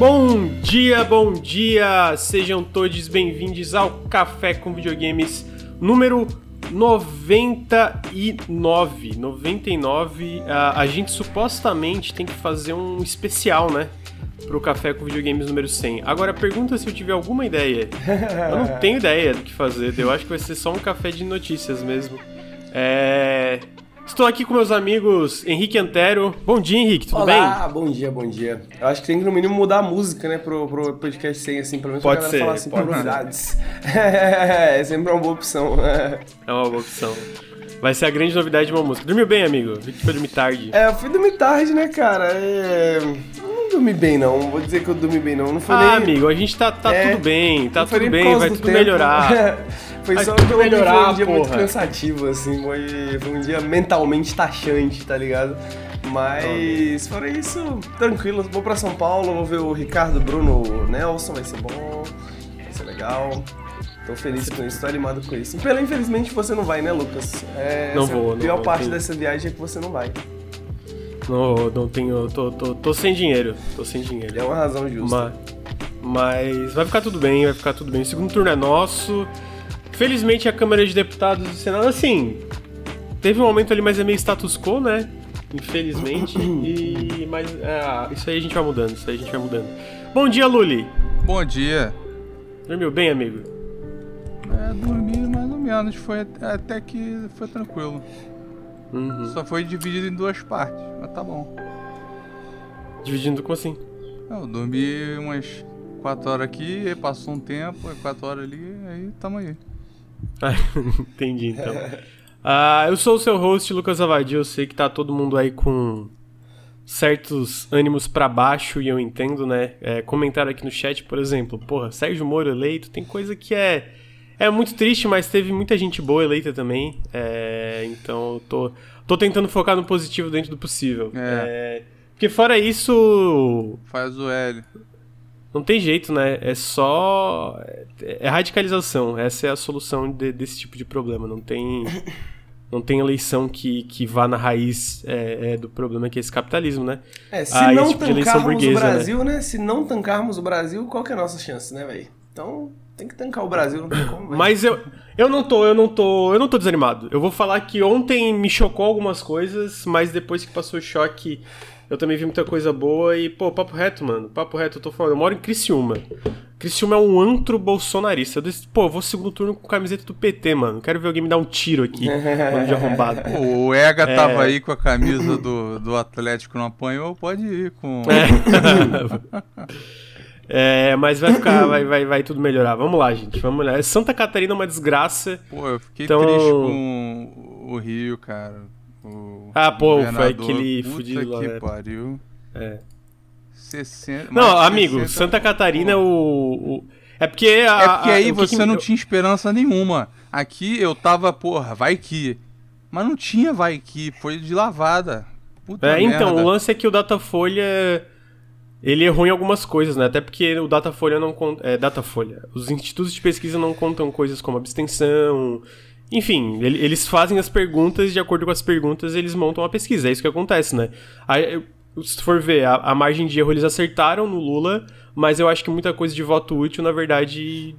Bom dia, bom dia! Sejam todos bem-vindos ao Café com Videogames número 99. 99. A, a gente supostamente tem que fazer um especial, né? Pro Café com Videogames número 100. Agora, pergunta se eu tiver alguma ideia. Eu não tenho ideia do que fazer. Eu acho que vai ser só um café de notícias mesmo. É. Estou aqui com meus amigos Henrique Antero. Bom dia, Henrique, tudo Olá, bem? Ah, bom dia, bom dia. Eu acho que tem que no mínimo mudar a música, né, pro, pro podcast 100, assim, pelo menos Pode pra ser, falar assim, pode probabilidades. é sempre uma boa opção. É uma boa opção. Vai ser a grande novidade de uma música. Dormiu bem, amigo? Vi que foi dormir tarde. É, eu fui dormir tarde, né, cara? É... Não dormi bem, não. Vou dizer que eu dormi bem, não. Não foi Ah, nem... amigo, a gente tá, tá É, tudo bem, tá tudo bem, vai do tudo tempo. melhorar. foi só hoje foi melhorar, um dia muito porra. cansativo, assim. Foi, foi um dia mentalmente taxante, tá ligado? Mas, fora isso, tranquilo. Vou pra São Paulo, vou ver o Ricardo, Bruno, Nelson, vai ser bom. Vai ser legal. Tô feliz com isso, tô animado com isso. Pela, infelizmente você não vai, né, Lucas? É, Não é vou, A não pior vou, parte dessa viagem é que você não vai. Não, não tenho. Tô, tô, tô sem dinheiro. Tô sem dinheiro. É uma razão justa. Mas, mas vai ficar tudo bem, vai ficar tudo bem. O segundo turno é nosso. Felizmente a Câmara de Deputados do Senado, assim. Teve um momento ali, mas é meio status quo, né? Infelizmente. e. Mas é, isso aí a gente vai mudando, isso aí a gente vai mudando. Bom dia, Luli. Bom dia. Dormiu bem, amigo? É, dormi mais ou menos, foi at- até que foi tranquilo. Uhum. Só foi dividido em duas partes, mas tá bom. Dividindo como assim? Eu dormi umas 4 horas aqui, aí passou um tempo, aí 4 horas ali, aí tamo aí. Ah, entendi então. Ah, eu sou o seu host, Lucas Avadio. Eu sei que tá todo mundo aí com certos ânimos pra baixo e eu entendo, né? É, comentaram aqui no chat, por exemplo, porra, Sérgio Moro eleito, tem coisa que é. É muito triste, mas teve muita gente boa eleita também. É, então eu tô, tô tentando focar no positivo dentro do possível. É. É, porque fora isso, Faz o L. não tem jeito, né? É só. É radicalização. Essa é a solução de- desse tipo de problema. Não tem. Não tem eleição que, que vá na raiz é, é, do problema que é esse capitalismo, né? É, se Ah, não tipo tancarmos o né? Brasil, né? Se não tancarmos o Brasil, qual que é a nossa chance, né, velho? Então, tem que tancar o Brasil, não tem como, velho. Mas eu, eu não tô, eu não tô, eu não tô desanimado. Eu vou falar que ontem me chocou algumas coisas, mas depois que passou o choque, eu também vi muita coisa boa e, pô, papo reto, mano. Papo reto, eu tô falando, eu moro em Criciúma. Criciúma é um antro bolsonarista. Eu disse, pô, eu vou segundo turno com camiseta do PT, mano. Quero ver alguém me dar um tiro aqui, mano de arrombado. O Ega É. tava aí com a camisa do, do Atlético não apanhou, pode ir com. É, mas vai ficar, vai, vai, vai tudo melhorar. Vamos lá, gente, vamos lá. Santa Catarina é uma desgraça. Pô, eu fiquei Então- triste com o Rio, cara. O Ah, pô, foi aquele puta fudido lá, que né? pariu. É. 60, Não, amigo, 60 Santa Catarina, Pô. o, o- É porque. A, É porque a- aí que você que- não tinha esperança nenhuma. Aqui eu tava, porra, vai que. Mas não tinha vai que, foi de lavada. Puta É, então, merda. o lance é que o Datafolha. Ele errou em algumas coisas, né? Até porque o Datafolha não conta. É, Datafolha. Os institutos de pesquisa não contam coisas como abstenção. Enfim, ele- eles fazem as perguntas, de acordo com as perguntas, eles montam a pesquisa. É isso que acontece, né? Aí, se for ver, a, a margem de erro eles acertaram no Lula, mas eu acho que muita coisa de voto útil, na verdade,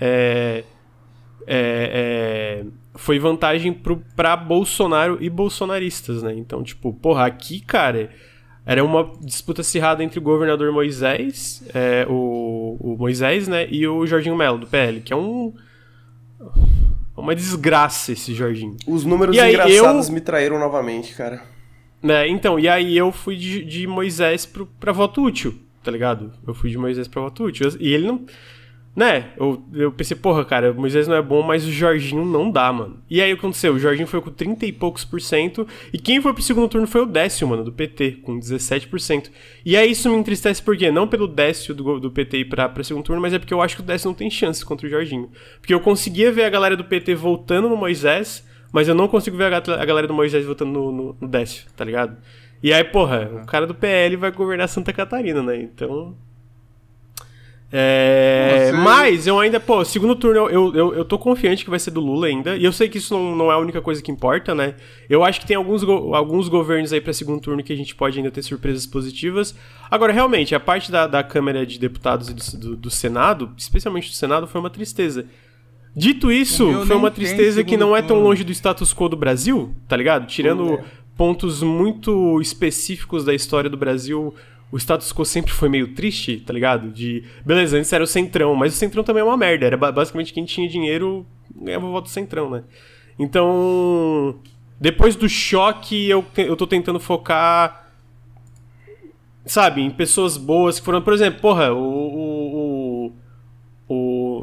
é, é, é, foi vantagem pro, pra Bolsonaro e bolsonaristas, né? Então, tipo, porra, aqui, cara, era uma disputa acirrada entre o governador Moisés, é, o, o Moisés, né, e o Jorginho Melo, do PL, que é um. Uma desgraça esse Jorginho. Os números E engraçados eu- me traíram novamente, cara. Né, então, e aí eu fui de, de Moisés pro, pra voto útil, tá ligado? Eu fui de Moisés pra voto útil. E ele não. Né? Eu, eu pensei, porra, cara, o Moisés não é bom, mas o Jorginho não dá, mano. E aí o que aconteceu? O Jorginho foi com 30 e poucos por cento. E quem foi pro segundo turno foi o Décio, mano, do PT, com 17%. E aí isso me entristece por quê? Não pelo Décio do, do PT ir pra, pra segundo turno, mas é porque eu acho que o Décio não tem chance contra o Jorginho. Porque eu conseguia ver a galera do PT votando no Moisés, mas eu não consigo ver a, ga- a galera do Moisés votando no, no, no Décio, tá ligado? E aí, porra, o cara do PL vai governar Santa Catarina, né? Então. É, Mas eu ainda, pô, segundo turno eu, eu, eu tô confiante que vai ser do Lula ainda. E eu sei que isso não, não é a única coisa que importa, né? Eu acho que tem alguns, go- alguns governos aí pra segundo turno que a gente pode ainda ter surpresas positivas. Agora, realmente, a parte da, da Câmara de Deputados e do, do, do Senado, especialmente do Senado, foi uma tristeza. Dito isso, foi uma tristeza que não é tão longe do status quo do Brasil, tá ligado? Tirando É. pontos muito específicos da história do Brasil, o status quo sempre foi meio triste, tá ligado? De, beleza, antes era o Centrão, mas o Centrão também é uma merda. Era ba- basicamente quem tinha dinheiro ganhava o voto do Centrão, né? Então, depois do choque, eu, eu tô tentando focar, sabe, em pessoas boas que foram, por exemplo, porra, o, o-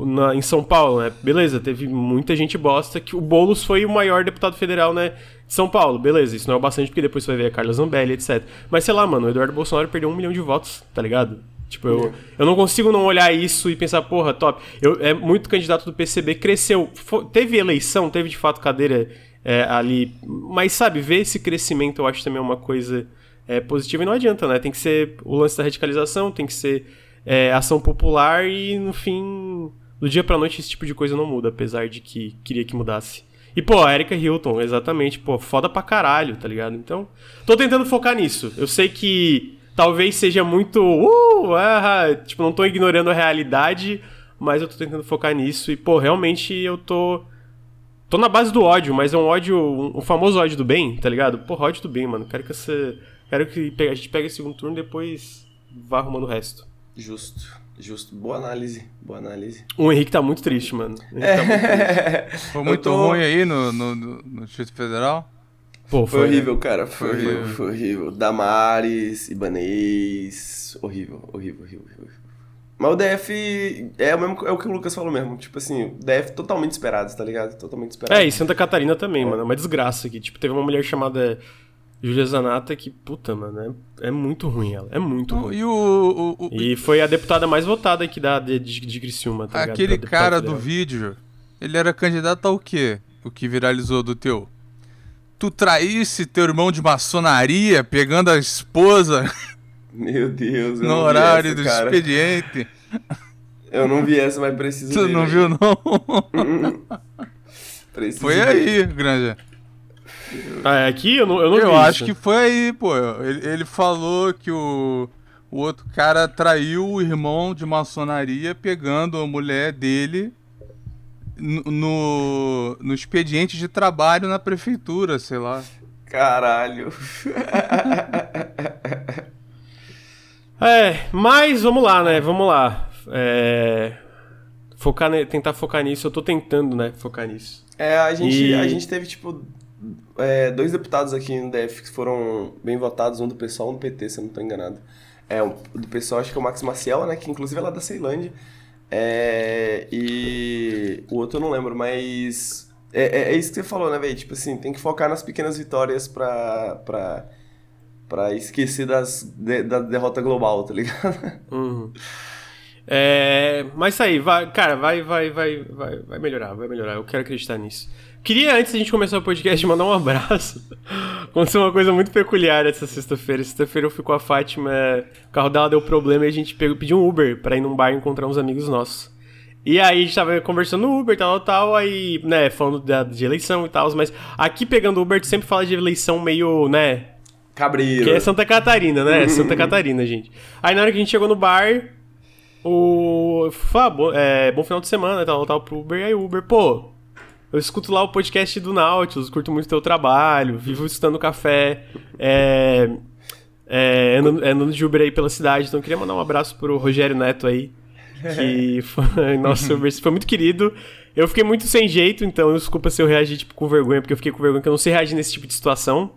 na, em São Paulo, né? Beleza, teve muita gente bosta que o Boulos foi o maior deputado federal, né? De São Paulo, beleza, isso não é o bastante porque depois você vai ver a Carla Zambelli, etc. Mas sei lá, mano, o Eduardo Bolsonaro perdeu um milhão de votos, tá ligado? Tipo, eu, eu não consigo não olhar isso e pensar, porra, top. Eu, é muito candidato do PCB, cresceu. fo- teve eleição, teve de fato cadeira é, ali. Mas sabe, ver esse crescimento eu acho também uma coisa é, positiva e não adianta, né? Tem que ser o lance da radicalização, tem que ser é, ação popular e no fim, do dia pra noite esse tipo de coisa não muda, apesar de que queria que mudasse. E pô, a Erika Hilton, exatamente, pô, foda pra caralho, tá ligado? Então, tô tentando focar nisso. Eu sei que talvez seja muito. Uh, ah, tipo, não tô ignorando a realidade, mas eu tô tentando focar nisso. E, pô, realmente eu tô. Tô na base do ódio, mas é um ódio. Um, um famoso ódio do bem, tá ligado? Porra, ódio do bem, mano. Quero que essa. Quero que a gente pegue esse segundo turno e depois vá arrumando o resto. Justo, justo. Boa análise, boa análise. O Henrique tá muito triste, mano. O Henrique tá muito triste. Foi muito tô- ruim aí no, no, no, no Distrito Federal? Pô, Foi horrível, cara. Foi, Foi horrível, horrível. foi horrível. Damares, Ibanês. Horrível, horrível, horrível, horrível. Mas o DF é o, mesmo, é o que o Lucas falou mesmo. Tipo assim, o DF totalmente esperado, tá ligado? Totalmente esperado. É, e Santa Catarina também, mano. É uma desgraça aqui. Tipo, teve uma mulher chamada Júlia Zanata que, puta, mano, é, é muito ruim ela. É muito ruim. E o, o- o- E foi a deputada mais votada aqui da, de, de, de Criciúma, tá ligado? aquele deputado cara do vídeo, ele era candidato ao quê? O que viralizou do teu? Tu traísse teu irmão de maçonaria pegando a esposa Meu Deus, eu no não horário vi do essa, cara. expediente. Eu não vi essa, mas preciso Tu ver, não velho. viu, não? Preciso Foi ver. aí, Granja. Ah, é aqui? Eu não, eu não Eu vi acho isso. que foi aí, pô. Ele, ele falou que o, o outro cara traiu o irmão de maçonaria pegando a mulher dele no, no, no expediente de trabalho na prefeitura, sei lá. Caralho. É, mas vamos lá, né? Vamos lá. É... Focar, ne- tentar focar nisso. Eu tô tentando, né? Focar nisso. É, a gente, E- a gente teve, tipo, é, dois deputados aqui no DF que foram bem votados, um do e um do PT, se eu não tô enganado. É, o do PSOL acho que é o Max Maciel, né, que inclusive é lá da Ceilândia. É, e o outro eu não lembro, mas é, é- é isso que você falou, né, velho? Tipo assim, tem que focar nas pequenas vitórias pra, pra, pra esquecer das, de- da derrota global, tá ligado? Uhum. É, mas isso aí, vai, cara, vai, vai, vai, vai, vai melhorar, vai melhorar. Eu quero acreditar nisso. Queria, antes da gente começar o podcast, mandar um abraço. Aconteceu uma coisa muito peculiar essa sexta-feira. Sexta-feira eu fui com a Fátima, o carro dela deu problema e a gente pegou, pediu um Uber pra ir num bar encontrar uns amigos nossos. E aí a gente tava conversando no Uber, tal, tal, aí, né, falando da, de eleição e tal, mas aqui pegando Uber, tu sempre fala de eleição meio, né, Cabreiro. que é Santa Catarina, né? Santa Catarina, gente. Aí na hora que a gente chegou no bar, o. Fala, bom, é, bom final de semana, tal, tal, pro Uber. Aí o Uber, pô, eu escuto lá o podcast do Nautilus, curto muito teu trabalho, vivo escutando café, é. É, andando, é, andando de Uber aí pela cidade, então eu queria mandar um abraço pro Rogério Neto aí, que foi, nossa, Uber foi muito querido. Eu fiquei muito sem jeito, então desculpa se eu reagi tipo, com vergonha, porque eu fiquei com vergonha que eu não sei reagir nesse tipo de situação.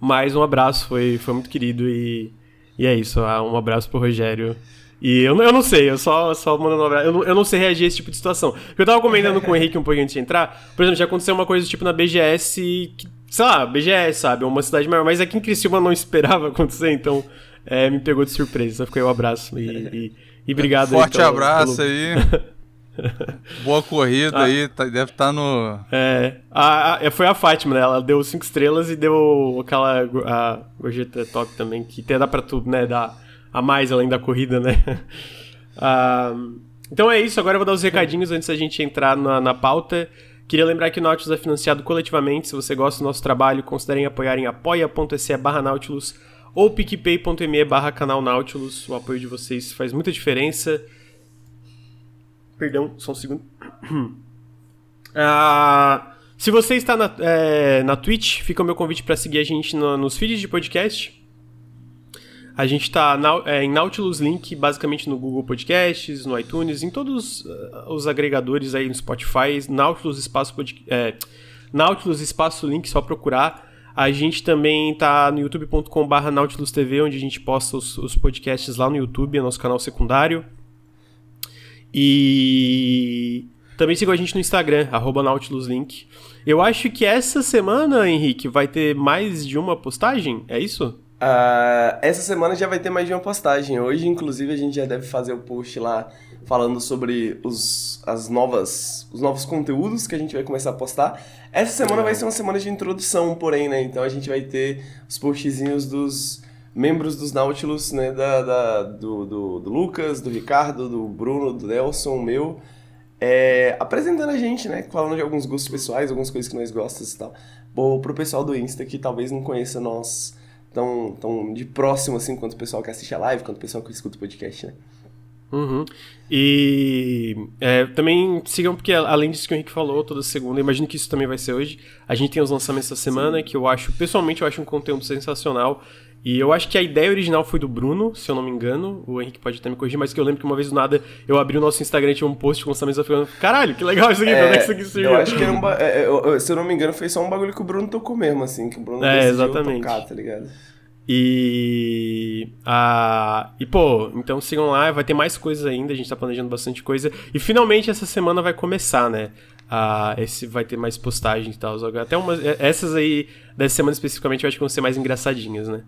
Mas um abraço, foi, foi muito querido e, e é isso. ah, Um abraço pro Rogério. E eu, não- eu não sei, eu só, só mandando um abraço. Eu não, eu não sei reagir a esse tipo de situação. Porque eu tava comentando com o Henrique um pouquinho antes de entrar. Por exemplo, já aconteceu uma coisa tipo na BGS, que, sei lá, BGS, sabe? É uma cidade maior. Mas aqui em Criciúma não esperava acontecer, então é, me pegou de surpresa. Só fiquei um abraço e, e, e obrigado aí Forte pelo- abraço pelo- aí. Boa corrida Ah. aí, tá- deve estar no. É, a, a- foi a Fátima, né? Ela deu cinco estrelas e deu aquela a gorjeta top também, que até dá pra tudo, né? Dá a mais além da corrida, né? Uh, então é isso, agora eu vou dar os recadinhos antes da gente entrar na, na pauta. Queria lembrar que o Nautilus é financiado coletivamente. Se você gosta do nosso trabalho, considerem apoiar em apoia.se barra Nautilus ou picpay.me barra canal Nautilus. O apoio de vocês faz muita diferença. Perdão, só um segundo. ah, se você está na, é, na Twitch, fica o meu convite para seguir a gente no, nos feeds de podcast. A gente está é, em Nautilus Link, basicamente no Google Podcasts, no iTunes, em todos uh, os agregadores aí no Spotify, Nautilus Espaço, Pod, é, Nautilus Espaço Link, só procurar. A gente também está no youtube.com.br Nautilus TV, onde a gente posta os, os, podcasts lá no YouTube, é nosso canal secundário. E também sigam a gente no Instagram, NautilusLink. Eu acho que essa semana, Henrique, vai ter mais de uma postagem, é isso? Uh, essa semana já vai ter mais de uma postagem. Hoje, inclusive, a gente já deve fazer o post lá falando sobre os, as novas, os novos conteúdos que a gente vai começar a postar. Essa semana vai ser uma semana de introdução, porém, né? Então a gente vai ter os postzinhos dos membros dos Nautilus, né? Da, da do, do, do, Lucas, do Ricardo, do Bruno, do Nelson, meu. É, apresentando a gente, né? Falando de alguns gostos pessoais, algumas coisas que nós gostamos e tal. Bom, pro pessoal do Insta que talvez não conheça nós tão, tão de próximo assim quanto o pessoal que assiste a live, quanto o pessoal que escuta o podcast, né? Uhum. E é, também sigam, porque além disso que o Henrique falou, toda segunda, imagino que isso também vai ser hoje. A gente tem os lançamentos da semana, Sim. que eu acho, pessoalmente, eu acho um conteúdo sensacional. E eu acho que a ideia original foi do Bruno, se eu não me engano. O Henrique pode até me corrigir, mas que eu lembro que uma vez do nada eu abri o nosso Instagram e tinha um post com lançamentos falando: caralho, que legal isso aqui, é, é que isso aqui surgiu? Eu acho que era um. É, é, se eu não me engano, foi só um bagulho que o Bruno tocou mesmo, assim, que o Bruno é, exatamente. tocar, tá ligado? E. Uh, e, pô, então sigam lá, vai ter mais coisas ainda, a gente tá planejando bastante coisa. E finalmente essa semana vai começar, né? Uh, esse vai ter mais postagens e tal. Até umas. É, essas aí, dessa semana especificamente, eu acho que vão ser mais engraçadinhas, né?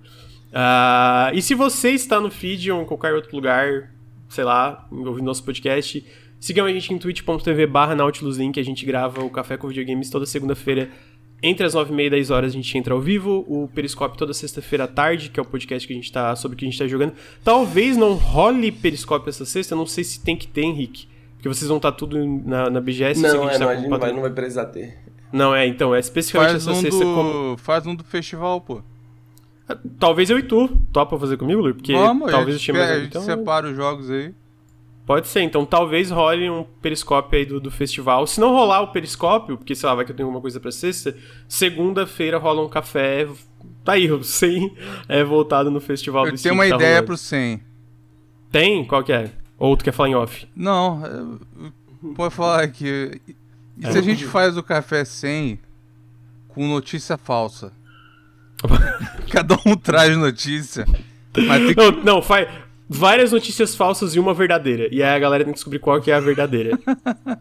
Uh, e se você está no feed ou em qualquer outro lugar, sei lá, ouvindo nosso podcast, sigam a gente em twitch.tv barra nautiluslink, a gente grava o Café com Videogames toda segunda-feira entre as 9 e meia e 10 horas a gente entra ao vivo, o Periscope toda sexta-feira à tarde, que é o podcast que a gente tá, sobre o que a gente tá jogando. Talvez não role Periscope essa sexta, não sei se tem que ter, Henrique. Porque vocês vão estar tá tudo na, na BGS. Não, é, tá não, a gente não vai, não vai precisar ter. Não, é, então, é especificamente faz essa um sexta do... como... Faz um do festival, pô. Talvez eu e tu topa fazer comigo, Lur? Porque Vamos, talvez eu time... A gente então... separa os jogos aí. Pode ser, então talvez role um periscópio aí do, do festival. Se não rolar o periscópio, porque sei lá, vai que eu tenho alguma coisa pra sexta, segunda-feira rola um café. Tá aí, o 100 é voltado no festival eu do Eu tenho uma tá ideia rolando. pro 100. Tem? Qual que é? Ou tu quer falar em off? Não, pode falar aqui. E se a gente faz o café 100 com notícia falsa? Cada um traz notícia. Que... Não, não, faz várias notícias falsas e uma verdadeira. E aí a galera tem que descobrir qual que é a verdadeira.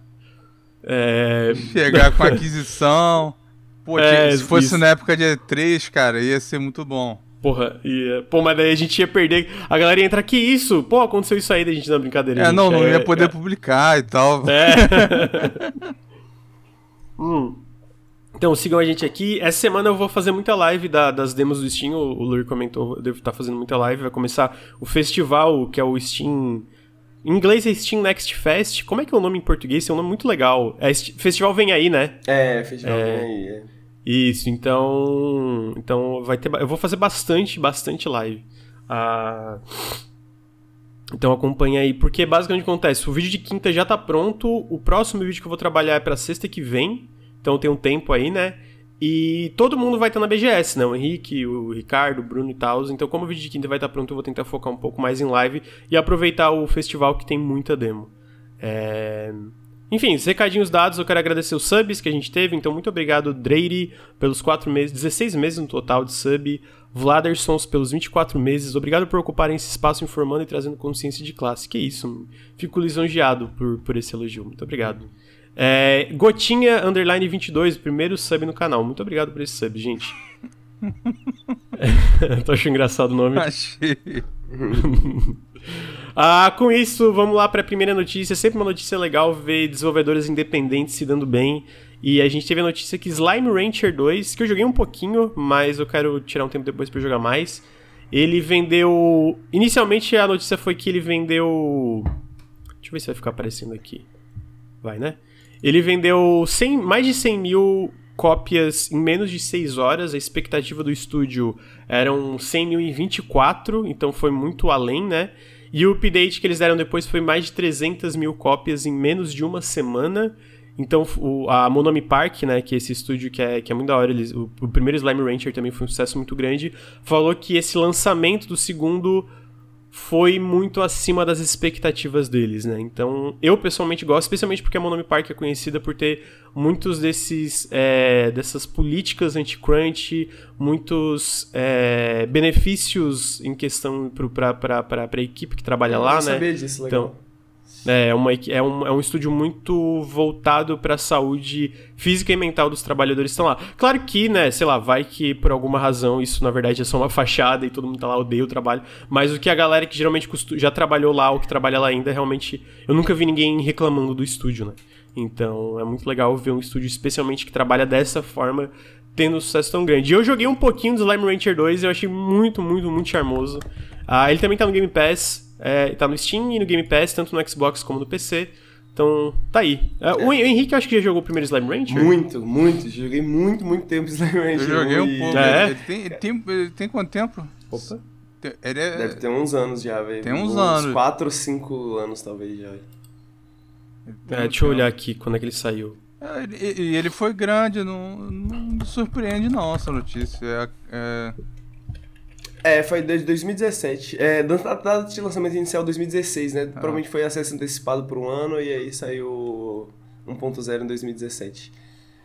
é... Chegar com aquisição. Pô, é, se fosse isso. na época de E3, cara, ia ser muito bom. Porra, ia. Pô, mas daí a gente ia perder. A galera ia entrar, que isso? Pô, aconteceu isso aí da gente na brincadeira. É, gente. não, não é, ia poder é... publicar e tal. É. hum. Então sigam a gente aqui. Essa semana eu vou fazer muita live da, das demos do Steam. O, o Lur comentou, eu devo estar fazendo muita live. Vai começar o festival, que é o Steam. Em inglês é Steam Next Fest. Como é que é o nome em português? É um nome muito legal. É, festival vem aí, né? É, festival é, vem aí. É. Isso, então. Então vai ter. Eu vou fazer bastante, bastante live. Ah. Então acompanha aí, porque basicamente acontece, o vídeo de quinta já tá pronto, o próximo vídeo que eu vou trabalhar é para sexta que vem. Então tem um tempo aí, né? E todo mundo vai estar na BGS, né? O Henrique, o Ricardo, o Bruno e tal. Então, como o vídeo de quinta vai estar pronto, eu vou tentar focar um pouco mais em live e aproveitar o festival que tem muita demo. É... Enfim, os recadinhos dados, eu quero agradecer os subs que a gente teve. Então, muito obrigado, Dreire, pelos 4 meses, 16 meses no total de sub. Vladersons pelos 24 meses. Obrigado por ocuparem esse espaço informando e trazendo consciência de classe. Que isso, fico lisonjeado por, por esse elogio. Muito obrigado. É, Gotinha Underline 22, primeiro sub no canal. Muito obrigado por esse sub, gente. Tô achando engraçado o nome. Achei. ah, com isso, vamos lá para a primeira notícia. Sempre uma notícia legal ver desenvolvedores independentes se dando bem. E a gente teve a notícia que Slime Rancher 2, que eu joguei um pouquinho, mas eu quero tirar um tempo depois para jogar mais. Ele vendeu. Inicialmente a notícia foi que ele vendeu Deixa eu ver se vai ficar aparecendo aqui. Vai, né? Ele vendeu 100, mais de 100 mil cópias em menos de 6 horas. A expectativa do estúdio eram 100 mil em 24, então foi muito além, né? E o update que eles deram depois foi mais de 300 mil cópias em menos de uma semana. Então, o, a Monami Park, né, que é esse estúdio que é, que é muito da hora, eles, o, o primeiro Slime Rancher também foi um sucesso muito grande, falou que esse lançamento do segundo foi muito acima das expectativas deles, né? Então, eu pessoalmente gosto, especialmente porque a Monami Park é conhecida por ter muitos desses é, dessas políticas anti-crunch, muitos é, benefícios em questão para a equipe que trabalha Eu lá, né? sabia disso, legal. Então, é, uma, é, um, é um estúdio muito voltado para a saúde física e mental dos trabalhadores que estão lá. Claro que, né, sei lá, vai que por alguma razão isso na verdade é só uma fachada e todo mundo tá lá odeia o trabalho, mas o que a galera que geralmente já trabalhou lá ou que trabalha lá ainda, realmente, eu nunca vi ninguém reclamando do estúdio, né? Então é muito legal ver um estúdio especialmente que trabalha dessa forma tendo um sucesso tão grande. E eu joguei um pouquinho do Slime Rancher 2 e eu achei muito, muito, muito charmoso. Ah, ele também tá no Game Pass, é, tá no Steam e no Game Pass, tanto no Xbox como no PC. Então, tá aí. Ah, O Henrique, eu acho que já jogou o primeiro Slime Rancher? Muito, muito. Joguei muito, muito tempo Slime Eu Rancher. joguei um pouco. É? Ele, tem, ele, tem, ele tem quanto tempo? Opa. Ele é. Deve ter uns anos já, velho. Tem uns anos. 4 ou 5 anos, talvez, já. ele É, deixa eu olhar aqui quando é que ele saiu. É, ele- E ele foi grande, não, não surpreende não essa notícia. É, é, foi desde 2017. É, data de lançamento inicial 2016, né? Provavelmente foi acesso antecipado por um ano e aí saiu 1.0 em 2017.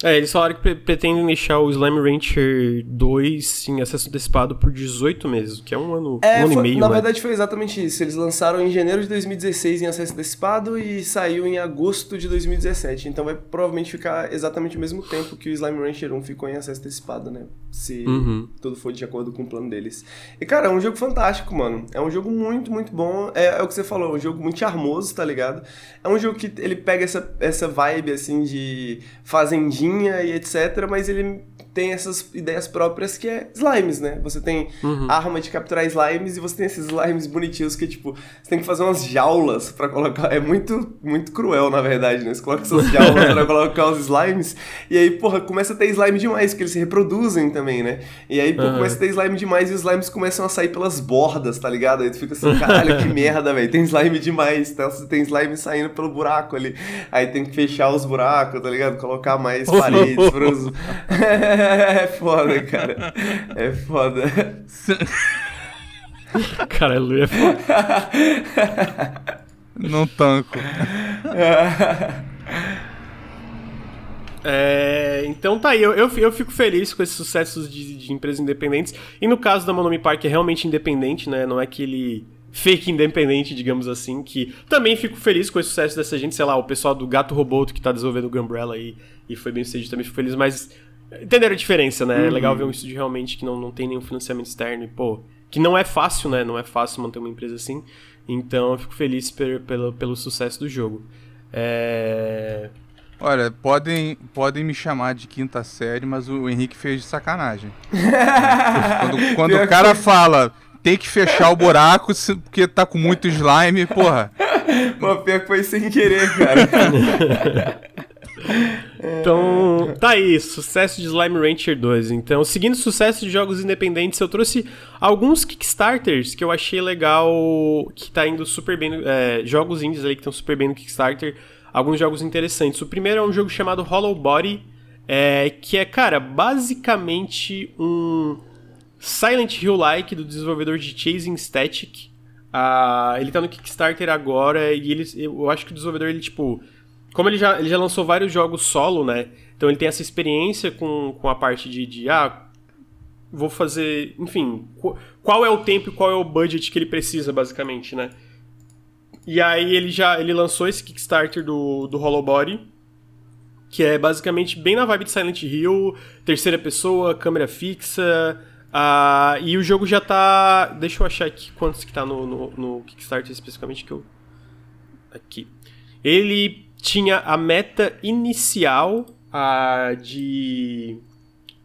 É, eles falaram que pre- pretendem deixar o Slime Rancher 2 em acesso antecipado por 18 meses, que é um ano, É, um ano foi- e meio, na né? verdade foi exatamente isso. Eles lançaram em janeiro de 2016 em acesso antecipado e saiu em agosto de 2017. Então vai provavelmente ficar exatamente o mesmo tempo que o Slime Rancher 1 ficou em acesso antecipado, né? Se Uhum. tudo for de acordo com o plano deles. E cara, é um jogo fantástico, mano. É um jogo muito, muito bom. É, é o que você falou, é um jogo muito charmoso, tá ligado? É um jogo que ele pega essa, essa vibe assim de fazendinha e etc, mas ele tem essas ideias próprias que é slimes, né? Você tem Uhum. arma de capturar slimes e você tem esses slimes bonitinhos que, tipo, você tem que fazer umas jaulas pra colocar. É muito, muito cruel, na verdade, né? Você coloca essas jaulas pra colocar os slimes e aí, porra, começa a ter slime demais, porque eles se reproduzem também, né? E aí, pô, Aham. começa a ter slime demais e os slimes começam a sair pelas bordas, tá ligado? Aí tu fica assim, caralho, que merda, velho. Tem slime demais. Você tem slime saindo pelo buraco ali. Aí tem que fechar os buracos, tá ligado? Colocar mais paredes pros. é foda, cara. É foda. Caralho, é foda. não tanco. É, então tá aí, eu, eu, eu fico feliz com esses sucessos de, de empresas independentes. E no caso da Monomi Park é realmente independente, né? Não é aquele fake independente, digamos assim, que também fico feliz com esse sucesso dessa gente, sei lá, o pessoal do Gato Roboto que tá desenvolvendo o Gumbrella aí e foi bem sucedido, também fico feliz, mas entenderam a diferença, né? É legal ver um estúdio realmente que não, não tem nenhum financiamento externo e, pô, que não é fácil, né? Não é fácil manter uma empresa assim. Então eu fico feliz per- pelo, pelo sucesso do jogo. É... Olha, podem, podem me chamar de quinta série, mas o Henrique fez de sacanagem. quando quando o cara fala tem que fechar o buraco se- porque tá com muito slime, porra. Pô, pior que foi sem querer, cara. Então, tá aí, sucesso de Slime Rancher 2. Então, seguindo o sucesso de jogos independentes, eu trouxe alguns Kickstarters que eu achei legal, que tá indo super bem, é, jogos indies ali que estão super bem no Kickstarter, alguns jogos interessantes. O primeiro é um jogo chamado Hollow Body, é, que é, cara, basicamente um Silent Hill-like do desenvolvedor de Chasing Static. Ah, ele tá no Kickstarter agora e ele, eu acho que o desenvolvedor, ele, tipo... Como ele já, ele já lançou vários jogos solo, né? Então ele tem essa experiência com, com a parte de, de ah, vou fazer, enfim, qu- qual é o tempo e qual é o budget que ele precisa, basicamente, né? E aí ele já ele lançou esse Kickstarter do, do Hollow Body, que é basicamente bem na vibe de Silent Hill, terceira pessoa, câmera fixa, ah, e o jogo já tá... Deixa eu achar aqui quantos que tá no, no, no Kickstarter especificamente que eu... Aqui. Ele tinha a meta inicial a de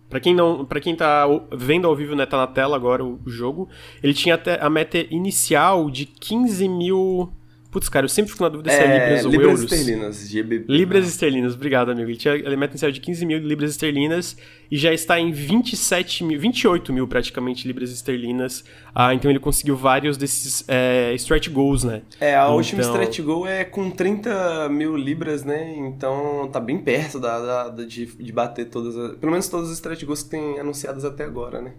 Pra quem não, para quem tá vendo ao vivo, né, tá na tela agora o, o jogo, ele tinha até a meta inicial de 15 mil Putz, cara, eu sempre fico na dúvida se é, libras ou libras euros. esterlinas, GBP. Libras esterlinas, obrigado, amigo. Ele, tinha, ele mete inicial de 15 mil libras esterlinas e já está em 27 mil, 28 mil praticamente libras esterlinas. Ah, então ele conseguiu vários desses é, stretch goals, né? É, a então... última stretch goal é com 30 mil libras, né? Então tá bem perto da, da, da de, de bater todas, as, pelo menos todas as stretch goals que tem anunciadas até agora, né?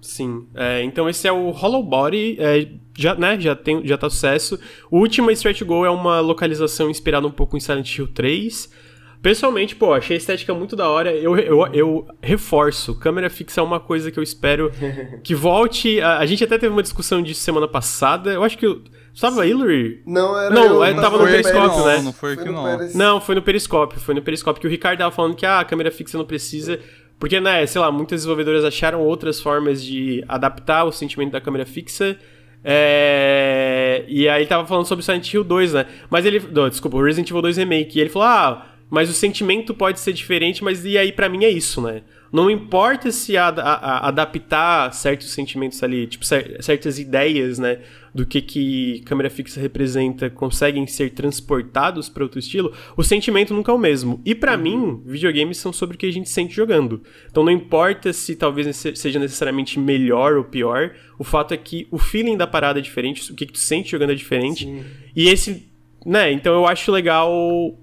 Sim. É, então esse é o Hollow Body, é, já, né, já, tem, já tá sucesso. O último Stretch Go é uma localização inspirada um pouco em Silent Hill 3. Pessoalmente, pô, achei a estética muito da hora. Eu, eu, eu reforço, câmera fixa é uma coisa que eu espero que volte. A, a gente até teve uma discussão disso semana passada. Eu acho que. Eu, Tava Hillary? Não, era Não, eu, tava no periscópio, né? Não, foi aqui no não. Pérez. Não, foi no periscópio. Foi no periscópio que o Ricardo tava falando que ah, a câmera fixa não precisa. Porque, né, sei lá, muitas desenvolvedoras acharam outras formas de adaptar o sentimento da câmera fixa. É... E aí tava falando sobre Silent Hill 2, né? Mas ele. Não, desculpa, Resident Evil 2 Remake. E ele falou: ah, mas o sentimento pode ser diferente, mas e aí para mim é isso, né? Não importa se a, a, a adaptar certos sentimentos ali, tipo, cer certas ideias, né, do que que câmera fixa representa, conseguem ser transportados para outro estilo, o sentimento nunca é o mesmo. E para mim, videogames são sobre o que a gente sente jogando. Então não importa se talvez seja necessariamente melhor ou pior, o fato é que o feeling da parada é diferente, o que, que tu sente jogando é diferente. Sim. E esse né, então eu acho legal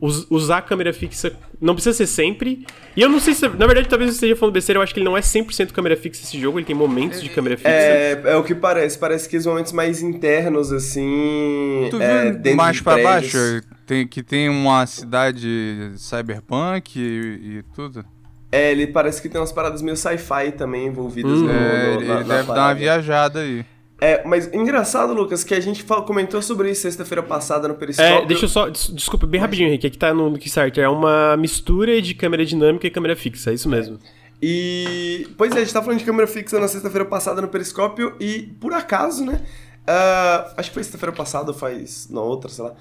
us usar a câmera fixa. Não precisa ser sempre. E eu não sei se. Na verdade, talvez eu esteja falando besteira, eu acho que ele não é 100% câmera fixa esse jogo, ele tem momentos de câmera fixa. É, é o que parece. Parece que os momentos mais internos, assim. Tu é, viu mais pra prédios. baixo? Tem, que tem uma cidade cyberpunk e, e tudo? É, ele parece que tem umas paradas meio sci-fi também envolvidas Hum. no, É, no- ele na, na deve dar uma parada. viajada aí. É, mas engraçado, Lucas, que a gente fal- comentou sobre isso sexta-feira passada no Periscópio. É, deixa eu só. des- Desculpa, bem rapidinho, Henrique. Aqui tá no no Kickstarter. É uma mistura de câmera dinâmica e câmera fixa, é isso mesmo. E. Pois é, a gente tá falando de câmera fixa na sexta-feira passada no Periscópio e, por acaso, né? ah, acho que foi sexta-feira passada ou faz. na outra, sei lá.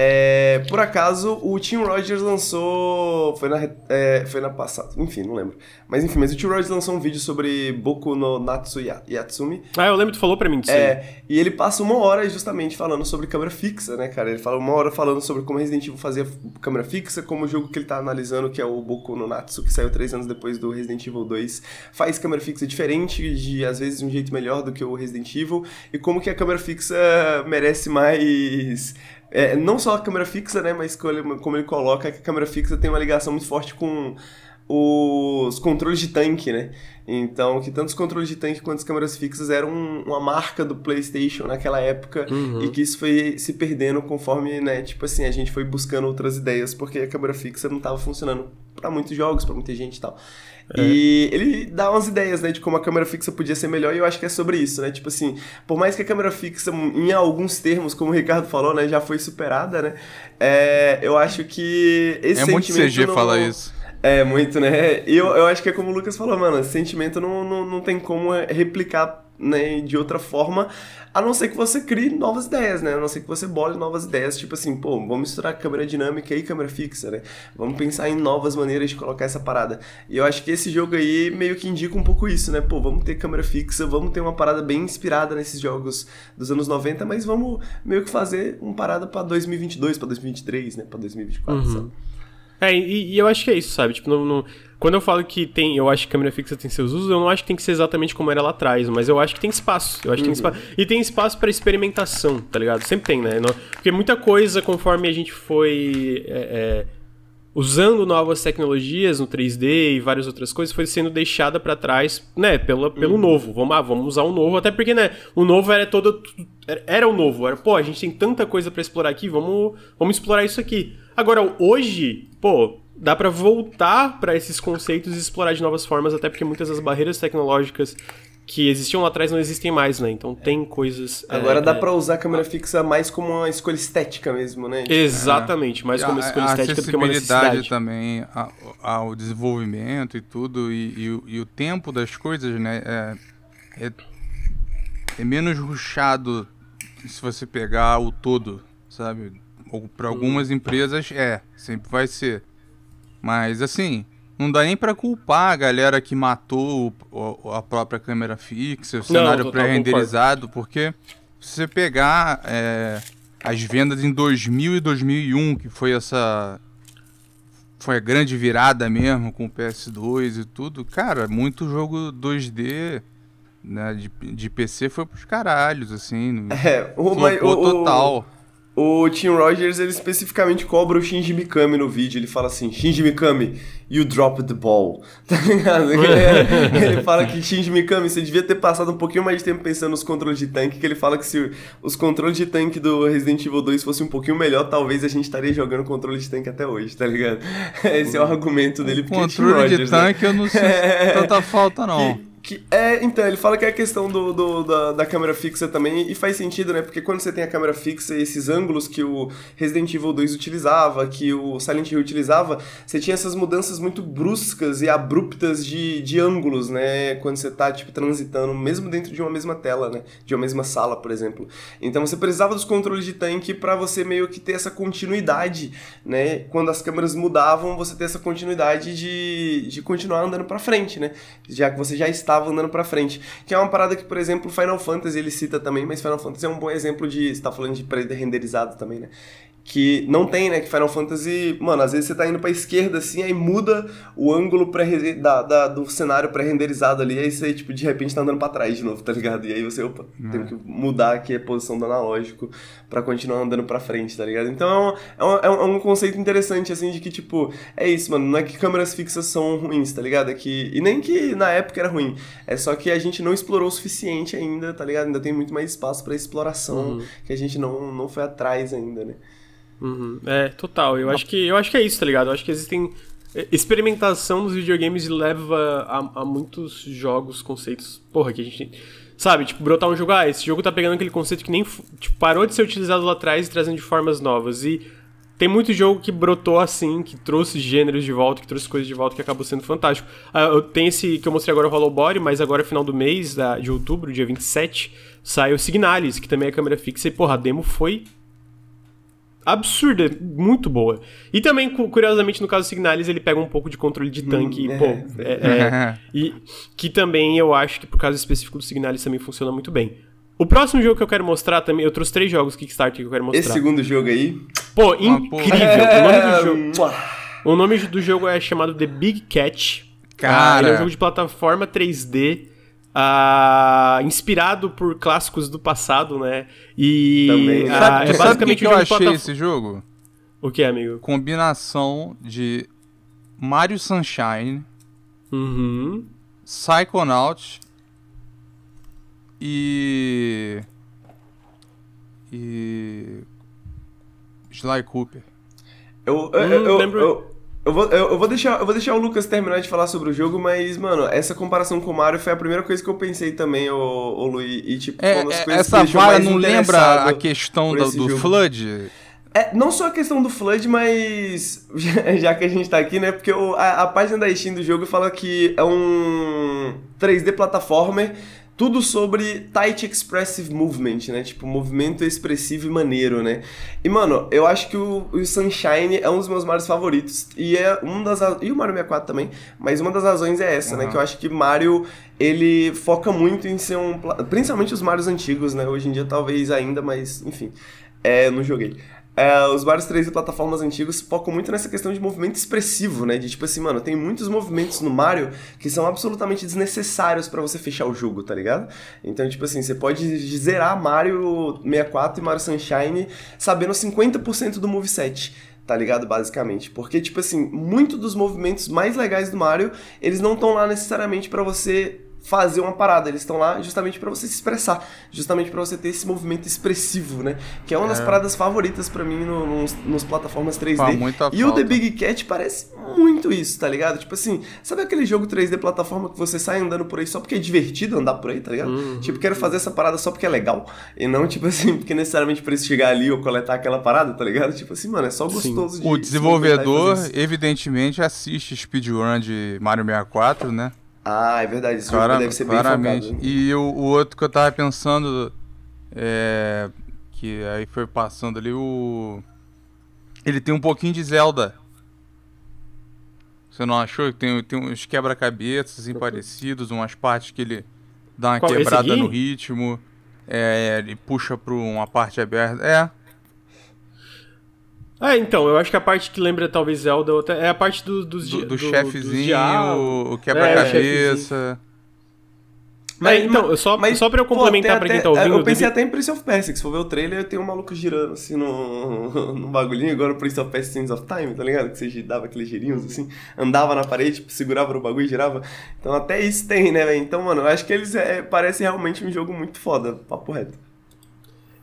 É, por acaso, o Tim Rogers lançou. Foi na, é, foi na passada. Enfim, não lembro. Mas enfim, mas o Tim Rogers lançou um vídeo sobre Boku no Natsu Ya- Yatsumi. Ah, eu lembro que tu falou pra mim disso aí. É, e ele passa uma hora justamente falando sobre câmera fixa, né, cara? Ele fala uma hora falando sobre como Resident Evil fazia câmera fixa, como o jogo que ele tá analisando, que é o Boku no Natsu, que saiu três anos depois do Resident Evil 2, faz câmera fixa diferente, de às vezes de um jeito melhor do que o Resident Evil, e como que a câmera fixa merece mais. É, não só a câmera fixa, né, mas como ele, coloca que a câmera fixa tem uma ligação muito forte com os controles de tanque, né? Então, que tanto os controles de tanque quanto as câmeras fixas eram um- uma marca do PlayStation naquela época Uhum. e que isso foi se perdendo conforme, né, tipo assim, a gente foi buscando outras ideias porque a câmera fixa não estava funcionando para muitos jogos, para muita gente e tal. E ele dá umas ideias, né, de como a câmera fixa podia ser melhor e eu acho que é sobre isso, né? Tipo assim, por mais que a câmera fixa, em alguns termos, como o Ricardo falou, né, já foi superada, né? É, eu acho que esse é muito CG não- falar isso. É, muito, né? E eu, eu acho que é como o Lucas falou, mano, esse sentimento não, não, não tem como replicar né, de outra forma, a não ser que você crie novas ideias, né? A não ser que você bole novas ideias, tipo assim, pô, vamos misturar câmera dinâmica e câmera fixa, né? Vamos pensar em novas maneiras de colocar essa parada. E eu acho que esse jogo aí meio que indica um pouco isso, né? Pô, vamos ter câmera fixa, vamos ter uma parada bem inspirada nesses jogos dos anos 90, mas vamos meio que fazer uma parada pra 2022, pra 2023, né? Pra 2024, Uhum. sabe? É, e, e eu acho que é isso, sabe? Tipo, não, não- quando eu falo que tem, eu acho que câmera fixa tem seus usos, eu não acho que tem que ser exatamente como era lá atrás, mas eu acho que tem espaço. Eu acho que tem espaço. E tem espaço pra experimentação, tá ligado? Sempre tem, né? Porque muita coisa, conforme a gente foi é, é, usando novas tecnologias no 3D e várias outras coisas, foi sendo deixada pra trás, né? Pela, pelo novo. Vamos, ah, vamos usar o novo, até porque, né? O novo era todo. Era, o novo. Era, pô, a gente tem tanta coisa pra explorar aqui, vamos, vamos explorar isso aqui. Agora, hoje, pô, dá pra voltar pra esses conceitos e explorar de novas formas, até porque muitas das barreiras tecnológicas que existiam lá atrás não existem mais, né? Então tem coisas. Agora é, dá é, pra usar a câmera fixa mais como uma escolha estética mesmo, né? Exatamente, mais como uma escolha a estética do que uma necessidade. também a- ao desenvolvimento e tudo, e, e o- e o tempo das coisas, né? É, é, é menos ruchado se você pegar o todo, sabe? Para algumas empresas é, sempre vai ser. Mas assim, não dá nem pra culpar a galera que matou o- o- a própria câmera fixa, o cenário pré-renderizado, porque se você pegar é, as vendas em 2000 e 2001, que foi essa foi a grande virada mesmo com o PS2 e tudo. Cara, muito jogo 2D né, de, de PC foi pros caralhos, assim. É, o, mas, o, total. O Tim Rogers, ele especificamente cobra o Shinji Mikami no vídeo. Ele fala assim, Shinji Mikami, you dropped the ball. Tá ligado? Ele, ele fala que Shinji Mikami, você devia ter passado um pouquinho mais de tempo pensando nos controles de tanque, que ele fala que se os controles de tanque do Resident Evil 2 fossem um pouquinho melhor, talvez a gente estaria jogando controle de tanque até hoje, tá ligado? Esse é o argumento dele. Porque controle Rogers, de né? tanque né? eu não sei é, tanta falta não. Que, que é, então, ele fala que é a questão do, do da, da, câmera fixa também, e faz sentido, né? Porque quando você tem a câmera fixa e esses ângulos que o Resident Evil 2 utilizava, que o Silent Hill utilizava, você tinha essas mudanças muito bruscas e abruptas de, de ângulos, né? Quando você tá, tipo, transitando, mesmo dentro de uma mesma tela, né? De uma mesma sala, por exemplo. Então você precisava dos controles de tanque para você meio que ter essa continuidade, né? Quando as câmeras mudavam, você ter essa continuidade de, de continuar andando para frente, né? Já que você já estava estava andando para frente. Que é uma parada que, por exemplo, Final Fantasy ele cita também, mas Final Fantasy é um bom exemplo de. Você tá falando de pré-renderizado também, né? Que não tem, né? Que Final Fantasy, mano, às vezes você tá indo pra esquerda assim, aí muda o ângulo pré da, da, do cenário pré-renderizado ali, aí você, tipo, de repente tá andando pra trás de novo, tá ligado? E aí você, opa, é. tem que mudar aqui a posição do analógico para continuar andando pra frente, tá ligado? Então é um, é, um, é um, conceito interessante, assim, de que, tipo, é isso, mano, não é que câmeras fixas são ruins, tá ligado? É que, e nem que na época era ruim, é só que a gente não explorou o suficiente ainda, tá ligado? Ainda tem muito mais espaço para exploração uhum. que a gente não, não foi atrás ainda, né? Uhum. É, total. Eu acho, que, eu acho que é isso, tá ligado? Eu acho que existem. É, experimentação nos videogames leva a, a muitos jogos, conceitos. Porra, que a gente. Sabe, tipo, brotar um jogo, ah, esse jogo tá pegando aquele conceito que nem tipo, parou de ser utilizado lá atrás e trazendo de formas novas. E tem muito jogo que brotou assim, que trouxe gêneros de volta, que trouxe coisas de volta, que acabou sendo fantástico. Ah, eu tenho esse que eu mostrei agora, o Hollow Body, mas agora, final do mês, da, de outubro, dia 27, sai o Signalis, que também é câmera fixa, e porra, a demo foi absurda, muito boa. E também, curiosamente, no caso do Signalis, ele pega um pouco de controle de tanque, hum, e, pô, é, é, é e que também eu acho que por caso específico do Signalis também funciona muito bem. O próximo jogo que eu quero mostrar também, eu trouxe três jogos Kickstarter que eu quero mostrar. Esse segundo jogo aí? Pô, incrível. O nome do jogo, o nome do jogo é chamado The Big Catch. Cara, ele é um jogo de plataforma 3D Uh, inspirado por clássicos do passado, né? E Também. Uh, sabe, é basicamente sabe que, que eu achei esse jogo? O que, amigo? Combinação de Mario Sunshine, uhum. Psychonaut e e Sly Cooper. Eu, eu, hum, eu, lembro... eu, eu vou, eu, eu, vou deixar, eu vou deixar o Lucas terminar de falar sobre o jogo, mas, mano, essa comparação com o Mario foi a primeira coisa que eu pensei também, o, o Luiz. E, tipo, é, é, essa vara não lembra a questão do, do Flood? É, não só a questão do Flood, mas. Já que a gente tá aqui, né? Porque o, a, a página da Steam do jogo fala que é um 3D platformer tudo sobre tight expressive movement, né? Tipo, movimento expressivo e maneiro, né? E, mano, eu acho que o, o Sunshine é um dos meus Marios favoritos. E é um das... E o Mario 64 também. Mas uma das razões é essa, uhum. né? Que eu acho que Mario, ele foca muito em ser um... Principalmente os Marios antigos, né? Hoje em dia talvez ainda, mas, enfim. É, não joguei é, os vários 3D plataformas antigos focam muito nessa questão de movimento expressivo, né? De tipo assim, mano, tem muitos movimentos no Mario que são absolutamente desnecessários para você fechar o jogo, tá ligado? Então, tipo assim, você pode zerar Mario 64 e Mario Sunshine sabendo 50% do moveset tá ligado? Basicamente. Porque, tipo assim, muito dos movimentos mais legais do Mario, eles não estão lá necessariamente para você fazer uma parada. Eles estão lá justamente para você se expressar, justamente para você ter esse movimento expressivo, né? Que é uma das é. paradas favoritas para mim no, nos, nos, plataformas 3D. Pá, e falta. o The Big Cat parece muito isso, tá ligado? Tipo assim, sabe aquele jogo 3D plataforma que você sai andando por aí só porque é divertido andar por aí, tá ligado? Uhum. Tipo, quero fazer essa parada só porque é legal. E não, tipo assim, porque necessariamente pra chegar ali ou coletar aquela parada, tá ligado? Tipo assim, mano, é só gostoso Sim. de. O desenvolvedor, evidentemente, assiste speedrun de Mario 64, né? Ah, é verdade. Esse Clara, deve ser claramente. bem focado. Né? E o, o, outro que eu tava pensando, é, que aí foi passando ali, o... Ele tem um pouquinho de Zelda. Você não achou? Tem, tem uns quebra-cabeças assim, parecidos, umas partes que ele dá uma Qual, quebrada no ritmo. É, ele puxa pra uma parte aberta. É. É, então, eu acho que a parte que lembra talvez Zelda outra- é a parte do, dos Do, do dos chefezinho, o É, quebra-cabeça. Mas, então, só, só pra eu pô, complementar tem pra quem até- tá ouvindo... Eu pensei deve- até em Prince of Persia, que se for ver o trailer, tem um maluco girando assim no, no bagulhinho, igual no Prince of Persia Sands of Time, tá ligado? Que você dava aqueles girinhos assim, andava na parede, tipo, segurava no bagulho e girava. Então até isso tem, né, velho? Então, mano, eu acho que eles é, parece realmente um jogo muito foda, papo reto.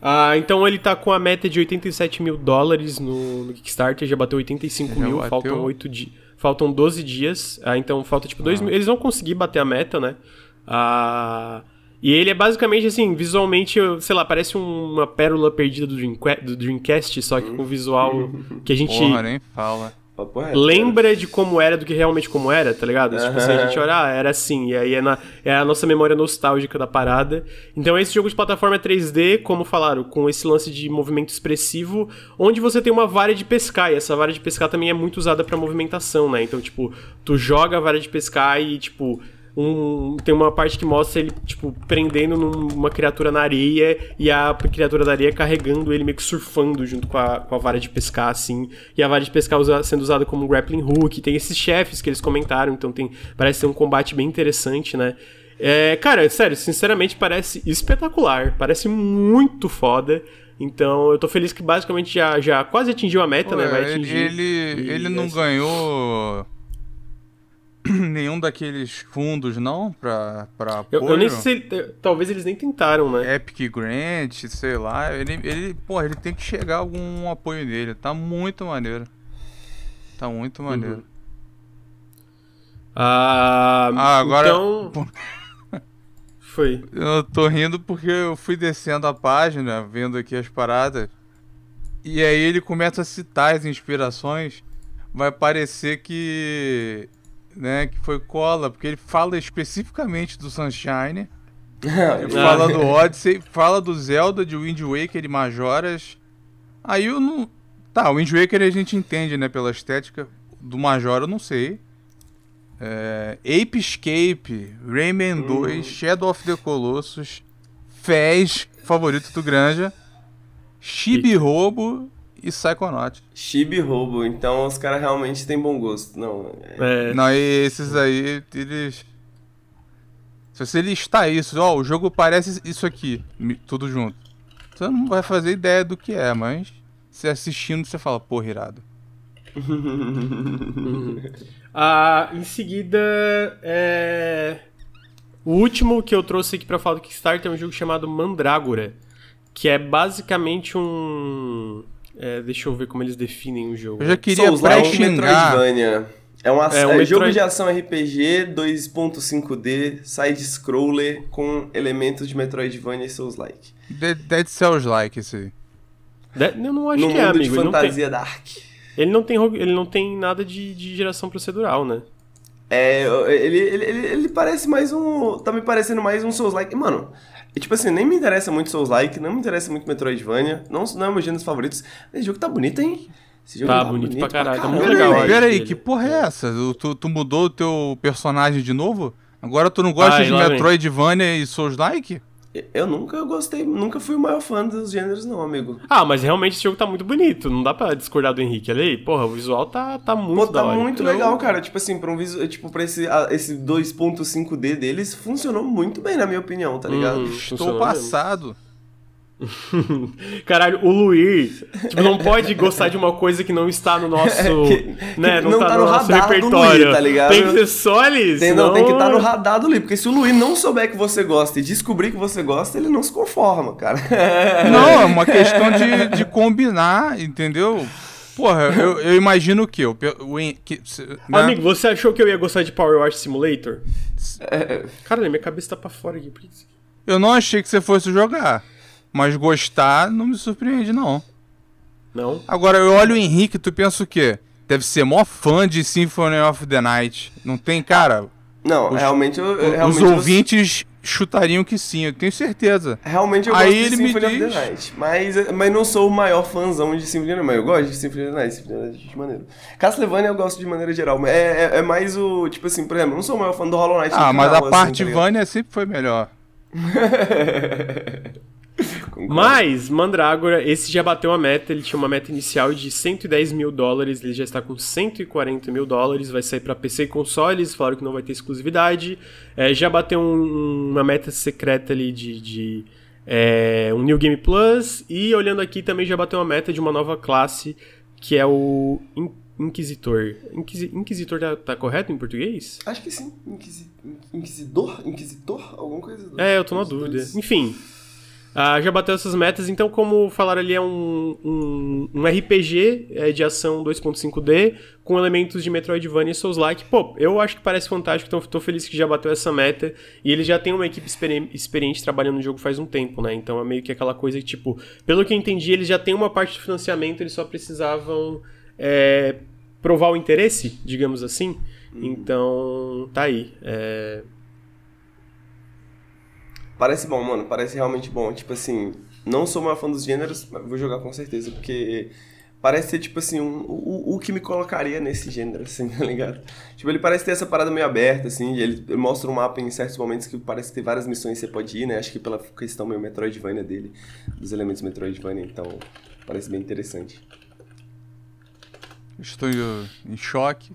Ah, então ele tá com a meta de 87 mil dólares no, no Kickstarter, já bateu 85 Já mil, bateu? faltam 8 dias. Faltam 12 dias, ah, então falta tipo 2 mil. Eles vão conseguir bater a meta, né? Ah, e ele é basicamente assim, visualmente, sei lá, parece uma pérola perdida do, Dreamca- do Dreamcast, só que com visual que a gente Porra, nem fala. Lembra de como era do que realmente como era, tá ligado? Tipo assim, a gente olha, ah, era assim, e aí é, na- é a nossa memória nostálgica da parada. Então esse jogo de plataforma é 3D, como falaram, com esse lance de movimento expressivo, onde você tem uma vara de pescar, e essa vara de pescar também é muito usada pra movimentação, né? Então, tipo, tu joga a vara de pescar e, tipo, um, tem uma parte que mostra ele, tipo, prendendo numa criatura na areia e a criatura da areia carregando ele meio que surfando junto com a, com a vara de pescar, assim. E a vara de pescar usa- sendo usada como grappling hook. Tem esses chefes que eles comentaram, então tem parece ser um combate bem interessante, né? É, cara, sério, sinceramente parece espetacular. Parece muito foda. Então eu tô feliz que basicamente já, já quase atingiu a meta, né? Vai Ué, ele, atingir. ele, E ele não é- ganhou nenhum daqueles fundos, não? Pra, pra Eu, apoio? eu nem sei talvez eles nem tentaram, né? Epic Grant, sei lá. Ele, ele, porra, ele tem que chegar algum apoio dele. Tá muito maneiro. Tá muito Uhum. maneiro. Ah, Ah, agora- Então. Foi. Eu tô rindo porque eu fui descendo a página, vendo aqui as paradas. E aí ele começa a citar as inspirações. Vai parecer que. Né, que foi cola, porque ele fala especificamente do Sunshine. Ele fala do Odyssey, fala do Zelda, de Wind Waker e Majoras. Aí eu não. Tá, o Wind Waker a gente entende, né, pela estética. Do Majora eu não sei. É, Ape Escape, Rayman 2, Shadow of the Colossus, Fez, favorito do Granja, Chibi Robo e Psychonaut. Chibi roubo, então os caras realmente têm bom gosto. Não, é- É, Não, e esses aí, eles. Se você listar isso, ó, o jogo parece isso aqui, tudo junto. Você não vai fazer ideia do que é, mas você assistindo você fala, porra, irado. Ah, em seguida, é... o último que eu trouxe aqui pra falar do Kickstarter é um jogo chamado Mandrágora, que é basicamente um... é, deixa eu ver como eles definem o jogo. Eu já queria Souls-like pré-xingar. Metroidvania. É, uma, É um é jogo Metroid- de ação RPG 2.5D, side-scroller com elementos de Metroidvania e Souls-like. Dead, Dead Cells like esse aí. De- Eu não acho No que é, mundo amigo. de Ele não, tem, fantasia dark. ele, não tem, ele não tem nada de, de geração procedural, né? É, ele, ele, ele, ele parece mais um. Tá me parecendo mais um Souls-like. Mano, e, tipo assim, nem me interessa muito Souls-like, não me interessa muito Metroidvania, não, não é meus gêneros favoritos. Esse jogo tá bonito, hein? Esse jogo Tá bonito pra caralho, tá muito legal, velho. acho. Pera aí, dele. que porra é essa? Tu- Tu, mudou o teu personagem de novo? Agora tu não gosta Ai, de. Metroidvania e Souls-like? Eu nunca gostei, nunca fui o maior fã dos gêneros, não, amigo. Ah, mas realmente esse jogo tá muito bonito. Não dá pra discordar do Henrique. Olha aí, porra, o visual tá, tá muito Pô, da tá hora. muito Então, legal, cara. Tipo assim, pra um visu... tipo, pra esse, a- esse 2.5D deles, funcionou muito bem, na minha opinião, tá ligado? Hum, passado. Caralho, o Luir tipo, não pode gostar de uma coisa que não está no nosso. Que- né, que não, tá, no, nosso radar do repertório. Luir, tá ligado? Tem que ser só ali. Tem, não, senão- tem que estar no radar do Lee, porque se o Luiz não souber que você gosta e descobrir que você gosta, ele não se conforma, cara. Não, é uma questão de, de combinar, entendeu? Porra, eu, eu imagino o quê? O, pe- o, en- que, se- né? Amigo, você achou que eu ia gostar de Power Wash Simulator? Caralho, minha cabeça tá pra fora aqui. que? Eu não achei que você fosse jogar. Mas gostar não me surpreende, não. Não? Agora, eu olho o Henrique, tu pensa o quê? Deve ser mó fã de Symphony of the Night. Não tem, cara? Não, Os- realmente eu. eu- Os realmente eu- ouvintes chutariam que sim, eu tenho certeza. Realmente eu Aí gosto ele de me Symphony of diz- the Night. Mas, mas não sou o maior fãzão de Symphony of the Night. Mas eu gosto de Symphony of the Night. Symphony of the Night é maneiro. Castlevania eu gosto de maneira geral. Mas é, é, é mais o. Tipo assim, por exemplo, eu não sou o maior fã do Hollow Knight. Ah, mas final, a assim, parte? Vânia sempre foi melhor. Concordo. Mas, Mandrágora, esse já bateu a meta, ele tinha uma meta inicial de 110 mil dólares, ele já está com 140 mil dólares, vai sair para PC e consoles, falaram que não vai ter exclusividade. É, já bateu um- uma meta secreta ali de, de, é, um New Game Plus, e olhando aqui também já bateu uma meta de uma nova classe, que é o In- Inquisitor. Inquisi- Inquisitor tá, tá correto em português? Acho que sim. Inquisi- Inquisidor? Inquisitor? Alguma coisa? É, eu tô na dos dúvida. Enfim, ah, já bateu essas metas, então como falaram ali, é um, um, um RPG é, de ação 2.5D com elementos de Metroidvania e Souls-like. Pô, eu acho que parece fantástico, então tô feliz que já bateu essa meta. E ele já tem uma equipe experi- experiente trabalhando no jogo faz um tempo, né? Então é meio que aquela coisa que, tipo, pelo que eu entendi, eles já têm uma parte do financiamento, eles só precisavam é, provar o interesse, digamos assim. Então, tá aí. É, Parece bom, mano. Parece realmente bom. Tipo assim, não sou maior fã dos gêneros, mas vou jogar com certeza, porque parece ser, tipo assim, um, o, o que me colocaria nesse gênero, assim, tá ligado? Tipo, ele parece ter essa parada meio aberta, assim, ele ele mostra um mapa em certos momentos que parece ter várias missões que você pode ir, né? Acho que pela questão meio Metroidvania dele, dos elementos Metroidvania, então parece bem interessante. Estou em, em choque.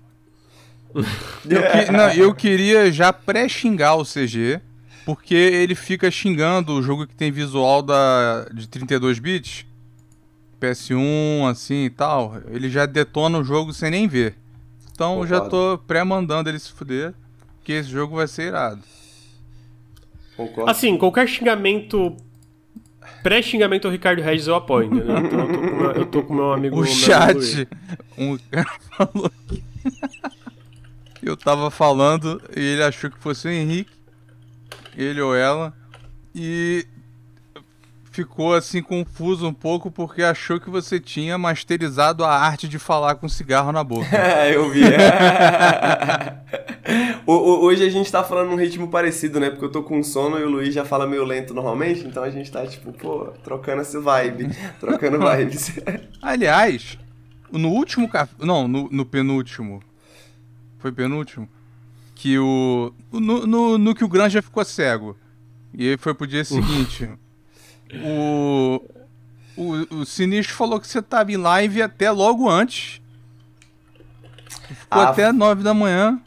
Eu, que- não, eu queria já pré-xingar o CG, porque ele fica xingando o jogo que tem visual da, de 32 bits, PS1, assim e tal. Ele já detona o jogo sem nem ver. Então eu já tô pré-mandando ele se fuder, que esse jogo vai ser irado. Concordo. Assim, qualquer xingamento. Pré-xingamento ao Ricardo Regis eu apoio, entendeu? Então eu tô com meu, eu tô com meu amigo. O meu amigo chat, um cara falou que eu tava falando e ele achou que fosse o Henrique, ele ou ela, e ficou assim confuso um pouco porque achou que você tinha masterizado a arte de falar com cigarro na boca. eu vi. Hoje a gente tá falando num ritmo parecido, né? Porque eu tô com sono e o Luiz já fala meio lento normalmente, então a gente tá, tipo, pô, trocando esse vibe, trocando vibes. Aliás, no último café. Não, no, no penúltimo. Foi penúltimo? Que o. No, no, no que o Granja ficou cego. E aí foi pro dia seguinte. o, o. O Sinistro falou que você tava em live até logo antes. Ficou Ah, até nove da manhã.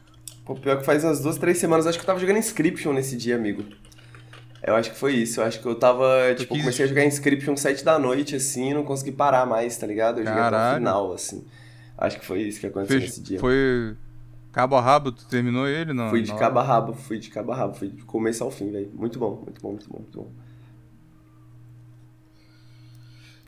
Pô, pior que faz umas duas, três semanas, acho que eu tava jogando Inscription nesse dia, amigo. Eu acho que foi isso, eu acho que eu tava, tipo, quis- comecei a jogar Inscription sete da noite, assim, e não consegui parar mais, tá ligado? Eu joguei até o final, assim. Acho que foi isso que aconteceu Fez- nesse dia. foi. Cabo a rabo, tu terminou ele? Não, Fui de não. cabo a rabo, fui de cabo a rabo, fui de começo ao fim, velho. Muito bom, muito bom, muito bom, muito bom.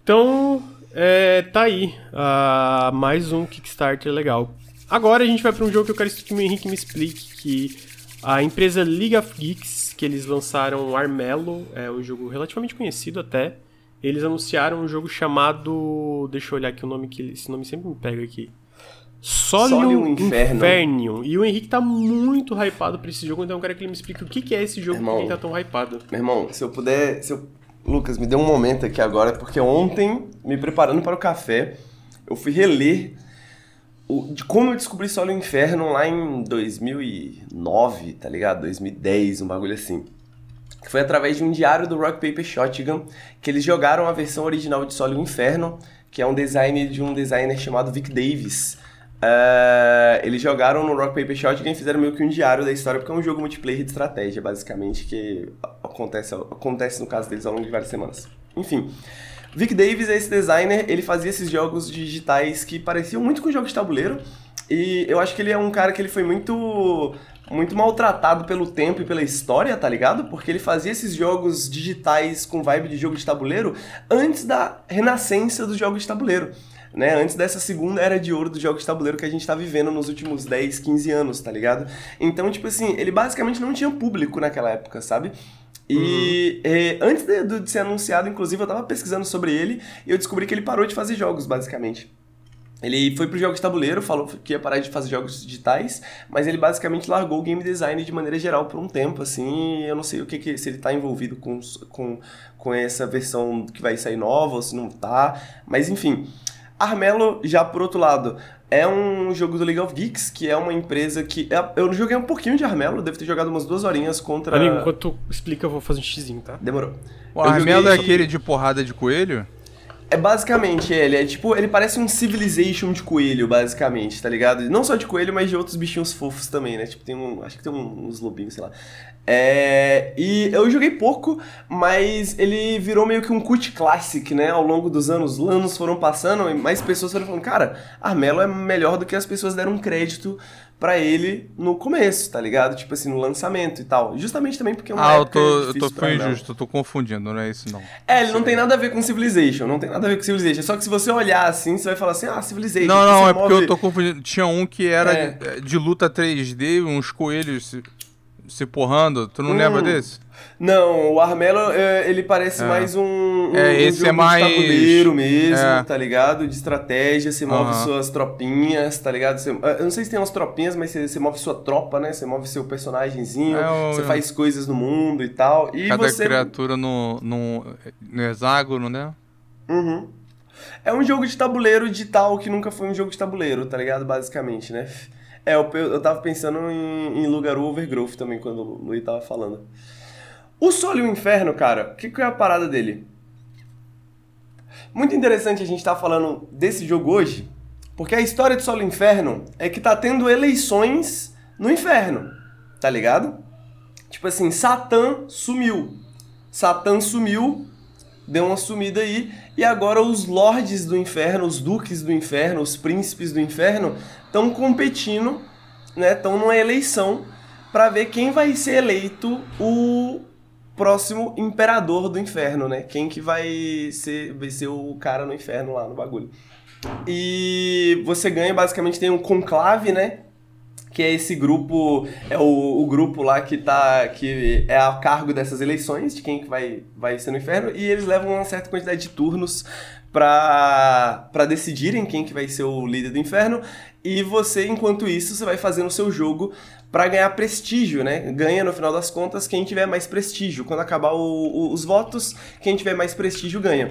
Então, é, tá aí. ah, mais um Kickstarter legal. Agora a gente vai pra um jogo que eu quero que o Henrique me explique, que a empresa League of Geeks, que eles lançaram Armello, é um jogo relativamente conhecido até. Eles anunciaram um jogo chamado, deixa eu olhar aqui o nome que esse nome sempre me pega aqui. Solium Solium Inferno. Infernium. E o Henrique tá muito hypado pra esse jogo, então eu quero que ele me explique o que que é esse jogo por que Irmão. ele tá tão hypado. Meu irmão, se eu puder. Se eu... Lucas, me dê um momento aqui agora, porque ontem, me preparando para o café, eu fui reler o... de como eu descobri Solo Inferno lá em 2009, tá ligado? 2010, um bagulho assim. Que foi através de um diário do Rock Paper Shotgun que eles jogaram a versão original de Solo Inferno, que é um design de um designer chamado Vic Davis. É, eles jogaram no Rock Paper Shotgun e fizeram meio que um diário da história, porque é um jogo multiplayer de estratégia, basicamente, que acontece, acontece no caso deles ao longo de várias semanas. Enfim, Vic Davis é esse designer, ele fazia esses jogos digitais que pareciam muito com jogos de tabuleiro, e eu acho que ele é um cara que ele foi muito muito maltratado pelo tempo e pela história, tá ligado? Porque ele fazia esses jogos digitais com vibe de jogo de tabuleiro antes da renascença dos jogos de tabuleiro. Né, antes dessa segunda era de ouro dos jogos de tabuleiro que a gente tá vivendo nos últimos 10, 15 anos, tá ligado? Então, tipo assim, ele basicamente não tinha público naquela época, sabe? E eh, antes de, de ser anunciado, inclusive, eu tava pesquisando sobre ele e eu descobri que ele parou de fazer jogos, basicamente. Ele foi pro jogo de tabuleiro, falou que ia parar de fazer jogos digitais, mas ele basicamente largou o game design de maneira geral por um tempo, assim, eu não sei o que, que se ele tá envolvido com, com, com essa versão que vai sair nova ou se não tá, mas enfim. Armello, já por outro lado, é um jogo do League of Geeks, que é uma empresa que. é- Eu joguei um pouquinho de Armelo, devo ter jogado umas duas horinhas contra. Amigo, enquanto tu explica, eu vou fazer um xizinho, tá? Demorou. O Eu Armelo é joguei- aquele de porrada de coelho? É basicamente ele, é tipo, ele parece um Civilization de coelho, basicamente, tá ligado? Não só de coelho, mas de outros bichinhos fofos também, né? Tipo, tem um. Acho que tem um- uns lobinhos, sei lá. É, e eu joguei pouco, mas ele virou meio que um cult classic, né? Ao longo dos anos, os anos foram passando e mais pessoas foram falando, cara, Armelo é melhor do que as pessoas deram crédito pra ele no começo, tá ligado? Tipo assim, no lançamento e tal. Justamente também porque é uma Ah, eu tô, eu tô Armelo. injusto, eu tô confundindo, não é isso não. É, ele não tem nada a ver com Civilization, não tem nada a ver com Civilization. Só que se você olhar assim, você vai falar assim, ah, Civilization. Não, não, é porque move- eu tô confundindo. Tinha um que era É. de, de luta 3D, uns coelhos se, porrando. Tu não Hum. lembra desse? Não, o Armelo, é, ele parece É. mais um, um, É, um esse jogo é mais- de tabuleiro mesmo, É. tá ligado? De estratégia, você move Aham. suas tropinhas, tá ligado? Você- eu não sei se tem umas tropinhas, mas você, você move sua tropa, né? Você move seu personagemzinho, É, o- você faz coisas no mundo e tal. E Cada você... criatura no, no, no hexágono, né? Uhum. É um jogo de tabuleiro de tal que nunca foi um jogo de tabuleiro, tá ligado? Basicamente, né? É, eu, eu tava pensando em, em Lugaru Overgrowth também, quando o Luiz tava falando. O Sol e o Inferno, cara, o que, que é a parada dele? Muito interessante a gente estar falando desse jogo hoje, porque a história de Sol e Inferno é que tá tendo eleições no inferno, tá ligado? Tipo assim, Satã sumiu. Satã sumiu, deu uma sumida aí, e agora os lords do inferno, os duques do inferno, os príncipes do inferno, estão competindo, né? Estão numa eleição para ver quem vai ser eleito o próximo imperador do inferno, né? Quem que vai ser, vai ser o cara no inferno lá no bagulho. E você ganha, basicamente, tem um conclave, né? Que é esse grupo, é o, o grupo lá que tá, que é a cargo dessas eleições, de quem que vai, vai ser no inferno, e eles levam uma certa quantidade de turnos pra decidirem quem que vai ser o líder do inferno, e você, enquanto isso, você vai fazendo o seu jogo pra ganhar prestígio, né? Ganha, no final das contas, quem tiver mais prestígio. Quando acabar o- o- os votos, quem tiver mais prestígio ganha.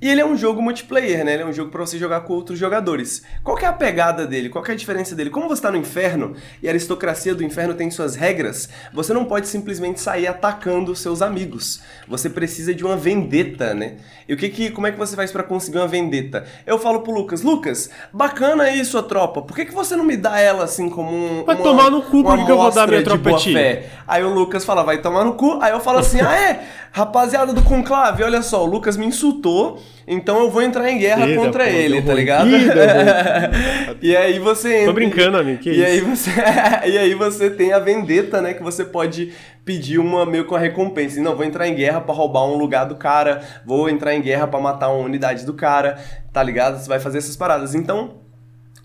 E ele é um jogo multiplayer, né? Ele é um jogo pra você jogar com outros jogadores. Qual é a pegada dele? Qual é a diferença dele? Como você tá no inferno e a aristocracia do inferno tem suas regras, você não pode simplesmente sair atacando seus amigos. Você precisa de uma vendetta, né? E o que que, como é que você faz pra conseguir uma vendetta? Eu falo pro Lucas, Lucas, bacana aí sua tropa. Por que que você não me dá ela assim como um Vai uma- tomar no cu, por uma que que eu vou dar minha fé? Aí o Lucas fala, vai tomar no cu. Aí eu falo assim, ah é? Rapaziada do Conclave, olha só, o Lucas me insultou, então eu vou entrar em guerra Ih, contra deu- ele, tá ligado? E aí você entra... Tô brincando, amigo, que e isso? aí você E aí você tem a vendetta, né, que você pode pedir uma meio com a recompensa. Não, vou entrar em guerra pra roubar um lugar do cara, vou entrar em guerra pra matar uma unidade do cara, tá ligado? Você vai fazer essas paradas. Então,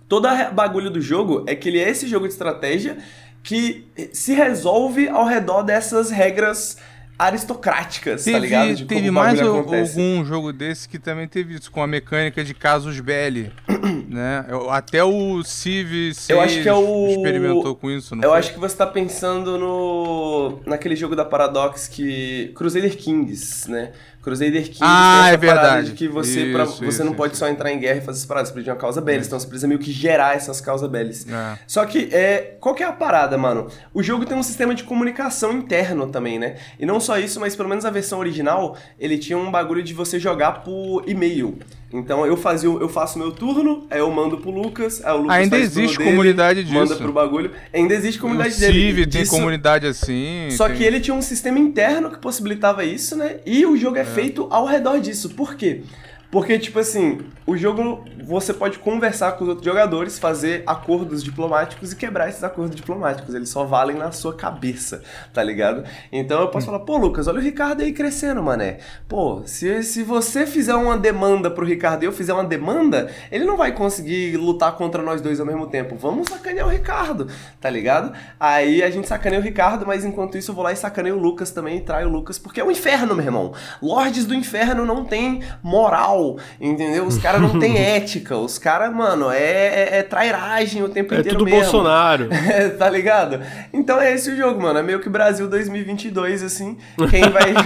Todo a bagulho do jogo é que ele é esse jogo de estratégia que se resolve ao redor dessas regras aristocráticas, tá ligado? Teve, De teve como o mais algum jogo desse que também teve isso, com a mecânica de casus belli, né? Até o Civ 6 Eu acho que é o- experimentou com isso, não Eu foi? acho que você tá pensando no naquele jogo da Paradox que Crusader Kings, né? Crusader Kings Ah, é verdade. parada de que você pra- Isso, você isso, não pode isso. só entrar em guerra e fazer essas paradas, você precisa de uma causa bellis, então você precisa meio que gerar essas causas bellis. É. Só que, é, qual que é a parada, mano? O jogo tem um sistema de comunicação interno também, né? E não só isso, mas pelo menos a versão original, ele tinha um bagulho de você jogar por e-mail. Então eu fazia, eu faço meu turno, aí eu mando pro Lucas, aí o Lucas Ainda faz o turno existe dele, comunidade disso. Manda pro bagulho. Ainda existe comunidade o dele. Civ E tem disso- comunidade assim. Só tem- que ele tinha um sistema interno que possibilitava isso, né? E o jogo é, feito ao redor disso. Por quê? Porque, tipo assim, o jogo você pode conversar com os outros jogadores, fazer acordos diplomáticos e quebrar esses acordos diplomáticos. Eles só valem na sua cabeça, tá ligado? Então eu posso falar, pô, Lucas, olha o Ricardo aí crescendo, mané. Pô, se, se você fizer uma demanda pro Ricardo e eu fizer uma demanda, ele não vai conseguir lutar contra nós dois ao mesmo tempo. Vamos sacanear o Ricardo, tá ligado? Aí a gente sacaneia o Ricardo, mas enquanto isso eu vou lá e sacaneio o Lucas também e traio o Lucas, porque é o inferno, meu irmão. Lordes do inferno não tem moral, entendeu? Os caras não têm ética, os caras, mano, é, é, é trairagem o tempo É inteiro tudo mesmo. Bolsonaro. tá ligado? Então é esse o jogo, mano. É meio que Brasil 2022, assim. Quem vai.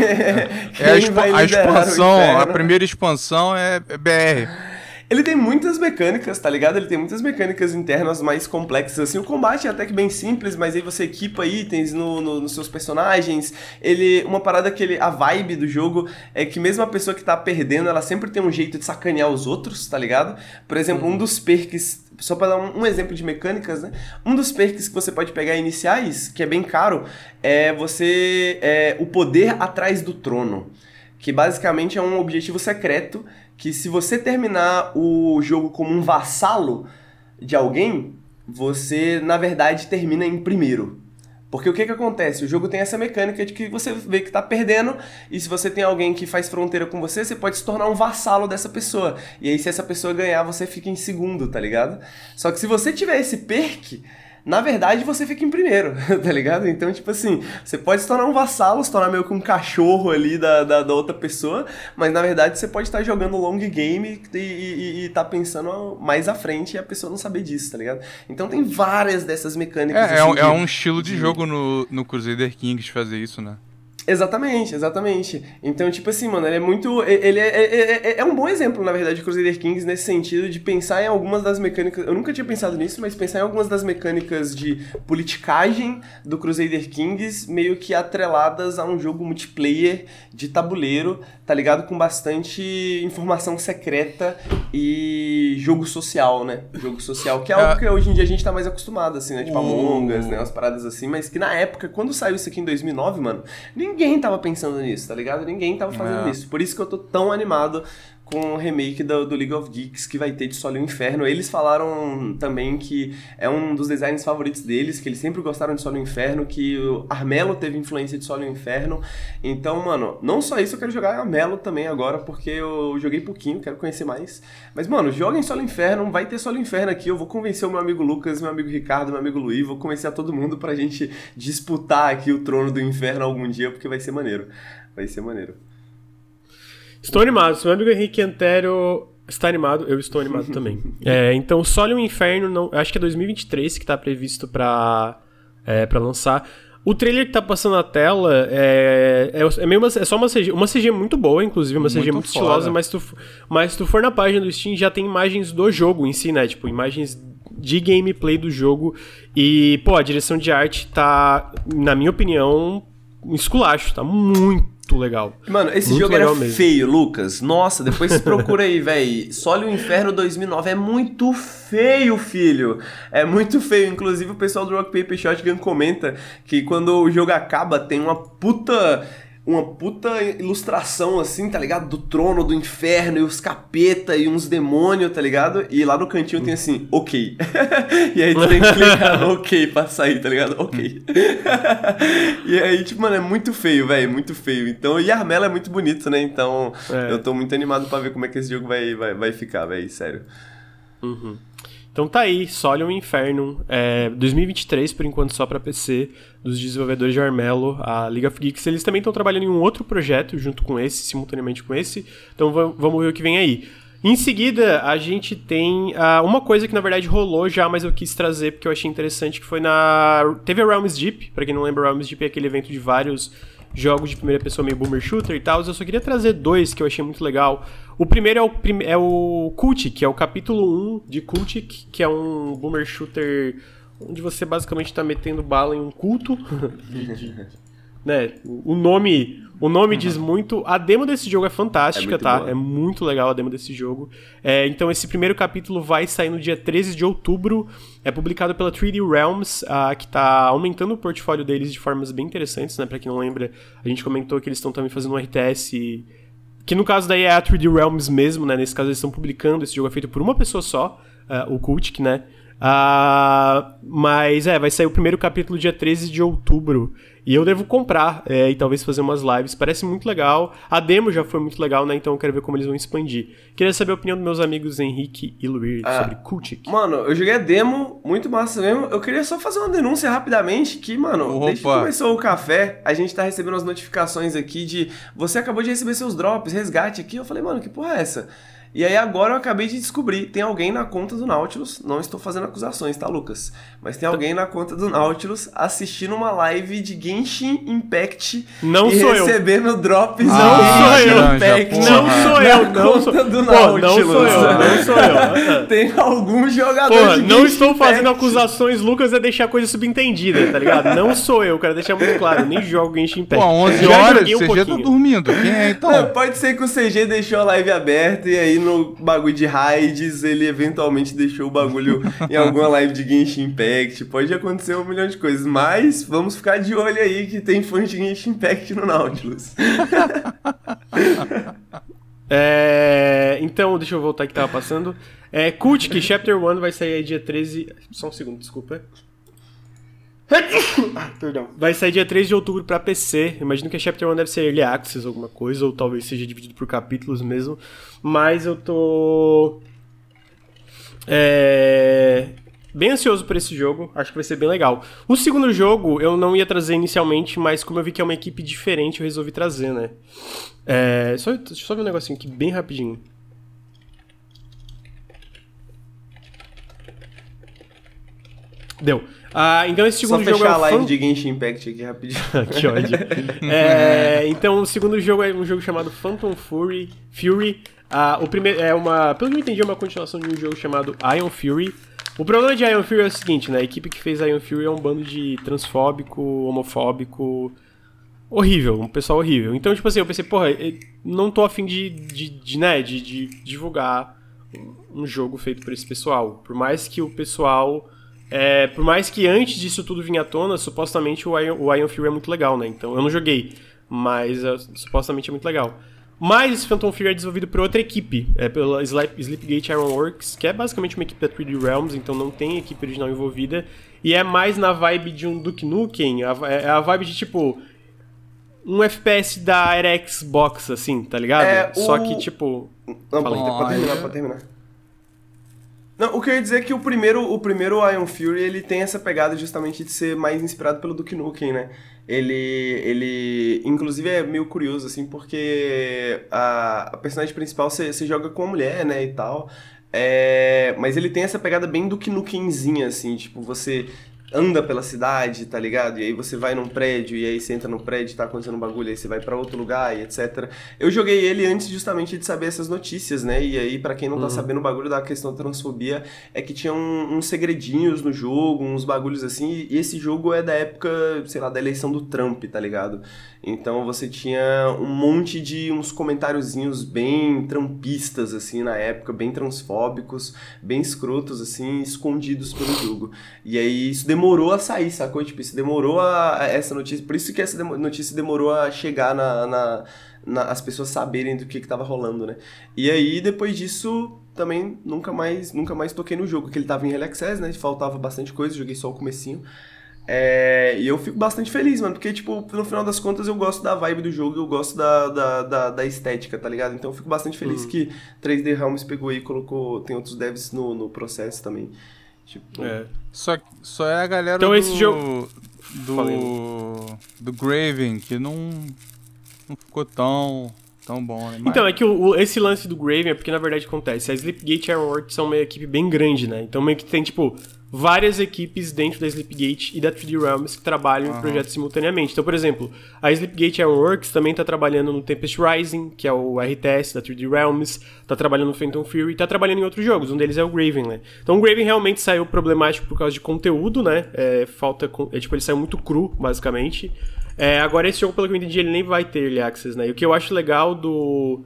É a, quem vai a expansão, a primeira expansão é é BR. Ele tem muitas mecânicas, tá ligado? Ele tem muitas mecânicas internas mais complexas, assim. O combate é até que bem simples, mas aí você equipa itens no, no, nos seus personagens. Ele. Uma parada que ele. A vibe do jogo é que mesmo a pessoa que tá perdendo, ela sempre tem um jeito de sacanear os outros, tá ligado? Por exemplo, um dos perks. Só pra dar um, um exemplo de mecânicas, né? Um dos perks que você pode pegar iniciais, que é bem caro, é você. É, o poder atrás do trono. Que basicamente é um objetivo secreto que se você terminar o jogo como um vassalo de alguém, você na verdade termina em primeiro. Porque o que que acontece? O jogo tem essa mecânica de que você vê que tá perdendo, e se você tem alguém que faz fronteira com você, você pode se tornar um vassalo dessa pessoa. E aí, se essa pessoa ganhar, você fica em segundo, tá ligado? Só que se você tiver esse perk, na verdade você fica em primeiro, tá ligado? Então, tipo assim, você pode se tornar um vassalo, se tornar meio que um cachorro ali da, da, da outra pessoa, mas na verdade você pode estar jogando long game e, e, e tá pensando mais à frente e a pessoa não saber disso, tá ligado? Então tem várias dessas mecânicas. É, é, assim, é, um estilo de, de jogo no, no Crusader Kings fazer isso, né? Exatamente, exatamente. Então, tipo assim, mano, ele é muito. Ele é, é, é, é, um bom exemplo, na verdade, de Crusader Kings nesse sentido de pensar em algumas das mecânicas. Eu nunca tinha pensado nisso, mas pensar em algumas das mecânicas de politicagem do Crusader Kings meio que atreladas a um jogo multiplayer de tabuleiro, tá ligado? Com bastante informação secreta e jogo social, né? Jogo social, que é algo que hoje em dia a gente tá mais acostumado, assim, né? Tipo, Among Us, né? Umas paradas assim, mas que na época, quando saiu isso aqui em 2009, mano, ninguém ninguém tava pensando nisso, tá ligado? Ninguém tava fazendo é. isso. Por isso que eu tô tão animado com o remake do, do, League of Geeks que vai ter de Sol e o Inferno. Eles falaram também que é um dos designs favoritos deles, que eles sempre gostaram de Sol e o Inferno, que o Armelo teve influência de Sol e o Inferno. Então, mano, não só isso, eu quero jogar Armelo também agora, porque eu joguei pouquinho, quero conhecer mais. Mas, mano, joguem Sol Inferno, vai ter Sol e o Inferno aqui. Eu vou convencer o meu amigo Lucas, meu amigo Ricardo, meu amigo Luiz, vou convencer a todo mundo pra gente disputar aqui o trono do inferno algum dia, porque vai ser maneiro. Vai ser maneiro. Estou animado. Se meu amigo Henrique Antero está animado, eu estou animado também. É, então, Sol e o Inferno, não, acho que é 2023 que está previsto para é, pra lançar. O trailer que tá passando na tela é, é, é, meio uma, é só uma CG, uma CG muito boa, inclusive, uma CG muito, muito estilosa, mas tu, mas tu for na página do Steam já tem imagens do jogo em si, né? Tipo, imagens de gameplay do jogo. E, pô, a direção de arte tá, na minha opinião, um esculacho, tá muito muito legal. Mano, esse muito jogo era mesmo. feio, Lucas. Nossa, depois procura aí, velho. Sole o Inferno 2009 é muito feio, filho. É muito feio. Inclusive, o pessoal do Rock Paper Shotgun comenta que quando o jogo acaba, tem uma puta uma puta ilustração assim, tá ligado? Do trono, do inferno e os capeta e uns demônios, tá ligado? E lá no cantinho tem assim, ok. e aí tu tem que clicar ok pra sair, tá ligado? Ok. e aí, tipo, mano, é muito feio, velho, muito feio. Então, e Armela é muito bonito, né? Então, é. eu tô muito animado para ver como é que esse jogo vai, vai, vai ficar, velho, sério. Uhum. Então tá aí, Solion Inferno, é, 2023 por enquanto só para PC, dos desenvolvedores de Armelo, a League of Geeks. Eles também estão trabalhando em um outro projeto junto com esse, simultaneamente com esse. Então vamos ver o que vem aí. Em seguida, a gente tem uh, uma coisa que na verdade rolou já, mas eu quis trazer porque eu achei interessante, que foi na... Teve a Realms Deep, pra quem não lembra, Realms Deep é aquele evento de vários jogos de primeira pessoa meio boomer shooter e tal. Eu só queria trazer dois que eu achei muito legal. O primeiro é o, é o Cultic, que é o capítulo 1 de Cultic, que é um boomer shooter onde você basicamente está metendo bala em um culto. né? O nome o nome uhum. diz muito. A demo desse jogo é fantástica, é tá? Boa. É muito legal a demo desse jogo. É, então, esse primeiro capítulo vai sair no dia 13 de outubro. É publicado pela 3D Realms, uh, que tá aumentando o portfólio deles de formas bem interessantes, né? Pra quem não lembra, a gente comentou que eles estão também fazendo um RTS. Que no caso daí é a 3D Realms mesmo, né? Nesse caso eles estão publicando. Esse jogo é feito por uma pessoa só, uh, o Cultic, né? Uh, mas é, vai sair o primeiro capítulo dia 13 de outubro. E eu devo comprar é, e talvez fazer umas lives. Parece muito legal. A demo já foi muito legal, né? Então eu quero ver como eles vão expandir. Queria saber a opinião dos meus amigos Henrique e Luiz ah, sobre Kultik. Mano, eu joguei a demo, muito massa mesmo. Eu queria só fazer uma denúncia rapidamente que, mano, Opa. desde que começou o café, a gente tá recebendo as notificações aqui de você acabou de receber seus drops, resgate aqui. Eu falei, mano, que porra é essa? E aí agora eu acabei de descobrir, tem alguém na conta do Nautilus, não estou fazendo acusações, tá, Lucas? Mas tem alguém na conta do Nautilus assistindo uma live de Genshin Impact não e sou recebendo eu. drops não do sou eu. Impact. Não sou eu, não sou do Nautilus. não sou eu, não sou eu. tem algum jogador Porra, de não Genshin estou fazendo Impact. acusações, Lucas, é deixar coisa subentendida, tá ligado? Não sou eu, quero deixar muito claro, eu nem jogo Genshin Impact. Pô, 11 Já horas, joguei um já tá pouquinho. dormindo. Quem é então? Não, pode ser que o CG deixou a live aberta e aí no bagulho de raids ele eventualmente deixou o bagulho em alguma live de Genshin Impact. Pode acontecer um milhão de coisas, mas vamos ficar de olho aí que tem fãs de Genshin Impact no Nautilus. É, então, deixa eu voltar que tava passando. É, Cult, Chapter 1 vai sair aí dia 13. Só um segundo, desculpa. Perdão. Vai sair dia 13 de outubro pra PC. Imagino que a Chapter 1 deve ser Early Access, alguma coisa, ou talvez seja dividido por capítulos mesmo. Mas eu tô. É. Bem ansioso por esse jogo, acho que vai ser bem legal. O segundo jogo eu não ia trazer inicialmente, mas como eu vi que é uma equipe diferente, eu resolvi trazer, né? É, só, deixa eu só ver um negocinho aqui bem rapidinho. Deu. Ah, então esse Só segundo jogo fechar é a live Fan- de Genshin Impact aqui rapidinho. que ódio. É, então, o segundo jogo é um jogo chamado Phantom Fury. Fury. Ah, o primeiro é uma, pelo que eu entendi, é uma continuação de um jogo chamado Iron Fury. O problema de Iron Fury é o seguinte, né? A equipe que fez Iron Fury é um bando de transfóbico, homofóbico, horrível, um pessoal horrível. Então, tipo assim, eu pensei, porra, não tô afim de, de, de, né, de, de divulgar um jogo feito por esse pessoal. Por mais que o pessoal. É, por mais que antes disso tudo vinha à tona, supostamente o Iron, o Iron Fury é muito legal, né? Então eu não joguei, mas é, supostamente é muito legal. Mas esse Phantom Fury é desenvolvido por outra equipe, é pela Sleep- Sleepgate Ironworks, que é basicamente uma equipe da 3D Realms, então não tem equipe original envolvida. E é mais na vibe de um Duke Nukem, a, é a vibe de tipo. Um FPS da era Xbox, assim, tá ligado? É, o- Só que, tipo. Não, pode, pode terminar, pode terminar. Não, o que eu ia dizer é que o primeiro, o primeiro Iron Fury, ele tem essa pegada justamente de ser mais inspirado pelo Duke Nukem, né? Ele, ele, inclusive é meio curioso, assim, porque a, a personagem principal você joga com a mulher, né, e tal, é, mas ele tem essa pegada bem Duke Nukemzinha, assim, tipo, você anda pela cidade, tá ligado? E aí você vai num prédio, e aí você entra no prédio, tá acontecendo um bagulho, aí você vai pra outro lugar e etc. Eu joguei ele antes justamente de saber essas notícias, né? E aí, pra quem não tá sabendo o bagulho da questão da transfobia, é que tinha um- uns segredinhos no jogo, uns bagulhos assim, e esse jogo é da época, sei lá, da eleição do Trump, tá ligado? Então você tinha um monte de uns comentáriozinhos bem trumpistas, assim, na época, bem transfóbicos, bem escrotos, assim, escondidos pelo jogo. E aí isso demorou a sair, sacou? Tipo, isso demorou a, essa notícia. Por isso que essa notícia demorou a chegar na. na, na- as pessoas saberem do que, que tava rolando, né? E aí, depois disso, também nunca mais, nunca mais toquei no jogo, que ele tava em Early Access, né? Faltava bastante coisa, joguei só o comecinho. É, e eu fico bastante feliz, mano, porque, tipo, no final das contas eu gosto da vibe do jogo, eu gosto da, da, da, da estética, tá ligado? Então eu fico bastante feliz que 3D Realms pegou aí e colocou. Tem outros devs no, no processo também. Tipo, É. Só, só é a galera Então do, esse jogo- do, Falei. do Graven que não, não ficou tão, tão bom, né? Mas- Então, é que o- o- esse lance do Graven é porque, na verdade, acontece. A Sleepgate e a Ironworks são uma equipe bem grande, né? Então, meio que tem, tipo, várias equipes dentro da Sleepgate e da 3D Realms que trabalham em projetos simultaneamente. Então, por exemplo, a Sleepgate Ironworks também tá trabalhando no Tempest Rising, que é o RTS da 3D Realms, tá trabalhando no Phantom Fury e tá trabalhando em outros jogos. Um deles é o Graven, né? Então, o Graven realmente saiu problemático por causa de conteúdo, né? É, falta... É, tipo, ele saiu muito cru, basicamente. É, agora, esse jogo, pelo que eu entendi, ele nem vai ter Early Access, né? E o que eu acho legal do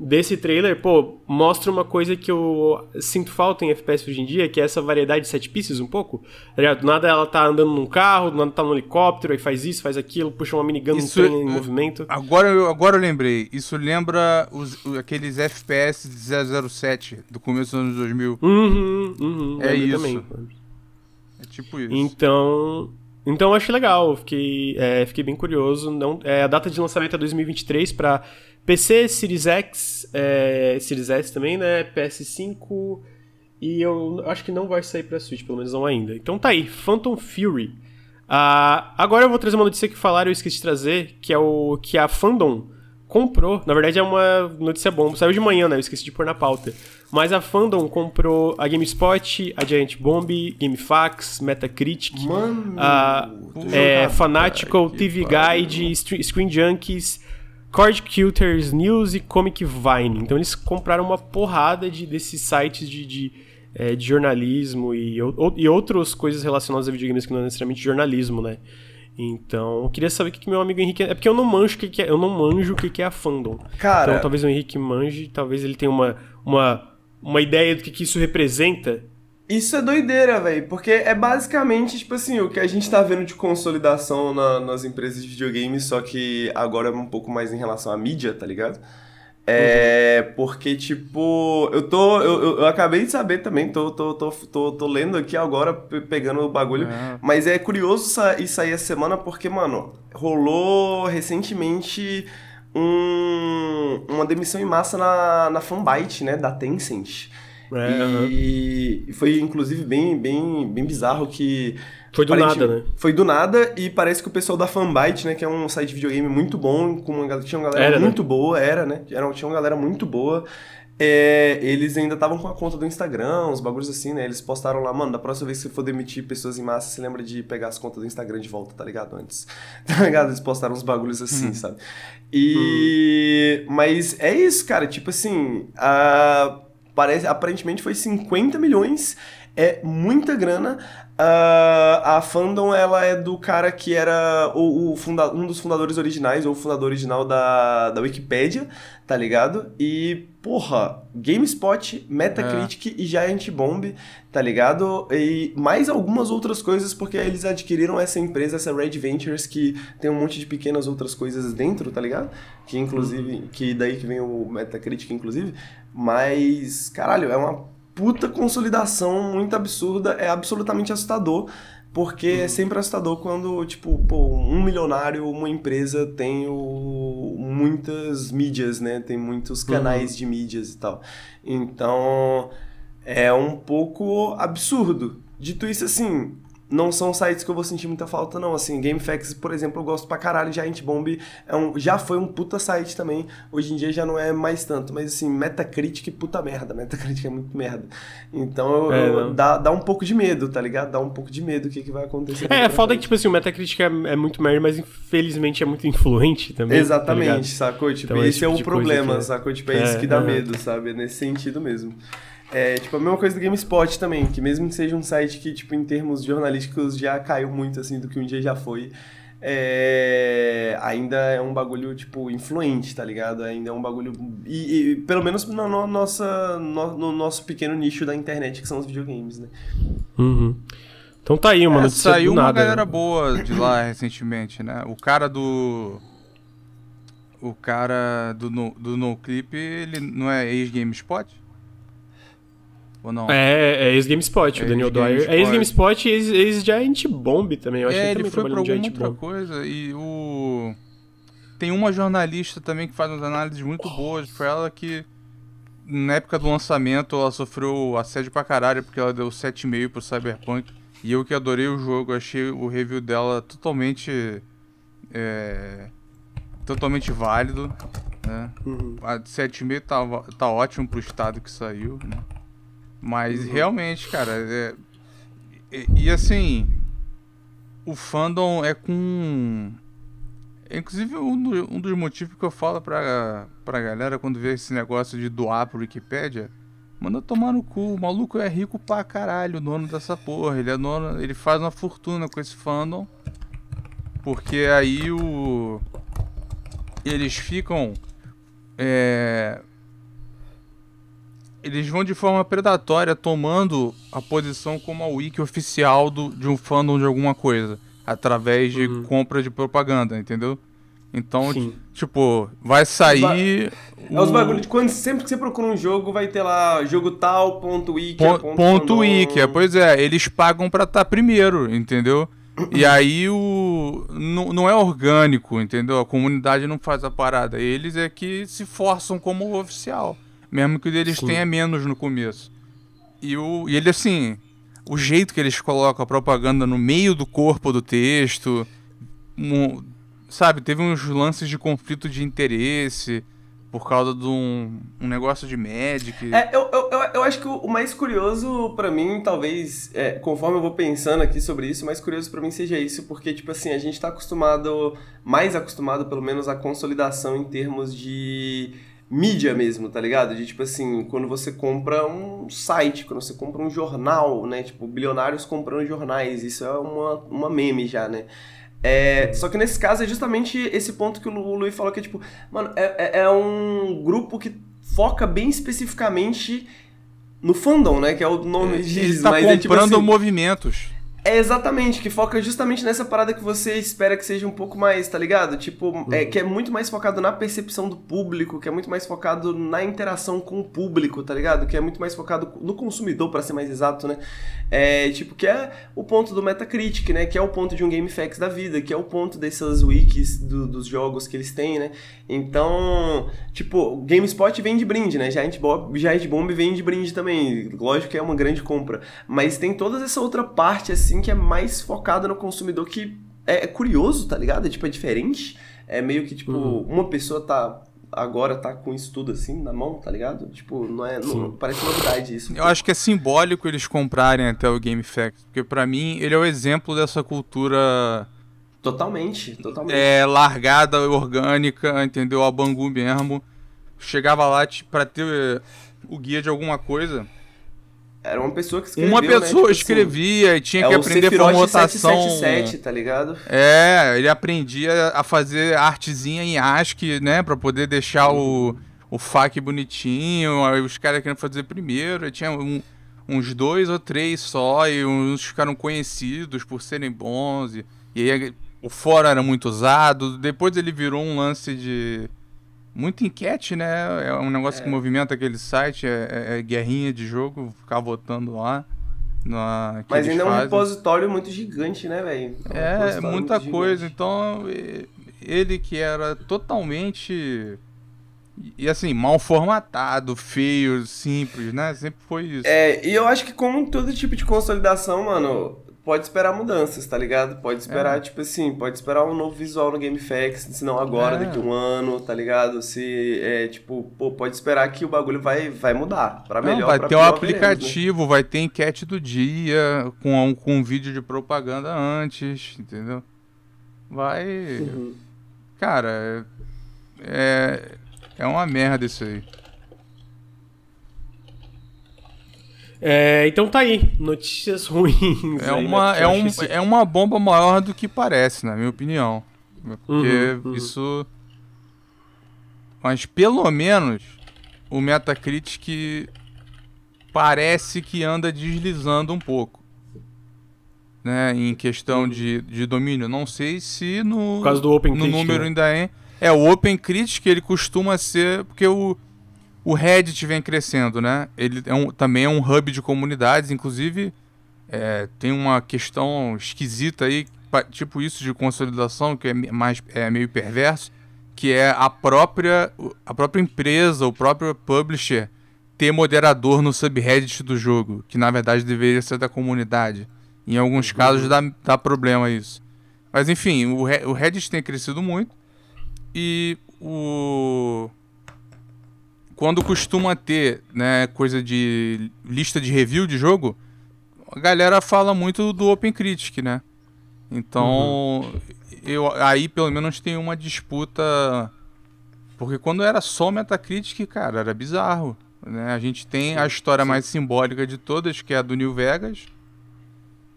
desse trailer, pô, mostra uma coisa que eu sinto falta em FPS hoje em dia, que é essa variedade de set pieces um pouco. Tá? Do nada ela tá andando num carro, do nada tá num helicóptero, aí faz isso, faz aquilo, puxa uma minigun Isso trem é- em movimento. Agora, eu, agora eu lembrei. Isso lembra os, aqueles FPS de 007 do começo dos anos 2000. Uhum, uhum, É isso. também. É tipo isso. Então, então eu achei legal, fiquei, é, fiquei bem curioso. Não, é, a data de lançamento é 2023 para PC, Series X, é, Series S também, né? PS5 e eu acho que não vai sair para Switch, pelo menos não ainda. Então tá aí, Phantom Fury. Ah, agora eu vou trazer uma notícia que falaram e eu esqueci de trazer, que é o que a Fandom comprou, na verdade é uma notícia bomba, saiu de manhã, né? Eu esqueci de pôr na pauta. Mas a Fandom comprou a GameSpot, a Giant Bomb, GameFAQs, Metacritic, Mano, a é, Fanatical, TV Guide, Screen Junkies, Cord Culters News e Comic Vine. Então eles compraram uma porrada de, desses sites de, de, é, de jornalismo e, ou, e outras coisas relacionadas a videogames que não é necessariamente jornalismo, né? Então, eu queria saber o que, que meu amigo Henrique. É porque eu não manjo o que, que é. Eu não manjo o que, que é a fandom. Cara. Então talvez o Henrique manje, talvez ele tenha uma, uma, uma ideia do que, que isso representa. Isso é doideira, velho, porque é basicamente, tipo assim, o que a gente tá vendo de consolidação na- nas empresas de videogames, só que agora é um pouco mais em relação à mídia, tá ligado? É, porque, tipo, eu tô. Eu, eu, acabei de saber também, tô, tô, tô, tô, tô lendo aqui agora, pe- pegando o bagulho. É. Mas é curioso isso aí essa semana, porque, mano, rolou recentemente um, uma demissão em massa na, na Fanbyte, né, da Tencent. É. E foi, inclusive, bem, bem, bem bizarro que. Foi do nada, né? Foi do nada e parece que o pessoal da Fanbyte, né, que é um site de videogame muito bom, com uma, tinha uma galera Era, né? muito boa, era, né? Era, tinha uma galera muito boa. É, eles ainda estavam com a conta do Instagram, uns bagulhos assim, né? Eles postaram lá, mano, da próxima vez que você for demitir pessoas em massa, você lembra de pegar as contas do Instagram de volta, tá ligado? Antes. Tá ligado? Eles postaram uns bagulhos assim, sabe? E. Mas é isso, cara. Tipo assim. A... Parece, aparentemente foi 50 milhões. É muita grana. Ah, a fandom, ela é do cara que era o, o funda- um dos fundadores originais, ou o fundador original da, da Wikipédia, tá ligado? E, porra, GameSpot, Metacritic e Giant Bomb, tá ligado? E mais algumas outras coisas, porque eles adquiriram essa empresa, essa Red Ventures, que tem um monte de pequenas outras coisas dentro, tá ligado? Que inclusive, que daí que vem o Metacritic, inclusive. Mas, caralho, é uma puta consolidação muito absurda, é absolutamente assustador, porque é sempre assustador quando, tipo, pô, um milionário, uma empresa tem o, muitas mídias, né? Tem muitos canais de mídias e tal. Então, é um pouco absurdo. Dito isso, assim, não são sites que eu vou sentir muita falta, não. Assim, GameFAQs, por exemplo, eu gosto pra caralho. Giant Bomb é um, já foi um puta site também. Hoje em dia já não é mais tanto. Mas, assim, Metacritic, puta merda. Metacritic é muito merda. Então, É, eu- dá, dá um pouco de medo, tá ligado? Dá um pouco de medo o que, que vai acontecer. É, daqui a pra foda é que, tipo assim, o Metacritic é, é muito merda, mas infelizmente é muito influente também. tá? Exatamente, sacou? Tipo, Então, esse esse é tipo o de coisa problema, que é- sacou? Tipo, é, É, isso que dá medo, sabe? É nesse sentido mesmo. É, tipo, a mesma coisa do GameSpot também, que mesmo que seja um site que, tipo, em termos jornalísticos já caiu muito, assim, do que um dia já foi, é, ainda é um bagulho, tipo, influente, tá ligado? Ainda é um bagulho... E, e, pelo menos na no, nossa, no, no nosso pequeno nicho da internet, que são os videogames, né? Uhum. Então tá aí, uma É, saiu uma nada. galera boa de lá recentemente, né? O cara do. O cara do, no, do NoClip, ele não é ex-GameSpot? Ou não? É, é ex-GameSpot, o Daniel Dwyer. É ex-GameSpot e ex- ex-Giant Bomb também. Eu acho que é, ele ele também foi pra alguma outra Bomb. coisa. E o. Tem uma jornalista também que faz umas análises muito boas pra ela que. Na época do lançamento ela sofreu assédio pra caralho porque ela deu 7,5 pro Cyberpunk. E eu que adorei o jogo, achei o review dela totalmente. É, totalmente válido. Né? Uhum. A de 7,5 tá, tá ótimo pro estado que saiu, né? Mas Uhum. realmente, cara, é- e, e assim, o fandom é com. é, Inclusive, um, do- um dos motivos que eu falo pra, pra galera quando vê esse negócio de doar pro Wikipedia, manda tomar no cu. O maluco é rico pra caralho, o dono dessa porra. Ele é dono, ele faz uma fortuna com esse fandom. Porque aí o. Eles ficam. É, eles vão de forma predatória tomando a posição como a wiki oficial do, de um fandom de alguma coisa. Através de Uhum. compra de propaganda, entendeu? Então, tipo, vai sair. É os o- bagulhos de quando sempre que você procura um jogo, vai ter lá jogo tal, ponto wiki, Pon- ponto, Ponto wiki, é, pois é, eles pagam pra estar primeiro, entendeu? E aí o. Não, não é orgânico, entendeu? A comunidade não faz a parada. Eles é que se forçam como oficial. Mesmo que o deles Sim. tenha menos no começo. E, o, e ele assim. O jeito que eles colocam a propaganda no meio do corpo do texto. mo- sabe, teve uns lances de conflito de interesse por causa de um, um negócio de Magic. É, eu, eu, eu acho que o mais curioso para mim, talvez, é, conforme eu vou pensando aqui sobre isso, o mais curioso para mim seja isso, porque, tipo assim, a gente tá acostumado, mais acostumado pelo menos, à consolidação em termos de mídia mesmo, tá ligado? De tipo assim, quando você compra um site, quando você compra um jornal, né? Tipo, bilionários comprando jornais, isso é uma, uma meme já, né? É, só que nesse caso é justamente esse ponto que o Luiz falou que é tipo, mano, é, é, é um grupo que foca bem especificamente no fandom, né? Que é o nome Ele diz, tá mas comprando é tipo assim, movimentos. É exatamente, que foca justamente nessa parada que você espera que seja um pouco mais, tá ligado? Tipo, é, que é muito mais focado na percepção do público, que é muito mais focado na interação com o público, tá ligado? Que é muito mais focado no consumidor, pra ser mais exato, né? É, tipo, que é o ponto do Metacritic, né? Que é o ponto de um GameFAQs da vida, que é o ponto dessas wikis do- dos jogos que eles têm, né? Então, tipo, GameSpot vem de brinde, né? Giant Bomb, Giant Bomb vem de brinde também. Lógico que é uma grande compra. Mas tem toda essa outra parte, assim, que é mais focada no consumidor que é, é curioso, tá ligado? É, tipo, é diferente. É meio que, tipo, uma pessoa tá. Agora tá com isso tudo assim na mão, tá ligado? Tipo, não é. Não, parece novidade isso. Eu acho que é simbólico eles comprarem até o Game Facts, porque pra mim ele é o exemplo dessa cultura Totalmente, totalmente. é, largada, orgânica, entendeu? A Bangu mesmo. Chegava lá tipo, pra ter o guia de alguma coisa. Era uma pessoa que escreveu, uma né? pessoa Tipo assim, escrevia e tinha é que aprender Sephiroth formatação. 777, tá ligado? É, ele aprendia a fazer artezinha em ASCII, né? Pra poder deixar o, o FAQ bonitinho. Aí os caras queriam fazer primeiro. Aí tinha um- uns dois ou três só. E uns ficaram conhecidos por serem bons. E, e aí o fórum era muito usado. Depois ele virou um lance de. Muito enquete, né? É um negócio que movimenta aquele site. É, é- é guerrinha de jogo. Ficar votando lá. Na, Mas ainda é um repositório muito gigante, né, velho? um É, repositório muita coisa. gigante. Então, ele que era totalmente. E assim, mal formatado, feio, simples, né? Sempre foi isso. É, e eu acho que como todo tipo de consolidação, mano, pode esperar mudanças, tá ligado? Pode esperar, É. tipo assim, pode esperar um novo visual no GameFAQs, se não agora, É. daqui a um ano, tá ligado? Se, é, tipo, pô, pode esperar que o bagulho vai, vai mudar, pra Não, melhor, vai pra ter um veremos, né? aplicativo, vai ter enquete do dia, com, um- com um vídeo de propaganda antes, entendeu? Vai. Uhum. Cara, é. É uma merda isso aí. É, então tá aí, notícias ruins. É aí, uma, né? é, um, isso- é uma bomba maior do que parece, na minha opinião. Porque Uhum, uhum. isso. Mas pelo menos o Metacritic parece que anda deslizando um pouco. Né, em questão de, de domínio. Não sei se no, Por causa do Open no Critic, número né? ainda é. É, o Open Critic ele costuma ser. Porque o, o Reddit vem crescendo, né? Ele é um, também é um hub de comunidades, inclusive é, tem uma questão esquisita aí, tipo isso de consolidação, que é mais é meio perverso, que é a própria, a própria empresa, o próprio publisher ter moderador no subreddit do jogo, que na verdade deveria ser da comunidade. Em alguns casos dá, dá problema isso. Mas enfim, o, o Reddit tem crescido muito e o quando costuma ter, né, coisa de lista de review de jogo, a galera fala muito do Open Critic, né? Então, eu aí pelo menos tem uma disputa porque quando era só Metacritic, cara, era bizarro, né? A gente tem a história mais simbólica de todas, que é a do New Vegas.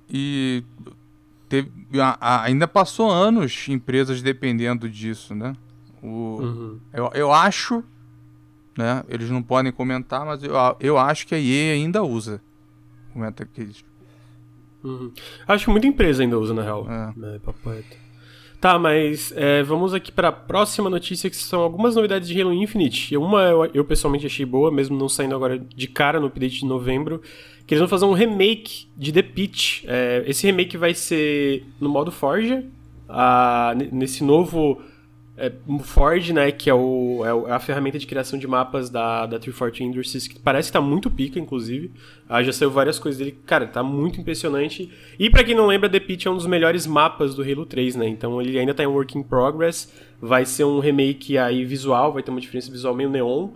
E teve, a- a- ainda passou anos empresas dependendo disso, né? O, Uhum. eu, eu acho, né? Eles não podem comentar, mas eu, eu acho que a EA ainda usa o Metacritic. Uhum. Acho que muita empresa ainda usa, na real. É. É, papo reto. Tá, mas é, vamos aqui pra próxima notícia, que são algumas novidades de Halo Infinite. Uma eu, eu pessoalmente achei boa, mesmo não saindo agora de cara no update de novembro, que eles vão fazer um remake de The Pitch. É, esse remake vai ser no modo Forja, ah, n- nesse novo é, Ford, né, que é, o, é, é a ferramenta de criação de mapas da, da 340 Industries, que parece que tá muito pica, inclusive. Ah, já saiu várias coisas dele. Cara, tá muito impressionante. E para quem não lembra, The Pit é um dos melhores mapas do Halo 3, né? Então ele ainda tá em work in progress. Vai ser um remake aí visual, vai ter uma diferença visual meio neon.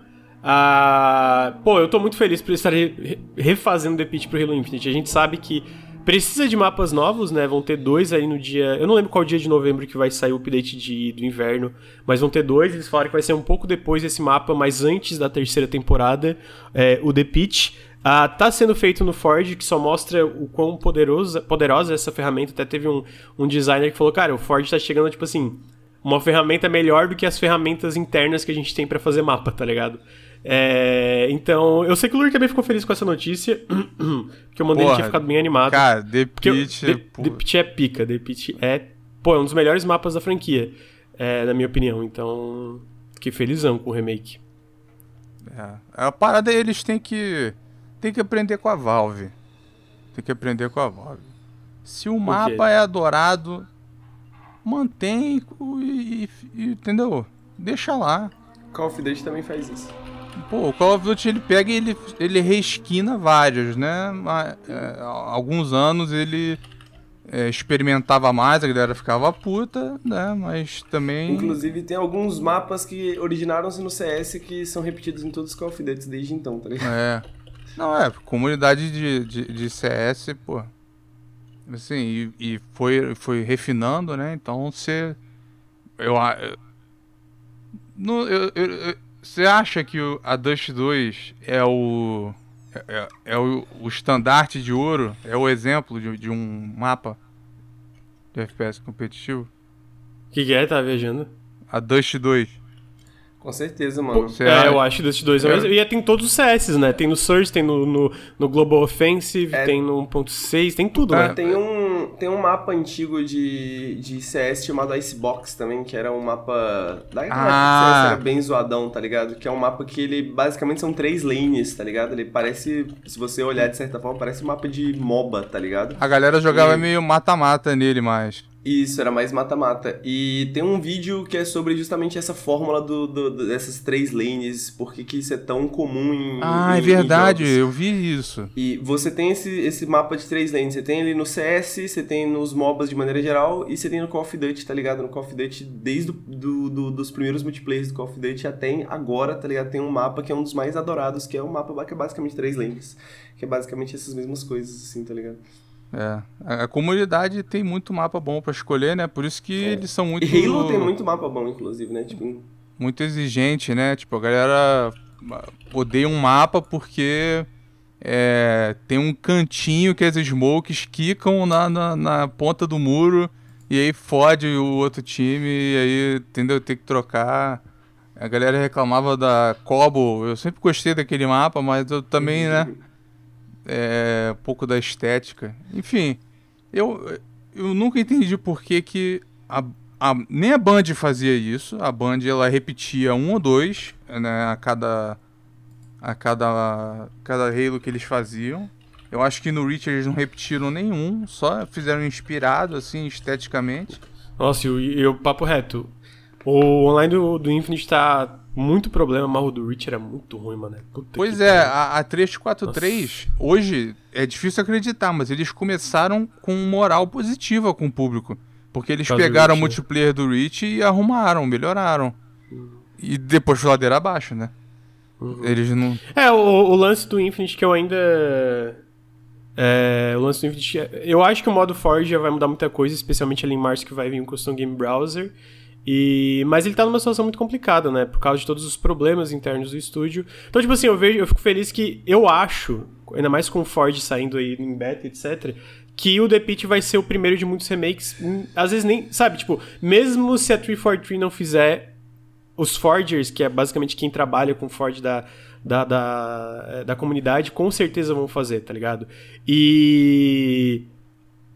Ah, pô, eu tô muito feliz por estar re refazendo The Pit pro Halo Infinite. A gente sabe que Precisa de mapas novos, né? Vão ter dois aí no dia. Eu não lembro qual dia de novembro que vai sair o update de, do inverno, mas vão ter dois. Eles falaram que vai ser um pouco depois desse mapa, mas antes da terceira temporada, é, o The Pitch. Ah, tá sendo feito no Ford, que só mostra o quão poderoso, poderosa é essa ferramenta. Até teve um, um designer que falou: cara, o Ford tá chegando, tipo assim, uma ferramenta melhor do que as ferramentas internas que a gente tem para fazer mapa, tá ligado? É, então, eu sei que o Lur também ficou feliz com essa notícia, que eu mandei Porra, ele tinha ficado bem animado. Cara, The Pit... The, The Pit é pica, The Pit é, pô, é um dos melhores mapas da franquia, é, na minha opinião. Então, fiquei felizão com o remake. É, a parada é eles têm que, têm que aprender com a Valve. Tem que aprender com a Valve. Se o mapa é adorado, mantém e, e, entendeu? Deixa lá. Call of Duty também faz isso. Pô, o Call of Duty ele pega e ele, ele reesquina vários, né? É, alguns anos ele é, experimentava mais, a galera ficava puta, né? Mas também. Inclusive tem alguns mapas que originaram-se no CS que são repetidos em todos os Call of Duty desde então, tá ligado? É. Não, é, comunidade de, de, de CS, pô. Assim, e, e, foi, foi refinando, né? Então você. Eu. eu, eu, eu você acha que o, a Dust 2 é o. É, é, é o, o estandarte de ouro? É o exemplo de, de um mapa de FPS competitivo? O que, que é? Tá viajando? A Dust 2. Com certeza, mano. Pô, é, eu acho Dust 2 é. E tem todos os CS, né? Tem no Surge, tem no, no, no Global Offensive, é. tem no 1.6, tem tudo, ah, né? Tem um, tem um mapa antigo de, de CS chamado Icebox também, que era um mapa. Da ah. CS era bem zoadão, tá ligado? Que é um mapa que ele basicamente são três lanes, tá ligado? Ele parece, se você olhar de certa forma, parece um mapa de MOBA, tá ligado? A galera jogava e... meio mata-mata nele mais. Isso, era mais mata-mata. E tem um vídeo que é sobre justamente essa fórmula do, do dessas três lanes, por que isso é tão comum em. Ah, em, é verdade, eu vi isso. E você tem esse, esse mapa de três lanes. Você tem ali no CS, você tem nos MOBAs de maneira geral, e você tem no Call of Duty, tá ligado? No Call of Duty, desde do, do, dos primeiros multiplayers do Call of Duty até agora, tá ligado? Tem um mapa que é um dos mais adorados, que é um mapa que é basicamente três lanes. Que é basicamente essas mesmas coisas, assim, tá ligado? É. A, comunidade tem muito mapa bom para escolher, né? Por isso que é. eles são muito. E Halo tem muito mapa bom, inclusive, né? Tipo... Muito exigente, né? Tipo, a galera odeia um mapa porque é, tem um cantinho que as smokes quicam na, na, na, ponta do muro e aí fode o outro time e aí, entendeu? Tem que trocar. A galera reclamava da Cobo. Eu sempre gostei daquele mapa, mas eu também, né? É, um pouco da estética. Enfim, eu, eu nunca entendi por que, que a, a, nem a Band fazia isso. A Band ela repetia um ou dois né, a cada a cada cada Halo que eles faziam. Eu acho que no Reach eles não repetiram nenhum, só fizeram inspirado assim esteticamente. Nossa, e o papo reto. O online do, do Infinite tá muito problema, mas o do Reach era muito ruim, mano. Puta pois é, a, a 343, Nossa. hoje, é difícil acreditar, mas eles começaram com moral positiva com o público. Porque eles pegaram o multiplayer do Reach e arrumaram, melhoraram. Uhum. E depois ladeira abaixo, né? Uhum. Eles não. É, o, o, lance do Infinite que eu ainda. É, o lance do Infinite. Eu acho que o modo Forge já vai mudar muita coisa, especialmente ali em março que vai vir o Custom Game Browser. E, mas ele tá numa situação muito complicada, né? Por causa de todos os problemas internos do estúdio. Então, tipo assim, eu vejo, eu fico feliz que eu acho, ainda mais com o Ford saindo aí em beta, etc., que o The Pit vai ser o primeiro de muitos remakes. Hum, às vezes nem. Sabe, tipo, mesmo se a 343 não fizer, os Forgers, que é basicamente quem trabalha com Ford da, da, da, da comunidade, com certeza vão fazer, tá ligado? E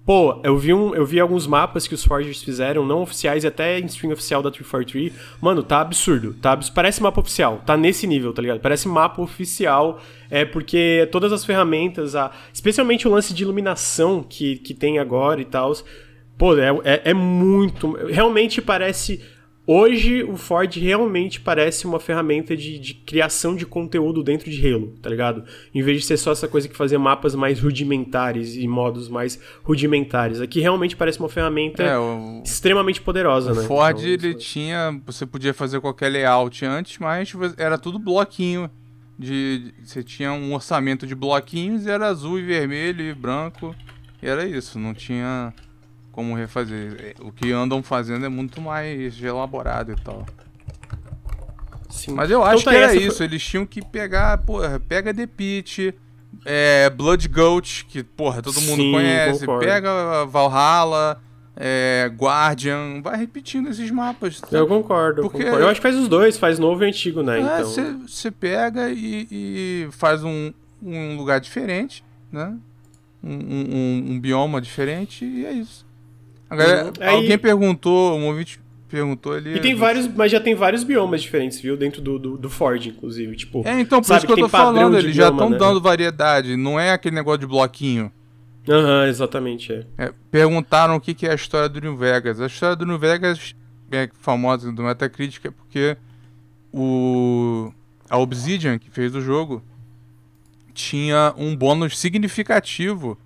Pô, eu vi, um, eu vi alguns mapas que os Forgers fizeram, não oficiais até em stream oficial da 343. Mano, tá absurdo. Tá, parece mapa oficial. Tá nesse nível, tá ligado? Parece mapa oficial. É porque todas as ferramentas, a, especialmente o lance de iluminação que, que tem agora e tal. Pô, é, é, é muito. Realmente parece Hoje, o Ford realmente parece uma ferramenta de, de, criação de conteúdo dentro de Halo, tá ligado? Em vez de ser só essa coisa que fazia mapas mais rudimentares e modos mais rudimentares. Aqui realmente parece uma ferramenta é, o... extremamente poderosa, o né? Ford, então, ele tinha... Você podia fazer qualquer layout antes, mas era tudo bloquinho. De, você tinha um orçamento de bloquinhos e era azul e vermelho e branco. E era isso, não tinha como refazer. É, o que andam fazendo é muito mais elaborado e tal. Sim. Mas eu acho então, tá, que era isso. Foi... Eles tinham que pegar, porra, pega The Pit, é, Blood Goat, que, porra, todo mundo Sim, conhece. Concordo. Pega Valhalla, é, Guardian, vai repetindo esses mapas. Sabe? Eu concordo, Porque... concordo. Eu acho que faz os dois, faz novo e antigo, né? É, você então... pega e, e, faz um, um lugar diferente, né? Um, um, um bioma diferente e é isso. Agora, uhum. alguém Aí... perguntou, um ouvinte perguntou ali. E tem vários, mas já tem vários biomas diferentes, viu? Dentro do, do, do Ford, inclusive. Tipo, é, então, por isso que, eu tô falando, eles já estão né? dando variedade, não é aquele negócio de bloquinho. Aham, uhum, exatamente, é. é. Perguntaram o que, que é a história do New Vegas. A história do New Vegas é famosa do Metacritic é porque o a Obsidian, que fez o jogo, tinha um bônus significativo.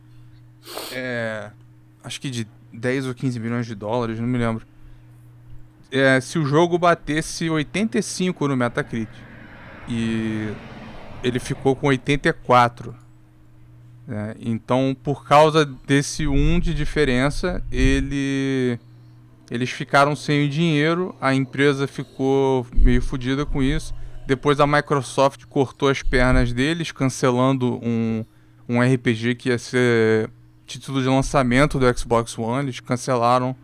É, acho que de 10 ou 15 milhões de dólares, não me lembro. É, se o jogo batesse 85 no Metacritic. E ele ficou com 84. É, então, por causa desse 1 de diferença, ele eles ficaram sem dinheiro, a empresa ficou meio fodida com isso. Depois a Microsoft cortou as pernas deles, cancelando um, um RPG que ia ser título de lançamento do Xbox One, eles cancelaram.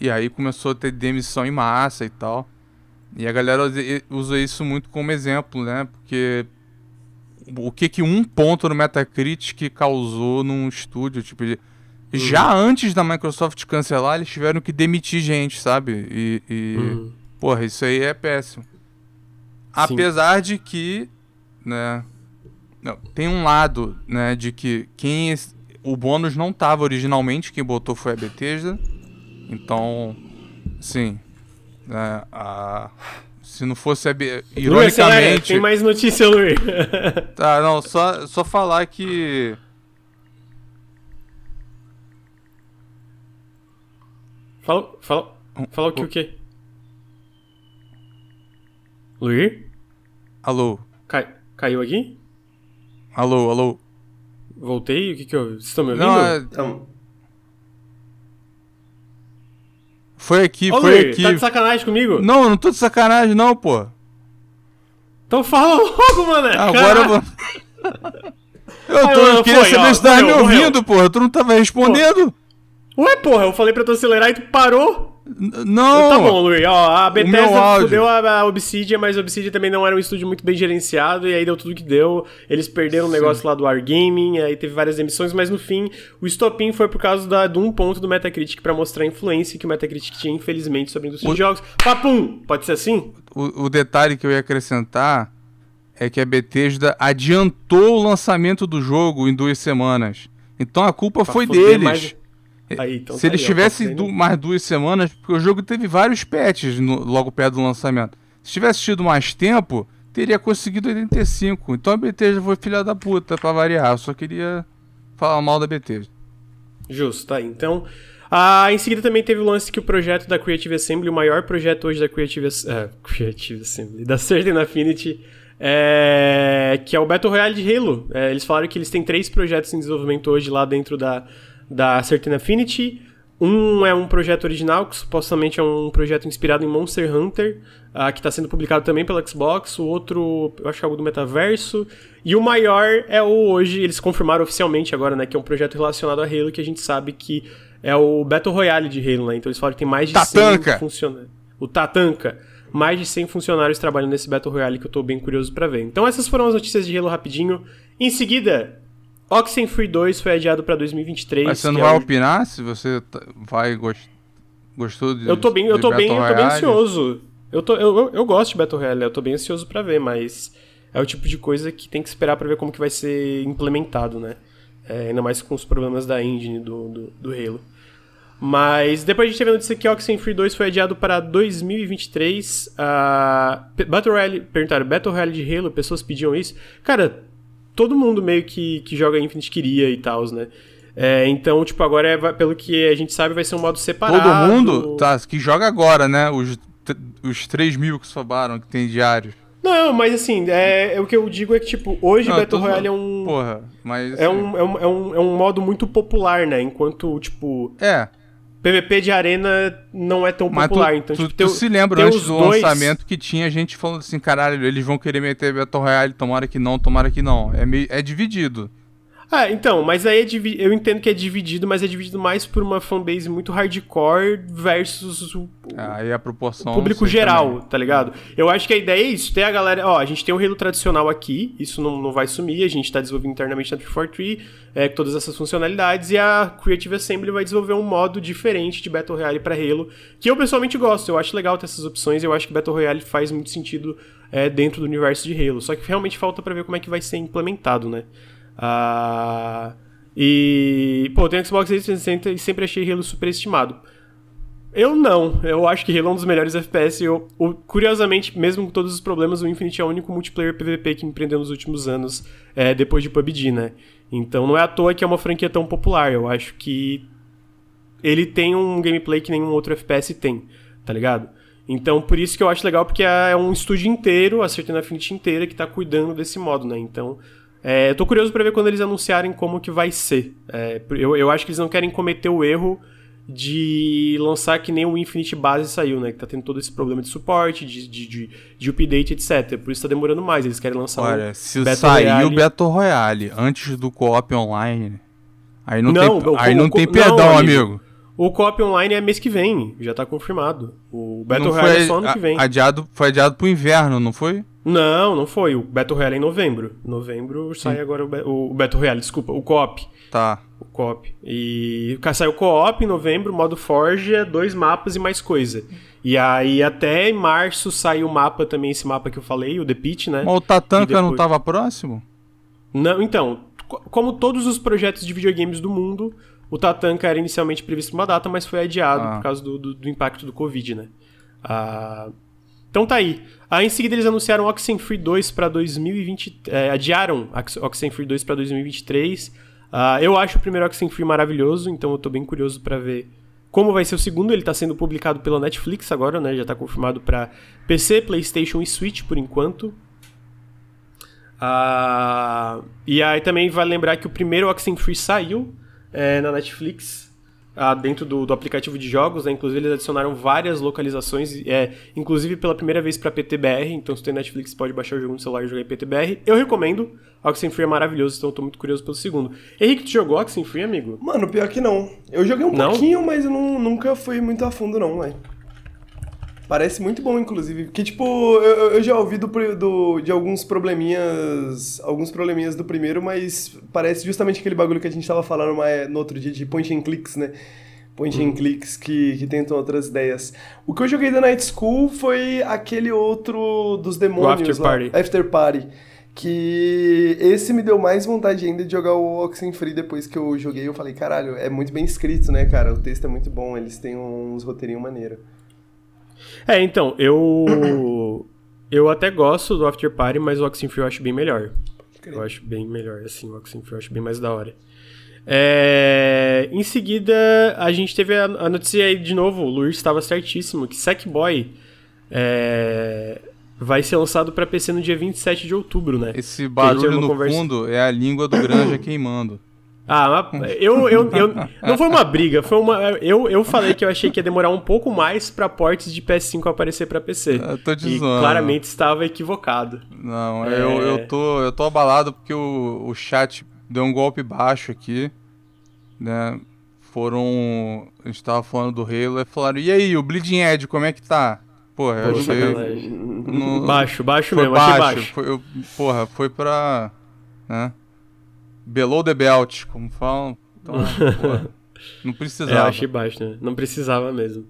E aí começou a ter demissão em massa e tal. E a galera usa isso muito como exemplo, né? Porque o que que um ponto no Metacritic causou num estúdio, tipo, de... uhum. já antes da Microsoft cancelar, eles tiveram que demitir gente, sabe? E, e... Uhum. porra, isso aí é péssimo. Sim. Apesar de que, né, não, tem um lado, né, de que quem o bônus não tava originalmente, quem botou foi a Bethesda. Então, sim. É, a, se não fosse a Be... Ironicamente. Luiz, tem mais notícia, Luiz. tá, não, só, só falar que. Fala, fala, fala o que o quê? Luiz? Alô? Cai, caiu aqui? Alô, alô? Voltei? O que que eu... Vocês estão me ouvindo? Não, é... Então... Foi aqui, Ô, foi aqui. Tá de sacanagem comigo? Não, eu não tô de sacanagem não, pô. Então fala logo, mano. Agora eu vou... Eu, tô, eu queria foi, saber ó, se tava me ouvindo, porra. Tu não tava respondendo. Pô. Ué, porra, eu falei pra tu acelerar e tu parou. Não! Tá bom, Luiz. Ó, a Bethesda fudeu a, a Obsidian, mas a Obsidian também não era um estúdio muito bem gerenciado, e aí deu tudo que deu. Eles perderam o um negócio lá do Wargaming, aí teve várias emissões, mas no fim, o estopim foi por causa da, de um ponto do Metacritic para mostrar a influência que o Metacritic tinha, infelizmente, sobre a indústria o... de jogos. Papum! Pode ser assim? O, o detalhe que eu ia acrescentar é que a Bethesda adiantou o lançamento do jogo em duas semanas. Então a culpa pra foi deles. Mais... Aí, então Se tá eles aí, tivessem du mais duas semanas, porque o jogo teve vários patches no, logo perto do lançamento. Se tivesse tido mais tempo, teria conseguido 85. Então a Bethesda foi filha da puta, pra variar. Eu só queria falar mal da Bethesda. Justo, tá aí. Então, ah, em seguida também teve o lance que o projeto da Creative Assembly, o maior projeto hoje da Creative, uh, Creative Assembly, da Certain Affinity, é, que é o Battle Royale de Halo. É, eles falaram que eles têm três projetos em desenvolvimento hoje lá dentro da, da Certain Affinity. Um é um projeto original, que supostamente é um projeto inspirado em Monster Hunter, uh, que está sendo publicado também pela Xbox. O outro, eu acho que é algo do metaverso. E o maior é o hoje, eles confirmaram oficialmente agora, né, que é um projeto relacionado a Halo, que a gente sabe que é o Battle Royale de Halo, né? Então eles falam que tem mais de Tatanka. 100 funcionários. O Tatanka. Mais de 100 funcionários trabalhando nesse Battle Royale que eu estou bem curioso para ver. Então essas foram as notícias de Halo rapidinho. Em seguida, Oxenfree 2 foi adiado pra 2023. Mas você não vai é opinar se você vai gost... gostou de Eu tô bem, eu tô bem, eu tô bem ansioso. Eu, tô, eu, eu, eu, gosto de Battle Royale, eu tô bem ansioso para ver, mas é o tipo de coisa que tem que esperar para ver como que vai ser implementado, né? É, ainda mais com os problemas da engine do, do, do Halo. Mas depois a gente teve a notícia que Oxenfree 2 foi adiado para 2023. Uh, Battle Royale, perguntaram, Battle Royale de Halo, pessoas pediam isso. Cara, todo mundo meio que, que joga Infinite queria e tal, né? É, então, tipo, agora, é, pelo que a gente sabe, vai ser um modo separado. Todo mundo? Tá, que joga agora, né? Os, os 3 mil que sobraram, que tem diários. Não, mas assim, é, é, o que eu digo é que, tipo, hoje não, Battle Royale é um. Porra, mas. É, assim... um, é, um, é, um, é um modo muito popular, né? Enquanto, tipo. É. PVP de arena não é tão Mas popular. Tu, então, tu, tipo, tu se lembra antes do dois... lançamento que tinha gente falando assim, caralho, eles vão querer meter Battle Royale, tomara que não, tomara que não. É, meio, é dividido. Ah, então, mas aí é eu entendo que é dividido, mas é dividido mais por uma fanbase muito hardcore versus o, ah, aí a proporção o público geral, também. tá ligado? Eu acho que a ideia é isso, ter a galera, ó, a gente tem um Halo tradicional aqui, isso não, não vai sumir, a gente tá desenvolvendo internamente na 343, é, com todas essas funcionalidades, e a Creative Assembly vai desenvolver um modo diferente de Battle Royale para Halo, que eu pessoalmente gosto, eu acho legal ter essas opções, eu acho que Battle Royale faz muito sentido é, dentro do universo de Halo, só que realmente falta para ver como é que vai ser implementado, né? Uh, e, pô, tem Xbox 360 e sempre achei Halo superestimado. Eu não, eu acho que Halo é um dos melhores FPS. Eu, eu, curiosamente, mesmo com todos os problemas, o Infinite é o único multiplayer PVP que empreendeu nos últimos anos, é, depois de PUBG, né? Então não é à toa que é uma franquia tão popular. Eu acho que ele tem um gameplay que nenhum outro FPS tem, tá ligado? Então por isso que eu acho legal, porque é um estúdio inteiro, a Certain Affinity inteira, que tá cuidando desse modo, né? Então é, eu tô curioso para ver quando eles anunciarem como que vai ser. É, eu, eu acho que eles não querem cometer o erro de lançar que nem o Infinite Base saiu, né? Que tá tendo todo esse problema de suporte, de, de, de, de update, etc. Por isso tá demorando mais. Eles querem lançar Olha, um se Battle sair Royale... o Battle Royale antes do co-op online, aí não, não tem, aí não tem perdão, não, amigo. O co-op online é mês que vem, já tá confirmado. O Battle não Royale é só ano que vem. Adiado, foi adiado pro inverno, não foi? Não, não foi. O Battle Royale é em novembro. Novembro sai agora o, o Battle Royale, desculpa, o co-op. Tá. O co-op. E saiu o co-op em novembro, modo Forge, dois mapas e mais coisa. E aí até em março saiu o mapa também, esse mapa que eu falei, o The Pit, né? Mas o Tatanka depois... não tava próximo? Não, então, como todos os projetos de videogames do mundo, o Tatanka era inicialmente previsto uma data, mas foi adiado ah. por causa do, do, do, impacto do Covid, né? Ah, então tá aí. Aí em seguida eles anunciaram Oxenfree 2 para 2020, é, adiaram Oxenfree 2 para 2023. Uh, eu acho o primeiro Oxenfree maravilhoso, então eu tô bem curioso para ver como vai ser o segundo. Ele tá sendo publicado pela Netflix agora, né? Já tá confirmado para PC, PlayStation e Switch por enquanto. Uh, e aí também vale lembrar que o primeiro Oxenfree saiu é, na Netflix ah, dentro do, do, aplicativo de jogos, né? Inclusive eles adicionaram várias localizações, é, inclusive pela primeira vez para PTBR, então se tem Netflix pode baixar o jogo no celular e jogar em PTBR. Eu recomendo, Oxenfree é maravilhoso, então eu tô muito curioso pelo segundo. Henrique, tu jogou Oxenfree, amigo? Mano, pior que não. Eu joguei um não? pouquinho, mas eu não, nunca fui muito a fundo não, velho. Parece muito bom, inclusive. Que, tipo, eu, eu já ouvi do, do, de alguns probleminhas. Alguns probleminhas do primeiro, mas parece justamente aquele bagulho que a gente tava falando no outro dia de point and clicks, né? Point and hum. clicks que, que tentam outras ideias. O que eu joguei da Night School foi aquele outro dos demônios. O After lá, Party. After Party. Que esse me deu mais vontade ainda de jogar o Oxenfree depois que eu joguei. Eu falei, caralho, é muito bem escrito, né, cara? O texto é muito bom, eles têm uns roteirinhos maneiros. É, então, eu. eu até gosto do After Party, mas o Oxenfree eu acho bem melhor. Eu acho bem melhor, assim, o Oxenfree eu acho bem mais da hora. É, em seguida, a gente teve a, a notícia aí de novo, o Luiz estava certíssimo, que Sackboy é, vai ser lançado para PC no dia 27 de outubro, né? Esse barulho no conversa... fundo é a língua do Granja queimando. Ah, eu, eu, eu. Não foi uma briga, foi uma. Eu, eu falei que eu achei que ia demorar um pouco mais pra portes de PS5 aparecer pra PC. Eu tô te e zoando. claramente estava equivocado. Não, é... eu, eu, tô, eu tô abalado porque o, o chat deu um golpe baixo aqui. Né? Foram. A gente tava falando do Halo e falaram: e aí, o Bleeding Edge, como é que tá? Porra, eu achei. No... Baixo, baixo foi mesmo, baixo. baixo. Foi, eu, porra, foi pra. Né? Below the belt, como falam. Então, pô, não precisava. É, achei baixo, né? Não precisava mesmo.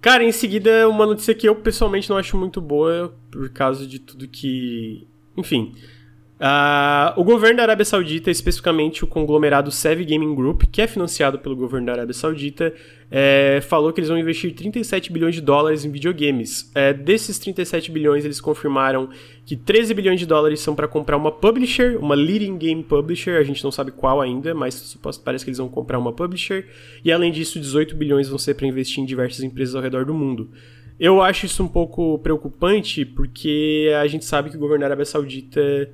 Cara, em seguida, uma notícia que eu pessoalmente não acho muito boa, por causa de tudo que. Enfim. Uh, o governo da Arábia Saudita, especificamente o conglomerado Sev Gaming Group, que é financiado pelo governo da Arábia Saudita, é, falou que eles vão investir 37 bilhões de dólares em videogames. É, desses 37 bilhões, eles confirmaram que 13 bilhões de dólares são para comprar uma publisher, uma leading game publisher, a gente não sabe qual ainda, mas parece que eles vão comprar uma publisher. E além disso, 18 bilhões vão ser para investir em diversas empresas ao redor do mundo. Eu acho isso um pouco preocupante, porque a gente sabe que o governo da Arábia Saudita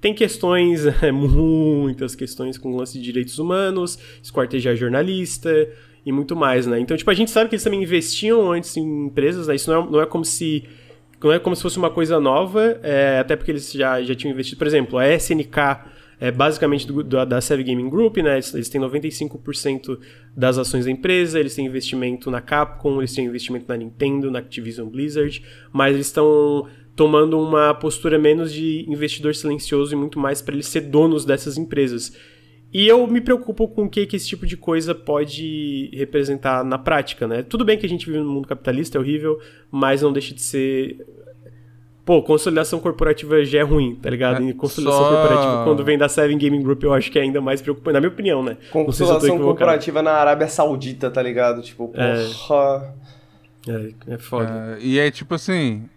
tem questões, é, muitas questões com lance de direitos humanos, esquartejar jornalista e muito mais, né? Então, tipo, a gente sabe que eles também investiam antes em empresas, né? Isso não é, não é como se não é como se fosse uma coisa nova, é, até porque eles já, já tinham investido. Por exemplo, a SNK é basicamente do, do, da Sev Gaming Group, né? Eles, eles têm 95% das ações da empresa, eles têm investimento na Capcom, eles têm investimento na Nintendo, na Activision Blizzard, mas eles estão tomando uma postura menos de investidor silencioso e muito mais para eles ser donos dessas empresas. E eu me preocupo com o que, que esse tipo de coisa pode representar na prática, né? Tudo bem que a gente vive no mundo capitalista, é horrível, mas não deixa de ser. Pô, consolidação corporativa já é ruim, tá ligado? É, e consolidação só... corporativa, quando vem da Seven Gaming Group, eu acho que é ainda mais preocupante, na minha opinião, né? Consolidação se corporativa na Arábia Saudita, tá ligado? Tipo, é. porra. É, é foda. É, e é tipo assim,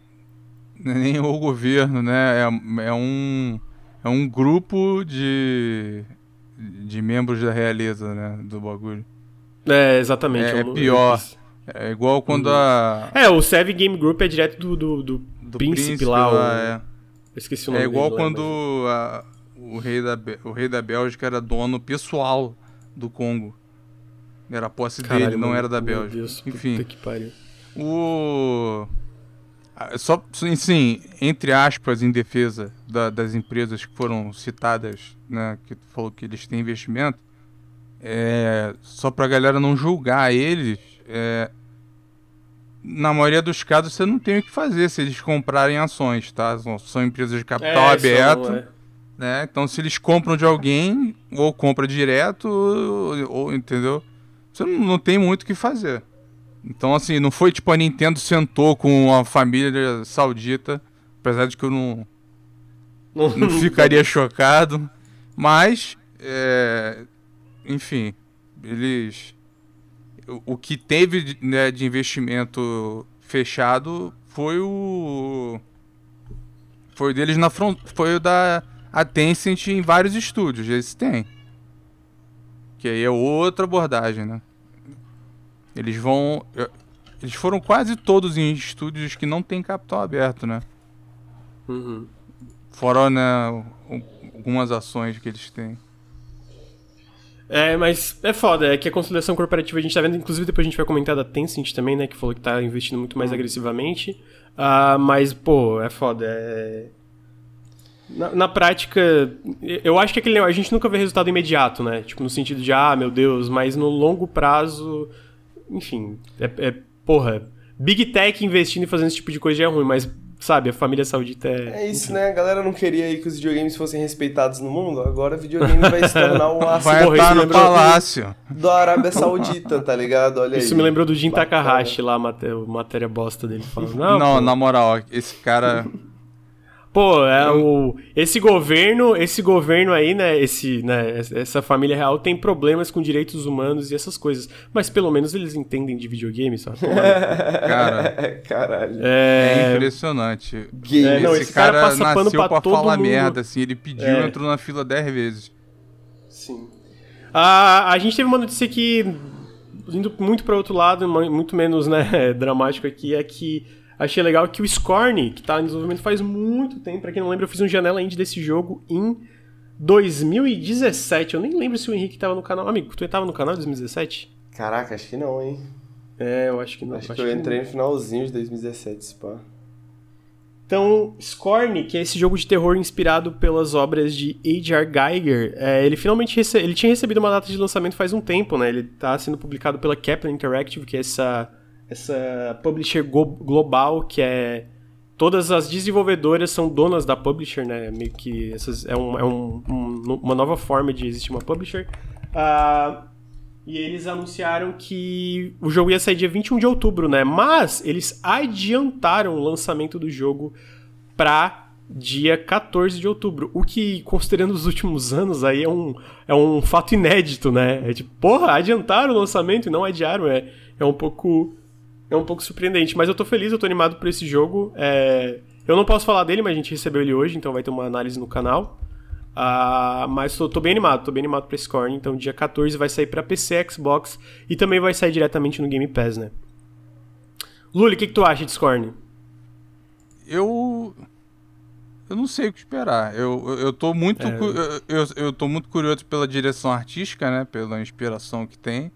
é nem o governo, né? É, é, um, é um grupo de, de membros da realeza, né? Do bagulho. É, exatamente. É, é pior. É igual quando uhum. a. É, o Sev Game Group é direto do, do, do, do príncipe, príncipe, lá. lá o... é. Eu esqueci o nome É igual dele, quando mas... a, o, rei da, o rei da Bélgica era dono pessoal do Congo. Era a posse Caralho, dele, não era da Bélgica. Deus, Enfim. que pariu. O. Ah, só, sim, entre aspas, em defesa da, das empresas que foram citadas, né, que falou que eles têm investimento, é, só para a galera não julgar eles, é, na maioria dos casos você não tem o que fazer se eles comprarem ações, tá? São, são empresas de capital é, aberto, é. né? Então se eles compram de alguém, ou compra direto, ou, ou entendeu? Você não, não tem muito o que fazer. Então, assim, não foi tipo a Nintendo sentou com a família saudita, apesar de que eu não, não ficaria chocado. Mas, é, enfim, eles. O, o que teve né, de investimento fechado foi o. Foi deles na front, foi o da a Tencent em vários estúdios, esse tem. Que aí é outra abordagem, né? Eles vão. Eles foram quase todos em estúdios que não tem capital aberto, né? Uhum. Fora, né, algumas ações que eles têm. É, mas é foda, é que a consolidação corporativa a gente tá vendo, inclusive depois a gente vai comentar da Tencent também, né, que falou que tá investindo muito mais uhum. agressivamente. Uh, mas, pô, é foda, é... Na, na, prática, eu acho que aquele a gente nunca vê resultado imediato, né? Tipo, no sentido de, ah, meu Deus, mas no longo prazo enfim, é, é, porra, Big Tech investindo e fazendo esse tipo de coisa já é ruim, mas sabe, a família saudita é. É isso, enfim. né? A galera não queria aí que os videogames fossem respeitados no mundo, agora o videogame vai se tornar o aço Vai estar no palácio. Da Arábia Saudita, tá ligado? Olha isso aí. me lembrou do Jin Takahashi lá, a matéria, matéria bosta dele falando. Não, não na moral, esse cara. Pô, é o, esse governo, esse governo aí, né, esse, né, essa família real tem problemas com direitos humanos e essas coisas, mas pelo menos eles entendem de videogame, sabe? cara, caralho. É, é impressionante. É, não, esse, esse cara, cara nasceu pano pra, pra falar mundo. merda, assim, ele pediu, é. entrou na fila 10 vezes. Sim. A, a gente teve uma notícia que indo muito para outro lado, muito menos, né, dramático aqui, é que achei legal que o Scorn, que tá em desenvolvimento faz muito tempo, pra quem não lembra, eu fiz um janela indie desse jogo em 2017. Eu nem lembro se o Henrique tava no canal. Amigo, tu tava no canal em 2017? Caraca, acho que não, hein? É, eu acho que não. Acho, acho que eu que entrei não. no finalzinho de 2017, pá. Então, Scorn, que é esse jogo de terror inspirado pelas obras de H.R. Geiger, é, ele finalmente rece... ele tinha recebido uma data de lançamento faz um tempo, né? Ele tá sendo publicado pela Kaplan Interactive, que é essa essa publisher global que é todas as desenvolvedoras são donas da publisher, né? Meio que essas, é, um, é um, um, uma nova forma de existir uma publisher. Uh, e eles anunciaram que o jogo ia sair dia 21 de outubro, né? Mas eles adiantaram o lançamento do jogo para dia 14 de outubro. O que, considerando os últimos anos, aí é um, é um fato inédito, né? É tipo, porra, adiantaram o lançamento e não adiaram. É, é um pouco. É um pouco surpreendente. Mas eu tô feliz, eu tô animado por esse jogo. É, eu não posso falar dele, mas a gente recebeu ele hoje, então vai ter uma análise no canal. Uh, mas tô, tô, bem animado, tô bem animado pra Scorn. Então, dia 14 vai sair pra PC, Xbox e também vai sair diretamente no Game Pass, né? Luli, o que, que tu acha de Scorn? Eu. Eu não sei o que esperar. Eu, eu, eu tô muito. É. Eu, eu tô muito curioso pela direção artística, né? Pela inspiração que tem.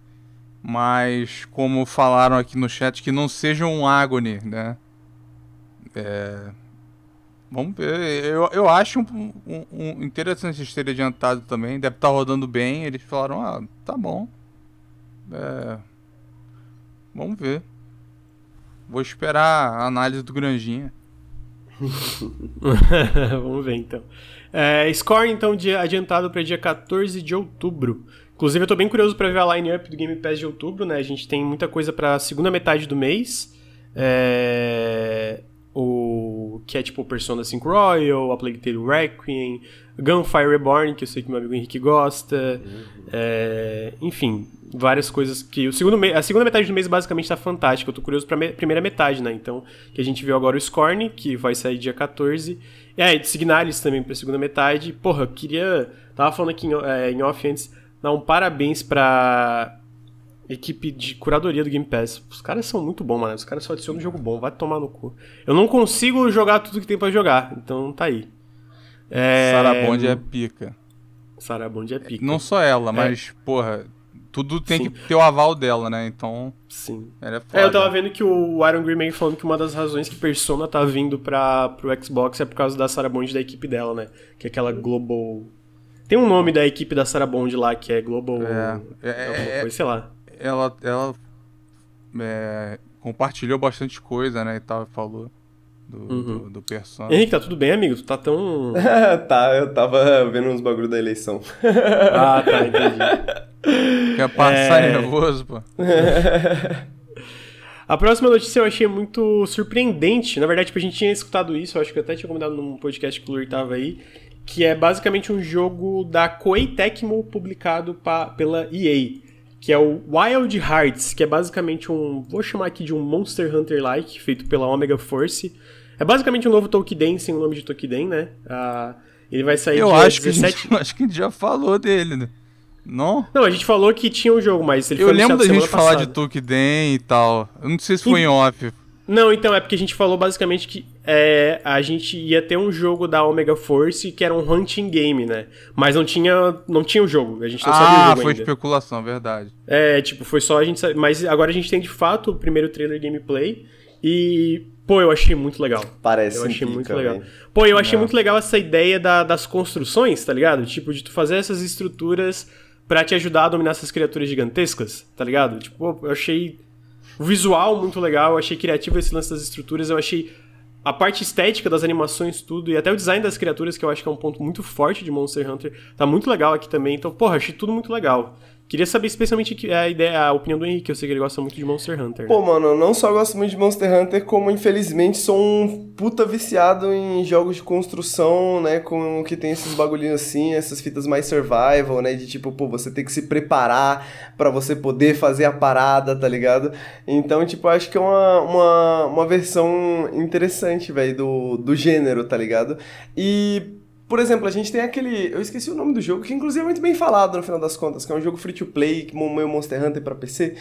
Mas, como falaram aqui no chat, que não seja um Agony, né? É, Vamos ver. Eu, eu acho um, um, um interessante eles terem adiantado também. Deve estar tá rodando bem. Eles falaram, ah, tá bom. É... Vamos ver. Vou esperar a análise do Granjinha. Vamos ver então. É, score então dia, adiantado para dia 14 de outubro. Inclusive eu tô bem curioso para ver a line-up do Game Pass de outubro, né? A gente tem muita coisa para a segunda metade do mês. É o que é tipo Persona 5 Royal, A Plague Tale Requiem, Gunfire Reborn, que eu sei que meu amigo Henrique gosta, uhum. é, enfim, várias coisas que o segundo a segunda metade do mês basicamente tá fantástica. Eu tô curioso pra me primeira metade, né? Então, que a gente viu agora o Scorn, que vai sair dia 14. E aí, de Signalis também pra segunda metade. Porra, eu queria. Tava falando aqui em, é, em off antes, dar um parabéns pra equipe de curadoria do Game Pass. Os caras são muito bons, mano. Os caras só adicionam um jogo bom. Vai tomar no cu. Eu não consigo jogar tudo que tem para jogar. Então tá aí. É... Sarabond é pica. Sarabond é pica. Não só ela, é. mas, porra, tudo tem Sim. que ter o aval dela, né? Então. Sim. é, é, eu tava vendo que o Iron Green falando que uma das razões que Persona tá vindo pra, pro Xbox é por causa da Sarah Bond da equipe dela, né? Que é aquela Global. Tem um nome da equipe da Sarah Bond lá, que é Global. É, é, é coisa, sei lá ela, ela é, compartilhou bastante coisa, né, e tal, falou do, uhum. do, do Persona. Henrique, tá tudo bem, amigo? Tu tá tão... tá, eu tava vendo uns bagulho da eleição. ah, tá, entendi. Quer passar é... nervoso, pô. A próxima notícia eu achei muito surpreendente. Na verdade, tipo, a gente tinha escutado isso, eu acho que eu até tinha comentado num podcast que o Lur tava aí, que é basicamente um jogo da Koei Tecmo publicado pa, pela EA que é o Wild Hearts, que é basicamente um, vou chamar aqui de um Monster Hunter-like, feito pela Omega Force. É basicamente um novo Tokiden sem o nome de Tokiden, né? Uh, ele vai sair Eu acho 17... Que gente, acho que a gente já falou dele, né? Não? Não, a gente falou que tinha um jogo, mas ele Eu foi lembro da gente falar de Tokiden e tal. Eu não sei se foi e... em off. Não, então, é porque a gente falou basicamente que é, a gente ia ter um jogo da Omega Force que era um hunting game, né? Mas não tinha, não tinha o jogo, a gente não ah, sabia o jogo Ah, foi ainda. especulação, verdade. É, tipo, foi só a gente Mas agora a gente tem de fato o primeiro trailer gameplay e... Pô, eu achei muito legal. Parece Eu achei pica, muito legal. Véio. Pô, eu achei não. muito legal essa ideia da, das construções, tá ligado? Tipo, de tu fazer essas estruturas para te ajudar a dominar essas criaturas gigantescas, tá ligado? Tipo, eu achei o visual muito legal, eu achei criativo esse lance das estruturas, eu achei a parte estética das animações, tudo, e até o design das criaturas, que eu acho que é um ponto muito forte de Monster Hunter, tá muito legal aqui também. Então, porra, achei tudo muito legal. Queria saber especialmente a ideia, a opinião do Henrique, eu sei que ele gosta muito de Monster Hunter. Né? Pô, mano, eu não só gosto muito de Monster Hunter, como infelizmente sou um puta viciado em jogos de construção, né, com que tem esses bagulhinhos assim, essas fitas mais survival, né, de tipo, pô, você tem que se preparar para você poder fazer a parada, tá ligado? Então, tipo, acho que é uma, uma, uma versão interessante, velho, do, do gênero, tá ligado? E por exemplo, a gente tem aquele. Eu esqueci o nome do jogo, que inclusive é muito bem falado no final das contas, que é um jogo free to play, que meio Monster Hunter pra PC.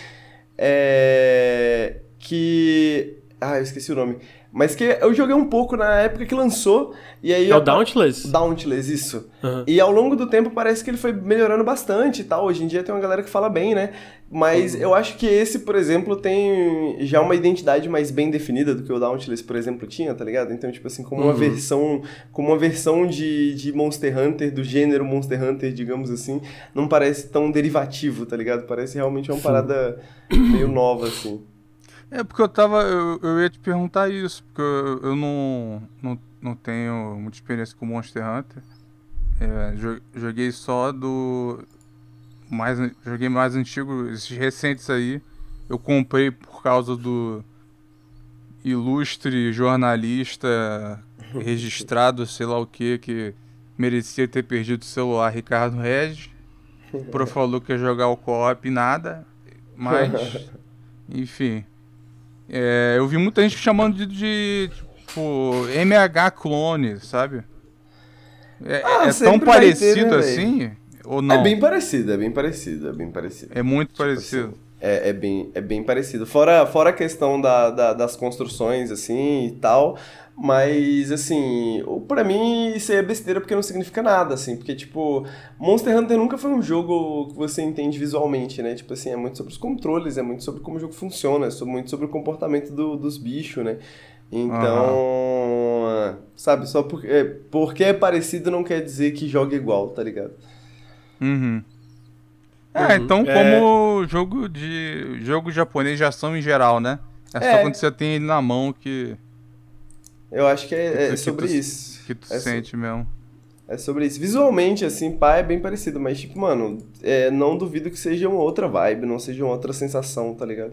É. Que. Ah, eu esqueci o nome. Mas que eu joguei um pouco na época que lançou. E aí é o Dauntless? Dauntless, isso. Uhum. E ao longo do tempo parece que ele foi melhorando bastante e tal. Hoje em dia tem uma galera que fala bem, né? Mas uhum. eu acho que esse, por exemplo, tem já uma identidade mais bem definida do que o Dauntless, por exemplo, tinha, tá ligado? Então, tipo assim, como uma uhum. versão, como uma versão de, de Monster Hunter, do gênero Monster Hunter, digamos assim, não parece tão derivativo, tá ligado? Parece realmente uma Sim. parada meio nova, assim. É, porque eu tava. Eu, eu ia te perguntar isso, porque eu, eu não, não, não tenho muita experiência com Monster Hunter. É, joguei só do. Mais, joguei mais antigo, esses recentes aí. Eu comprei por causa do ilustre jornalista registrado, sei lá o que, que merecia ter perdido o celular Ricardo Regis. O Pro falou que ia jogar o co-op nada, mas enfim. É, eu vi muita gente chamando de, de tipo, MH clone, sabe? É, Ah, é tão vai ter, parecido né, assim? Ou não? É bem parecido, é bem parecido, é bem parecido. É muito Tipo parecido. assim, é, é, bem, é bem parecido. Fora, fora a questão da, da- das construções, assim, e tal. Mas, assim, pra mim isso aí é besteira porque não significa nada, assim. Porque, tipo, Monster Hunter nunca foi um jogo que você entende visualmente, né? Tipo assim, é muito sobre os controles, é muito sobre como o jogo funciona, é sobre- muito sobre o comportamento do- dos bichos, né? Então, sabe, só porque é, porque é parecido não quer dizer que joga igual, tá ligado? Uhum. É, Uhum. então É. como jogo de jogo japonês de ação em geral, né? É, só É. quando você tem ele na mão que, Eu acho que é, Que é tu- sobre que tu- isso. que tu é, so- sente mesmo. é sobre isso. Visualmente, assim, pá, é bem parecido, mas, tipo, mano, é, não duvido que seja uma outra vibe, não seja uma outra sensação, tá ligado?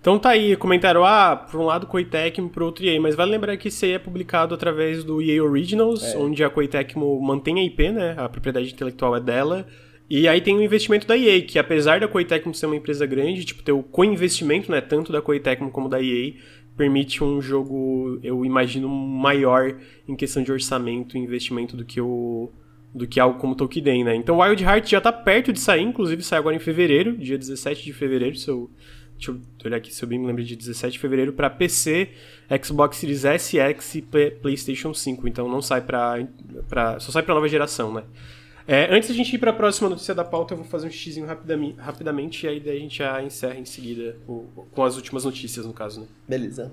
Então tá aí, comentaram, ah, por um lado Koei Tecmo, por outro EA, mas vale lembrar que isso aí é publicado através do EA Originals, É. onde a Koei Tecmo mantém a IP, né, a propriedade intelectual é dela, e aí tem o investimento da EA, que apesar da Koei Tecmo ser uma empresa grande, tipo, ter o co-investimento, né, tanto da Koei Tecmo como da EA, permite um jogo, eu imagino, maior em questão de orçamento e investimento do que o do que algo como Tolkien, né? Então Wild Heart já tá perto de sair, inclusive sai agora em fevereiro, dia 17 de fevereiro, se eu Deixa eu olhar aqui se eu bem me lembro de 17 de fevereiro para PC, Xbox Series S, X e Play- PlayStation 5. Então não sai pra. Só sai pra nova geração, né? É, antes da gente ir pra próxima notícia da pauta, eu vou fazer um xizinho rapidamente, rapidamente e aí daí a gente já encerra em seguida o- com as últimas notícias, no caso, né? Beleza.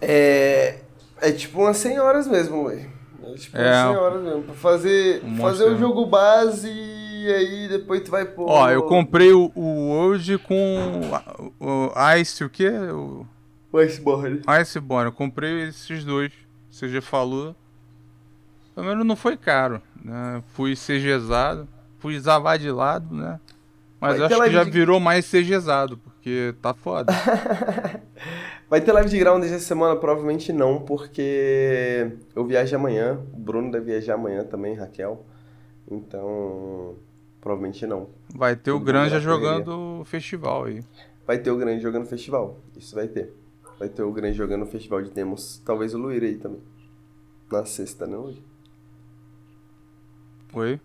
É. É tipo umas 100 horas mesmo, velho. É tipo É. umas 100 horas mesmo. Pra fazer, Um fazer o jogo base e aí depois tu vai pôr. Ó, eu comprei o, o World com o, o Ice, o que? O o Iceborne. Iceborne. Eu comprei esses dois. Você já falou. Pelo menos não foi caro. Né? Fui CGzado. Fui zavadilado, né? Mas eu acho que já de- virou mais CGzado, porque tá foda. Vai ter live de ground essa semana? Provavelmente não, porque eu viajo amanhã. O Bruno deve viajar amanhã também, Raquel. Então, provavelmente não. Vai ter o Tudo Granja na correria. jogando o festival aí. Vai ter o grande jogando festival. Isso vai ter. Vai ter o grande jogando festival de demos. Talvez o Luir aí também. Na sexta, não hoje? Foi?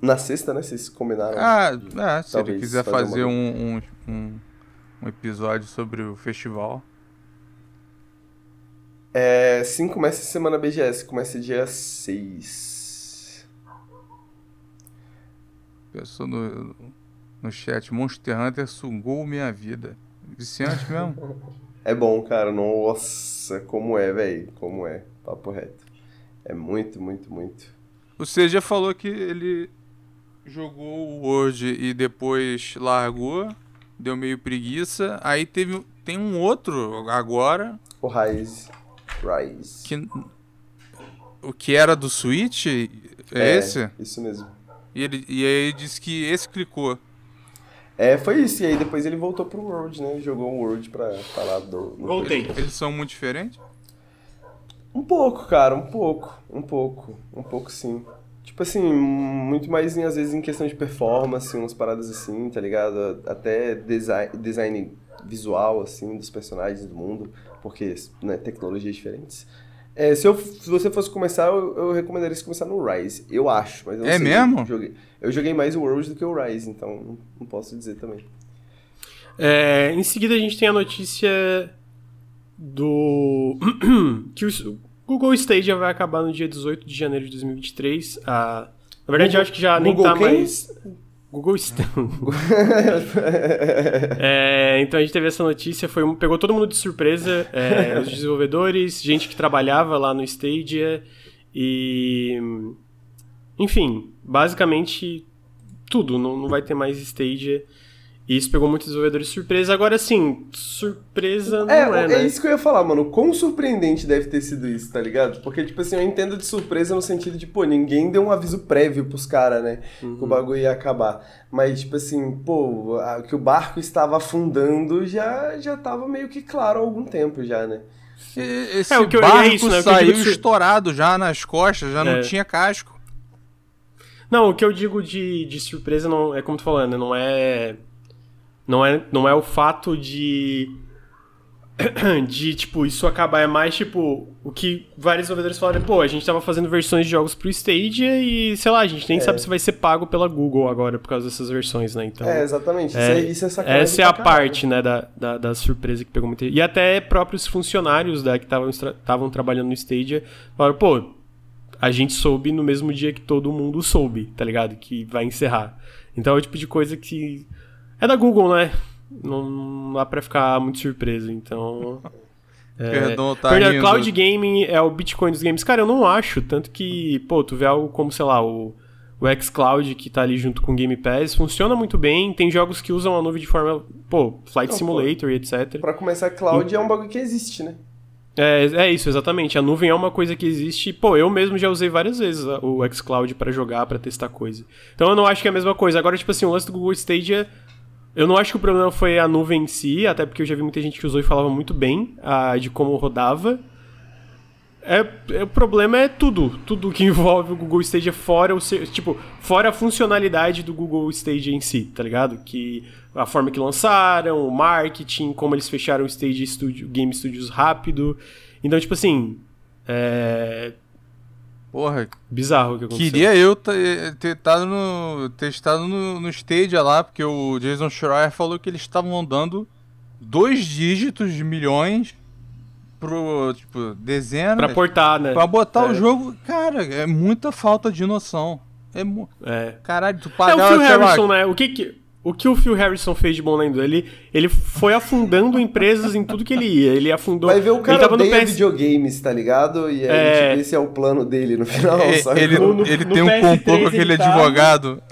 Na sexta, né? Vocês combinaram. Ah, é, se ele quiser fazer fazer um, um, um, um episódio sobre o festival. É, sim, começa a semana BGS. Começa dia 6. Pessoa no, no chat, Monster Hunter sugou minha vida. Viciante mesmo? É bom, cara. Nossa, como é, velho. Como é. Papo reto. É muito, muito, muito. O CG falou que ele jogou o World e depois largou, deu meio preguiça. Aí teve tem um outro agora O Rise. Rise. que o que era do Switch é, esse? Isso mesmo. E ele e aí ele disse que esse clicou. É, foi isso. E aí depois ele voltou pro World, né? Jogou o World pra falar do. Voltei. Eles são muito diferentes? Um pouco, cara, um pouco. Um pouco. Um pouco sim. Tipo assim, muito mais em, às vezes em questão de performance, umas paradas assim, tá ligado? Até design, design visual, assim, dos personagens do mundo, porque, né, tecnologias diferentes. É, se, eu, se você fosse começar, eu, eu recomendaria você começar no Rise, eu acho. Mas eu não É sei, mesmo? Eu joguei, eu joguei mais o World do que o Rise, então não, não posso dizer também. É, em seguida a gente tem a notícia do que o Google Stadia vai acabar no dia 18 de janeiro de 2023. Ah, na verdade, eu acho que já nem Google tá quem? mais. Google Stadia. É, então a gente teve essa notícia, foi um- pegou todo mundo de surpresa, é, os desenvolvedores, gente que trabalhava lá no Stadia e enfim, basicamente tudo, não, não vai ter mais Stadia. E isso pegou muitos desenvolvedores de surpresa. Agora sim, surpresa não É, é, é, né? isso que eu ia falar, mano. Quão surpreendente deve ter sido isso, tá ligado? Porque, tipo assim, eu entendo de surpresa no sentido de, pô, ninguém deu um aviso prévio pros caras, né? Que Uhum. o bagulho ia acabar. Mas, tipo assim, pô, a- que o barco estava afundando já, já tava meio que claro há algum tempo já, né? Esse É, o que eu- é barco isso, né? O que eu saiu digo que- estourado já nas costas, já É. não tinha casco. Não, o que eu digo de, de surpresa não é como tu falando, né? não é não é não é o fato de de tipo isso acabar é mais tipo o que vários desenvolvedores falaram, pô, a gente tava fazendo versões de jogos pro Stadia e sei lá, a gente nem sabe se vai ser pago pela Google agora por causa dessas versões, né? Então É, exatamente. é, isso, é, isso é essa é a caralho. parte, né, da, da, da surpresa que pegou muita E até próprios funcionários da, que estavam trabalhando no Stadia falaram, pô, a gente soube no mesmo dia que todo mundo soube, tá ligado? Que vai encerrar. Então é o tipo de coisa que. É da Google, né? Não, dá pra ficar muito surpreso, então. É, Perdão, tá Perdão, rindo. Cloud Gaming é o Bitcoin dos games. Cara, eu não acho. Tanto que, pô, tu vê algo como, sei lá, o, o xCloud que tá ali junto com o Game Pass, funciona muito bem. Tem jogos que usam a nuvem de forma, pô, Flight Não, Simulator e etc. Pra começar, cloud é um bagulho que existe, né? É, é isso, exatamente. A nuvem é uma coisa que existe. Pô, eu mesmo já usei várias vezes o xCloud pra jogar, pra testar coisa. Então eu não acho que é a mesma coisa. Agora, tipo assim, o lance do Google Stadia, eu não acho que o problema foi a nuvem em si, até porque eu já vi muita gente que usou e falava muito bem ah, de como rodava. É, é- o problema é tudo, tudo que envolve o Google Stadia fora o tipo, fora a funcionalidade do Google Stadia em si, tá ligado? Que a forma que lançaram, o marketing, como eles fecharam o Stadia Studio, Game Studios rápido. Então, tipo assim, é Porra, bizarro o que aconteceu. queria eu ter estado no, ter estado no, no Stadia lá, porque o Jason Schreier falou que eles estavam dando dois dígitos de milhões pro, tipo, dezenas. Pra portar, né? Pra botar É. o jogo, cara, é muita falta de noção. É mu... É. Caralho, tu É o pagar, Phil Harrison, lá, né? O que que... O que o Phil Harrison fez de bom lendo? Ele, ele foi afundando empresas em tudo que ele ia. Ele afundou. Vai ver o ele cara tava no odeia PS... videogames, tá ligado? E aí, É. tipo, esse é o plano dele no final, é, sabe? ele, No- no- ele no tem um PS3 complô com aquele ele tava- advogado.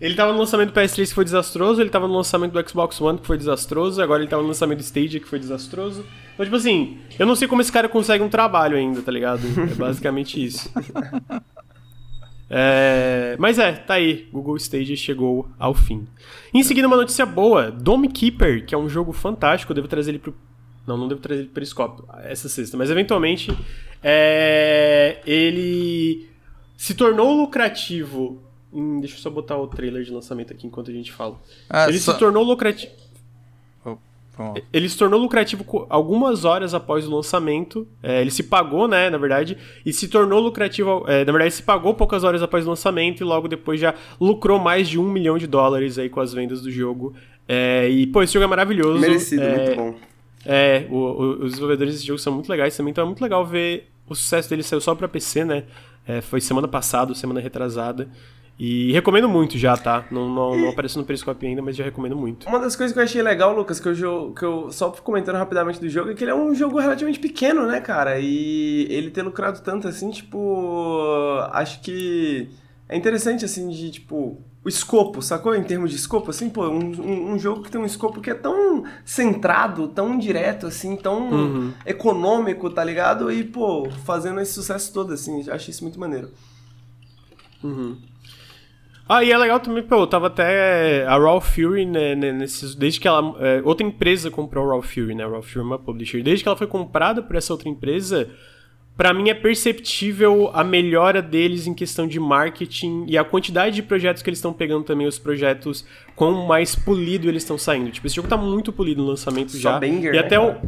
Ele tava no lançamento do PS3 que foi desastroso, ele tava no lançamento do Xbox One que foi desastroso, agora ele tava no lançamento do Stadia que foi desastroso. Então, tipo assim, eu não sei como esse cara consegue um trabalho ainda, tá ligado? É basicamente isso. É, mas é, tá aí. Google Stadia chegou ao fim. Em seguida, uma notícia boa: Dome Keeper, que é um jogo fantástico, eu devo trazer ele pro. Não, não devo trazer ele pro Periscópio essa sexta, mas eventualmente é, ele se tornou lucrativo. Hum, deixa eu só botar o trailer de lançamento aqui enquanto a gente fala. Ah, ele só- se tornou lucrativo. Bom, Ele se tornou lucrativo algumas horas após o lançamento. É, ele se pagou, né, na verdade, e se tornou lucrativo. é, na verdade, se pagou poucas horas após o lançamento e logo depois já lucrou mais de um milhão de dólares aí com as vendas do jogo. É, e, pô, esse jogo é maravilhoso. Merecido, é, muito bom. É, o- o- os desenvolvedores desse jogo são muito legais também, então é muito legal ver o sucesso dele saiu só pra PC, né? É, foi semana passada, semana retrasada. E recomendo muito já, tá? Não, não, não apareceu no Periscope ainda, mas já recomendo muito. Uma das coisas que eu achei legal, Lucas, que eu, que eu só comentando rapidamente do jogo, é que ele é um jogo relativamente pequeno, né, cara? E ele ter lucrado tanto assim, tipo. Acho que é interessante, assim, de tipo. O escopo, sacou? Em termos de escopo, assim, pô, um, um, um jogo que tem um escopo que é tão centrado, tão direto, assim, tão Uhum. econômico, tá ligado? E, pô, fazendo esse sucesso todo, assim, achei isso muito maneiro. Ah, e é legal também, pô, tava até a Raw Fury, né, né, nesses, desde que ela, é, outra empresa comprou a Raw Fury, né, a Raw Fury é uma publisher, desde que ela foi comprada por essa outra empresa, pra mim é perceptível a melhora deles em questão de marketing e a quantidade de projetos que eles estão pegando também, os projetos, quão mais polido eles estão saindo. Tipo, esse jogo tá muito polido no lançamento Só já. banger, e né, até o... cara?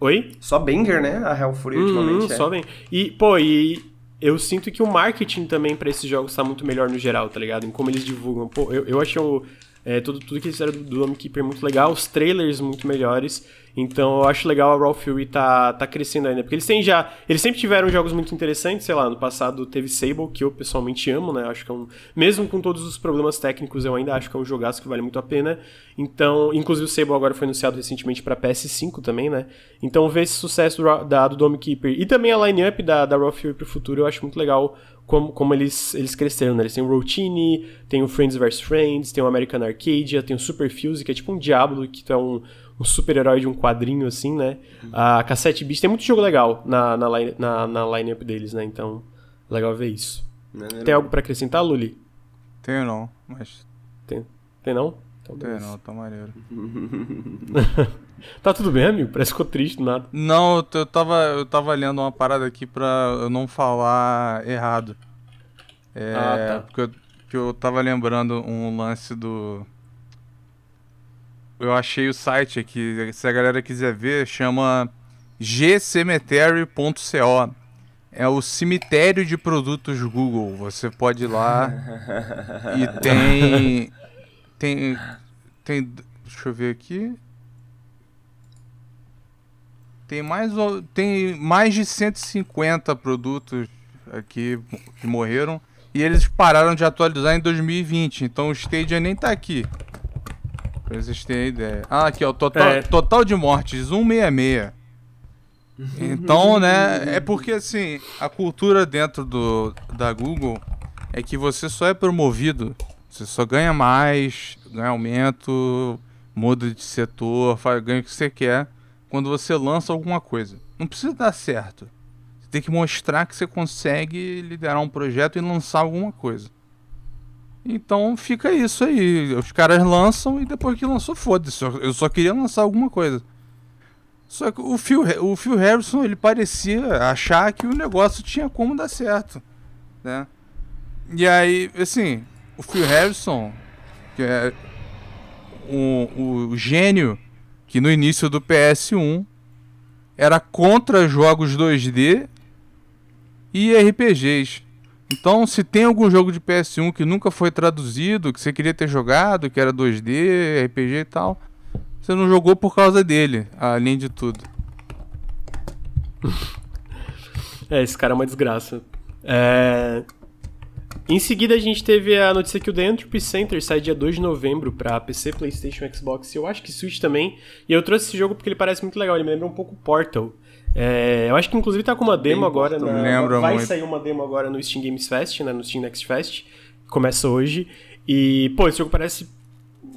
Oi? Só banger, né? A Hell Fury Uhum, ultimamente. é. só bem. E, pô, e eu sinto que o marketing também pra esses jogos tá muito melhor no geral, tá ligado? Em como eles divulgam. Pô, eu, eu achei o, é, tudo, tudo que eles fizeram do, do Dome Keeper muito legal, os trailers muito melhores. Então eu acho legal a Raw Fury tá, tá crescendo ainda. Porque eles têm já. Eles sempre tiveram jogos muito interessantes, sei lá, no passado teve Sable, que eu pessoalmente amo, né? Acho que é um. Mesmo com todos os problemas técnicos, eu ainda acho que é um jogaço que vale muito a pena. Então, inclusive o Sable agora foi anunciado recentemente pra PS5 também, né? Então ver esse sucesso da, do Dome Keeper e também a line-up da, da Raw Fury pro futuro, eu acho muito legal como, como eles, eles cresceram, né? Eles têm o Routine, tem o Friends vs Friends, tem o American Arcadia, tem o Super Fuse, que é tipo um Diablo, que tu é um, um super-herói de um quadrinho, assim, né? A Cassette Beast tem muito jogo legal na, na, line, na, na line-up deles, né? Então, legal ver isso. Maneiro. Tem algo pra acrescentar, Luli? tenho não, mas. Tem, tem não? Tem não, tá maneiro. tá tudo bem, amigo? Parece que ficou triste do nada. Não, eu, eu, tava, eu tava lendo uma parada aqui pra eu não falar errado. É, ah, tá. Porque eu, porque eu tava lembrando um lance do. Eu achei o site aqui, se a galera quiser ver, chama gcemetery.co. É o cemitério de produtos Google. Você pode ir lá e tem tem tem deixa eu ver aqui. Tem mais tem mais de 150 produtos aqui que morreram e eles pararam de atualizar em 2020, então o Stadia nem tá aqui. Pra vocês terem ideia. Ah, aqui, ó, total, é. total de mortes, 166. Então, né, é porque assim, a cultura dentro do, da Google é que você só é promovido, você só ganha mais, ganha aumento, muda de setor, faz, ganha o que você quer quando você lança alguma coisa. Não precisa dar certo. Você tem que mostrar que você consegue liderar um projeto e lançar alguma coisa. Então fica isso aí. Os caras lançam e depois que lançou, foda-se. Eu só queria lançar alguma coisa. Só que o Phil, o Phil Harrison, ele parecia achar que o negócio tinha como dar certo, né? E aí, assim, o Phil Harrison, que é o, o gênio que no início do PS1 era contra jogos 2D e RPGs. Então, se tem algum jogo de PS1 que nunca foi traduzido, que você queria ter jogado, que era 2D, RPG e tal, você não jogou por causa dele, além de tudo. é, esse cara é uma desgraça. É... Em seguida, a gente teve a notícia que o The Entropy Center sai dia 2 de novembro para PC, PlayStation, Xbox e eu acho que Switch também. E eu trouxe esse jogo porque ele parece muito legal, ele me lembra um pouco Portal. É, eu acho que inclusive tá com uma demo Bem agora. Na, lembro vai muito. sair uma demo agora no Steam Games Fest, né, no Steam Next Fest. Começa hoje. E, pô, esse jogo parece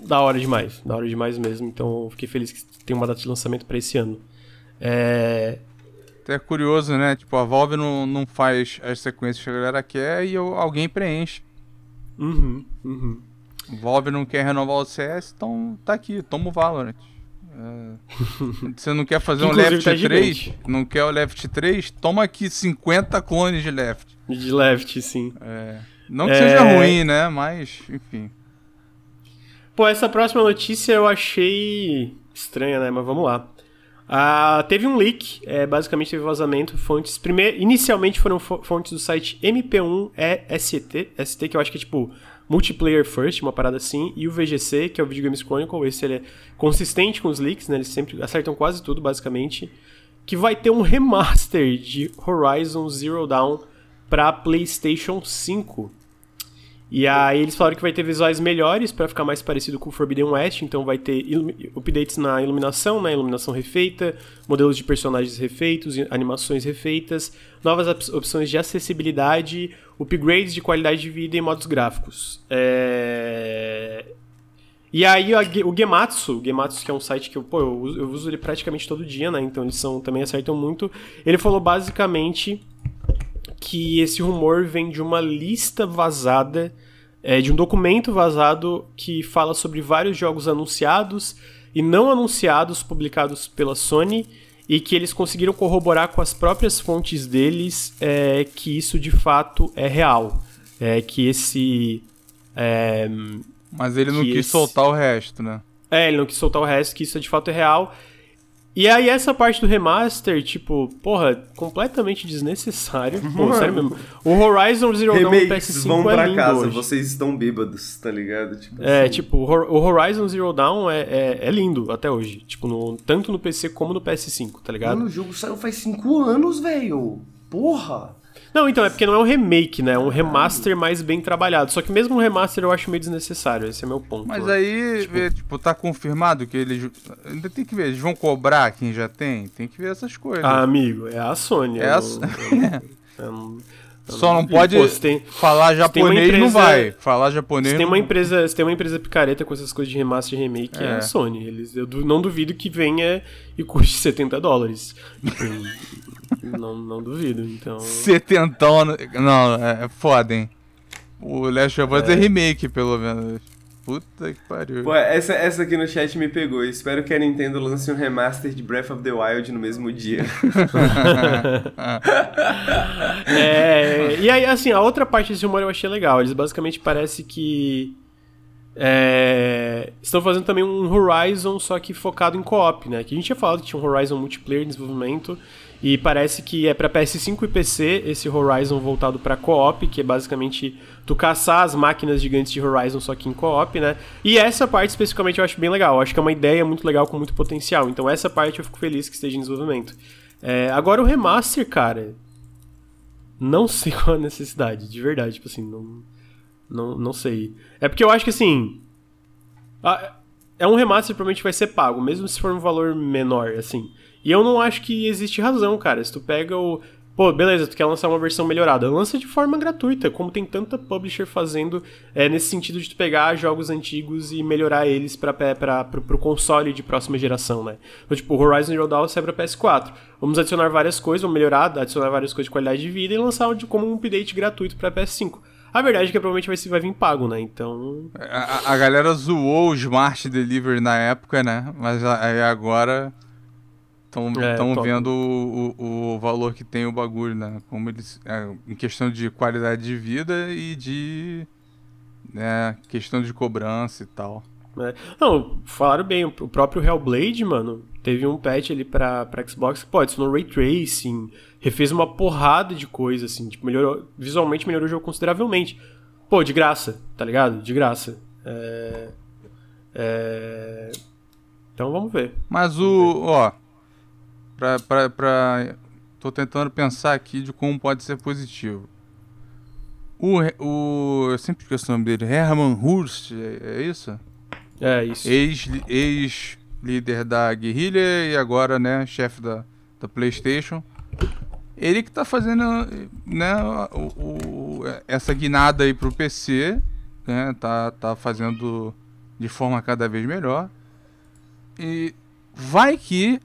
da hora demais, da hora demais mesmo. Então fiquei feliz que tem uma data de lançamento para esse ano. É... É curioso, né? Tipo, a Valve não, não faz as sequências que a galera quer e alguém preenche. Uhum, uhum. Valve não quer renovar o CS, então tá aqui, toma o Valorant. É... Você não quer fazer um Left tá 3? Não quer o Left 3? Toma aqui 50 clones de Left. De Left, sim. É... Não que é... seja ruim, né? Mas, enfim. Pô, essa próxima notícia eu achei estranha, né? Mas vamos lá. Ah, teve um leak, é, basicamente teve vazamento, fontes. Primeiro, inicialmente foram fontes do site MP1EST, ST, que eu acho que é tipo Multiplayer First, uma parada assim, e o VGC, que é o Video Games Chronicle, esse ele é consistente com os leaks, né? Eles sempre acertam quase tudo, basicamente. Que vai ter um remaster de Horizon Zero Dawn para PlayStation 5. E aí eles falaram que vai ter visuais melhores para ficar mais parecido com o Forbidden West, então vai ter updates na iluminação, né, iluminação refeita, modelos de personagens refeitos, animações refeitas, novas opções de acessibilidade, upgrades de qualidade de vida e modos gráficos. É... E aí o Gematsu, o Gematsu que é um site que eu, pô, eu, uso, eu uso ele praticamente todo dia, né, então eles são, também acertam muito, ele falou basicamente que esse rumor vem de uma lista vazada, é, de um documento vazado que fala sobre vários jogos anunciados e não anunciados publicados pela Sony e que eles conseguiram corroborar com as próprias fontes deles é, que isso de fato é real. É, que esse. É, Mas ele não quis esse... soltar o resto, né? É, ele não quis soltar o resto, que isso de fato é real. E aí essa parte do remaster, tipo, porra, completamente desnecessário. Pô, sério mesmo. O Horizon Zero Dawn no PS5 vão é pra lindo casa, hoje. vocês estão bêbados, tá ligado? Tipo é, assim. tipo, o Horizon Zero Dawn é, é, é, lindo até hoje. Tipo, no, tanto no PC como no PS5, tá ligado? Mano, o jogo saiu faz 5 anos, velho. Porra! Não, então, é porque não é um remake, né? É um remaster mais bem trabalhado. Só que mesmo um remaster eu acho meio desnecessário. Esse é meu ponto. Mas aí, tipo, tipo tá confirmado que eles. Ainda tem que ver, eles vão cobrar quem já tem? Tem que ver essas coisas. Ah, amigo, é a Sony. É a Sony. Só não pode Pô, tem, falar japonês, empresa, não vai. Falar japonês. Se tem uma empresa, se tem uma empresa picareta com essas coisas de remaster e remake, é, é a Sony. Eles, eu não duvido que venha e custe 70 dólares. Não, não duvido, então. Setentão. Não, é, é foda, hein? O Last of Us é. é remake, pelo menos. Puta que pariu. Pô, essa, essa aqui no chat me pegou. Espero que a Nintendo lance um remaster de Breath of the Wild no mesmo dia. é, e aí, assim, a outra parte desse humor eu achei legal. Eles basicamente parece que. É, estão fazendo também um Horizon, só que focado em co-op, né? Que a gente tinha falado que tinha um Horizon multiplayer em desenvolvimento. E parece que é para PS5 e PC esse Horizon voltado para co-op, que é basicamente tu caçar as máquinas gigantes de Horizon só que em co-op, né? E essa parte especificamente eu acho bem legal. Eu acho que é uma ideia muito legal com muito potencial. Então essa parte eu fico feliz que esteja em desenvolvimento. É, agora o remaster, cara, não sei qual a necessidade, de verdade, tipo assim, não, não, não sei. É porque eu acho que assim, é um remaster provavelmente vai ser pago, mesmo se for um valor menor, assim. E eu não acho que existe razão, cara. Se tu pega o. Pô, beleza, tu quer lançar uma versão melhorada. Lança de forma gratuita, como tem tanta publisher fazendo é, nesse sentido de tu pegar jogos antigos e melhorar eles pra, pra, pro, pro console de próxima geração, né? Então, tipo, Horizon Zero Dawn sai pra PS4. Vamos adicionar várias coisas, vamos melhorar, adicionar várias coisas de qualidade de vida e lançar como um update gratuito pra PS5. A verdade é que provavelmente vai, vai vir pago, né? Então. A, a galera zoou o Smart Delivery na época, né? Mas aí agora Estão é, vendo o, o, o, valor que tem o bagulho, né? Como eles. É, em questão de qualidade de vida e de. Né, questão de cobrança e tal. É. Não, falaram bem, o próprio Hellblade, mano, teve um patch ali pra, pra Xbox que, pô, adicionou Ray Tracing, refez uma porrada de coisa, assim, tipo, melhorou, visualmente melhorou o jogo consideravelmente. Pô, de graça, tá ligado? De graça. É... É... Então vamos ver. Mas o, ó, Pra, pra, pra... Tô tentando pensar aqui de como pode ser positivo. O, o eu sempre esqueço o nome dele, Herman Hurst, é, é isso? É, isso. Ex-líder ex da guerrilha e agora, né, chefe da, da PlayStation. Ele que tá fazendo, né, o, o, essa guinada aí pro PC, né, tá, tá fazendo de forma cada vez melhor. E vai que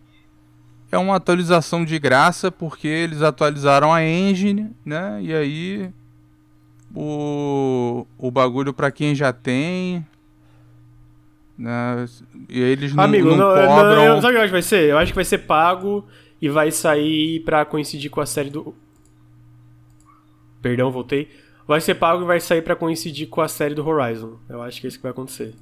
é uma atualização de graça porque eles atualizaram a engine, né? E aí o, o bagulho para quem já tem, né? E eles não, Amigo, não, não cobram. Não, sabe o que eu acho que vai ser? Eu acho que vai ser pago e vai sair para coincidir com a série do Perdão, voltei. Vai ser pago e vai sair para coincidir com a série do Horizon. Eu acho que é isso que vai acontecer.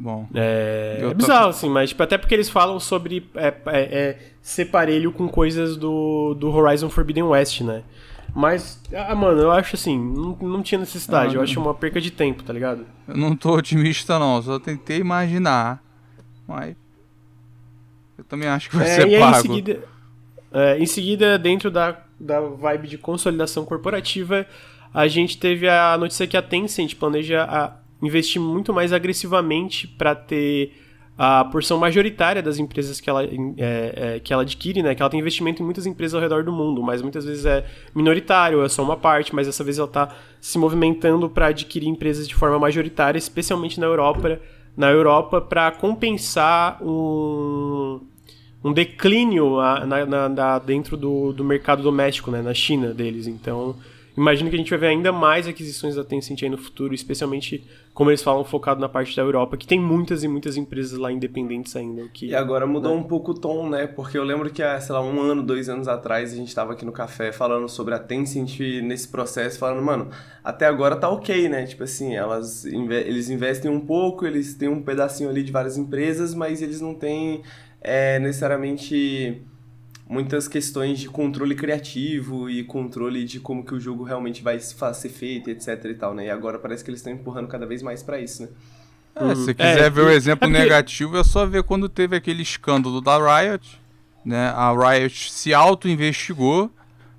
Bom. É, é bizarro, tô... assim, mas tipo, até porque eles falam sobre é, é, é, ser parelho com coisas do, do Horizon Forbidden West, né? Mas, ah, mano, eu acho assim, não, não tinha necessidade. eu acho uma perca de tempo, tá ligado? Eu não tô otimista, não. Só tentei imaginar. Mas. Eu também acho que vai é, ser e pago. Aí, em seguida, é, em seguida, dentro da, da vibe de consolidação corporativa, a gente teve a notícia que a Tencent planeja a investir muito mais agressivamente para ter a porção majoritária das empresas que ela, é, é, que ela adquire, né? Que ela tem investimento em muitas empresas ao redor do mundo, mas muitas vezes é minoritário, é só uma parte, mas dessa vez ela está se movimentando para adquirir empresas de forma majoritária, especialmente na Europa, na Europa para compensar um, um declínio na, na, na, dentro do, do mercado doméstico, né? Na China deles. Então imagino que a gente vai ver ainda mais aquisições da Tencent aí no futuro, especialmente, como eles falam, focado na parte da Europa, que tem muitas e muitas empresas lá independentes ainda. Que, e agora mudou né? um pouco o tom, né? Porque eu lembro que há, sei lá, um ano, dois anos atrás, a gente estava aqui no café falando sobre a Tencent nesse processo, falando, mano, até agora tá ok, né? Tipo assim, elas, eles investem um pouco, eles têm um pedacinho ali de várias empresas, mas eles não têm é, necessariamente muitas questões de controle criativo e controle de como que o jogo realmente vai ser feito, etc e tal, né? E agora parece que eles estão empurrando cada vez mais para isso, né? É, uhum. se quiser é, ver o exemplo é porque... negativo, é só ver quando teve aquele escândalo da Riot, né? A Riot se auto-investigou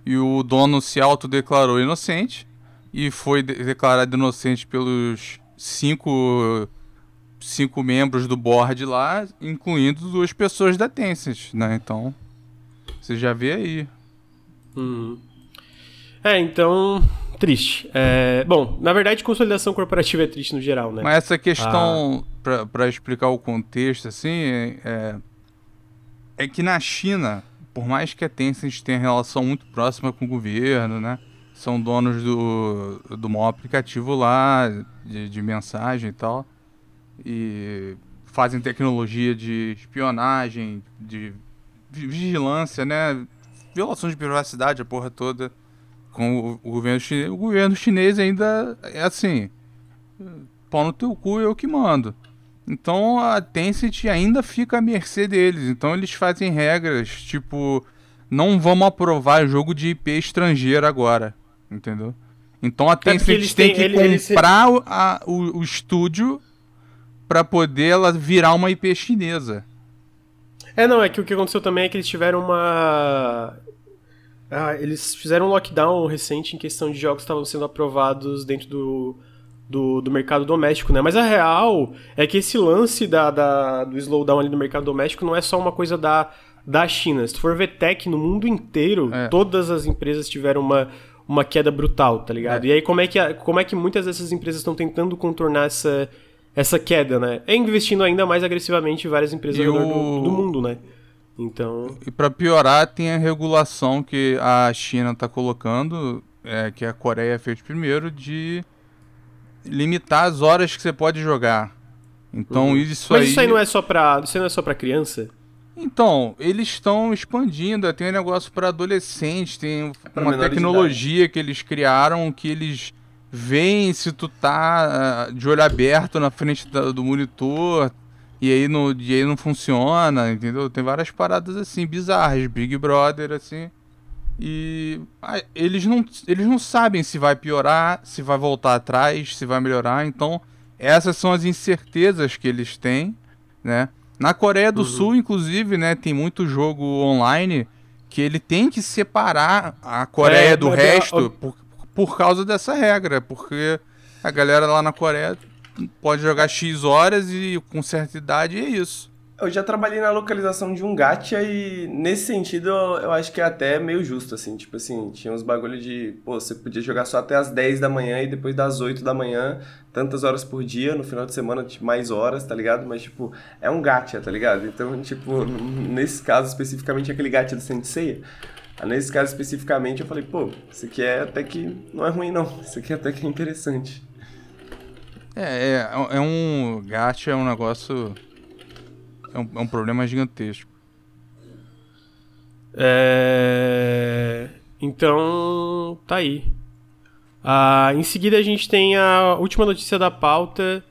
e o dono se autodeclarou inocente e foi de declarado inocente pelos cinco cinco membros do board lá, incluindo duas pessoas da Tencent, né? Então, você já vê aí. Uhum. É, então. Triste. É, bom, na verdade, consolidação corporativa é triste no geral, né? Mas essa questão, ah. para explicar o contexto, assim, é, é que na China, por mais que a Tencent tenha relação muito próxima com o governo, né? são donos do, do maior aplicativo lá, de, de mensagem e tal. E fazem tecnologia de espionagem, de vigilância, né? Violação de privacidade, a porra toda. Com o, o governo chinês. O governo chinês ainda é assim. Pau no teu cu, eu que mando. Então a Tencent ainda fica à mercê deles. Então eles fazem regras, tipo, não vamos aprovar jogo de IP estrangeiro agora. Entendeu? Então a é Tencent é tem que ele, comprar ele... a, o, o estúdio para poder ela virar uma IP chinesa. É, não, é que o que aconteceu também é que eles tiveram uma. Ah, eles fizeram um lockdown recente em questão de jogos que estavam sendo aprovados dentro do, do, do, mercado doméstico, né? Mas a real é que esse lance da, da, do slowdown ali no mercado doméstico não é só uma coisa da, da China. Se tu for ver tech no mundo inteiro, é. todas as empresas tiveram uma, uma queda brutal, tá ligado? É. E aí como é, que, como é que muitas dessas empresas estão tentando contornar essa essa queda, né? É investindo ainda mais agressivamente em várias empresas o... do, do, mundo, né? Então. E para piorar, tem a regulação que a China está colocando, é, que a Coreia fez primeiro, de limitar as horas que você pode jogar. Então uhum. isso Mas aí. Mas isso aí não é só para, isso não é só para criança? Então, eles estão expandindo, tem um negócio para adolescentes, tem uma tecnologia que eles criaram que eles vem se tu tá uh, de olho aberto na frente do monitor e aí, no, e aí não funciona, entendeu? Tem várias paradas assim, bizarras, Big Brother, assim. E ah, eles, não, eles não sabem se vai piorar, se vai voltar atrás, se vai melhorar. Então, essas são as incertezas que eles têm, né? Na Coreia do uhum. Sul, inclusive, né, tem muito jogo online que ele tem que separar a Coreia é, do resto, por, por causa dessa regra, porque a galera lá na Coreia pode jogar X horas e com certa idade é isso. Eu já trabalhei na localização de um gacha e nesse sentido eu acho que é até meio justo, assim. Tipo assim, tinha uns bagulho de, pô, você podia jogar só até as 10 da manhã e depois das 8 da manhã, tantas horas por dia, no final de semana tipo, mais horas, tá ligado? Mas, tipo, é um gacha, tá ligado? Então, tipo, nesse caso especificamente aquele gacha do Sensei, Nesse caso especificamente, eu falei, pô, isso aqui é até que não é ruim, não. Isso aqui até que é interessante. É, é, é um. Gacha é um negócio. É um, é um problema gigantesco. É. Então, tá aí. Ah, em seguida, a gente tem a última notícia da pauta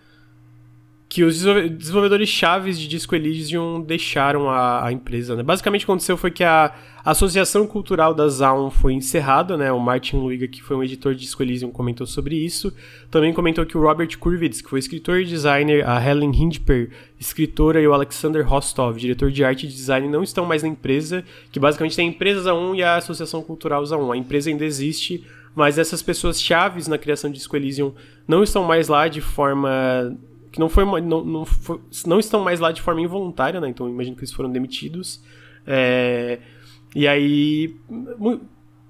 que os desenvolvedores chaves de Disco Elysium deixaram a, a, empresa. Né? Basicamente, o que aconteceu foi que a Associação Cultural da Zaun foi encerrada. Né? O Martin Luiga, que foi um editor de Disco Elysium, comentou sobre isso. Também comentou que o Robert Kurwitz, que foi escritor e designer, a Helen Hindper, escritora, e o Alexander Rostov, diretor de arte e design, não estão mais na empresa. Que basicamente tem a empresa Zaun e a Associação Cultural Zaun. A empresa ainda existe, mas essas pessoas chaves na criação de Disco Elysium não estão mais lá de forma que não, foi, não, não, foi, não estão mais lá de forma involuntária, né? Então imagino que eles foram demitidos. É, e aí. Muito,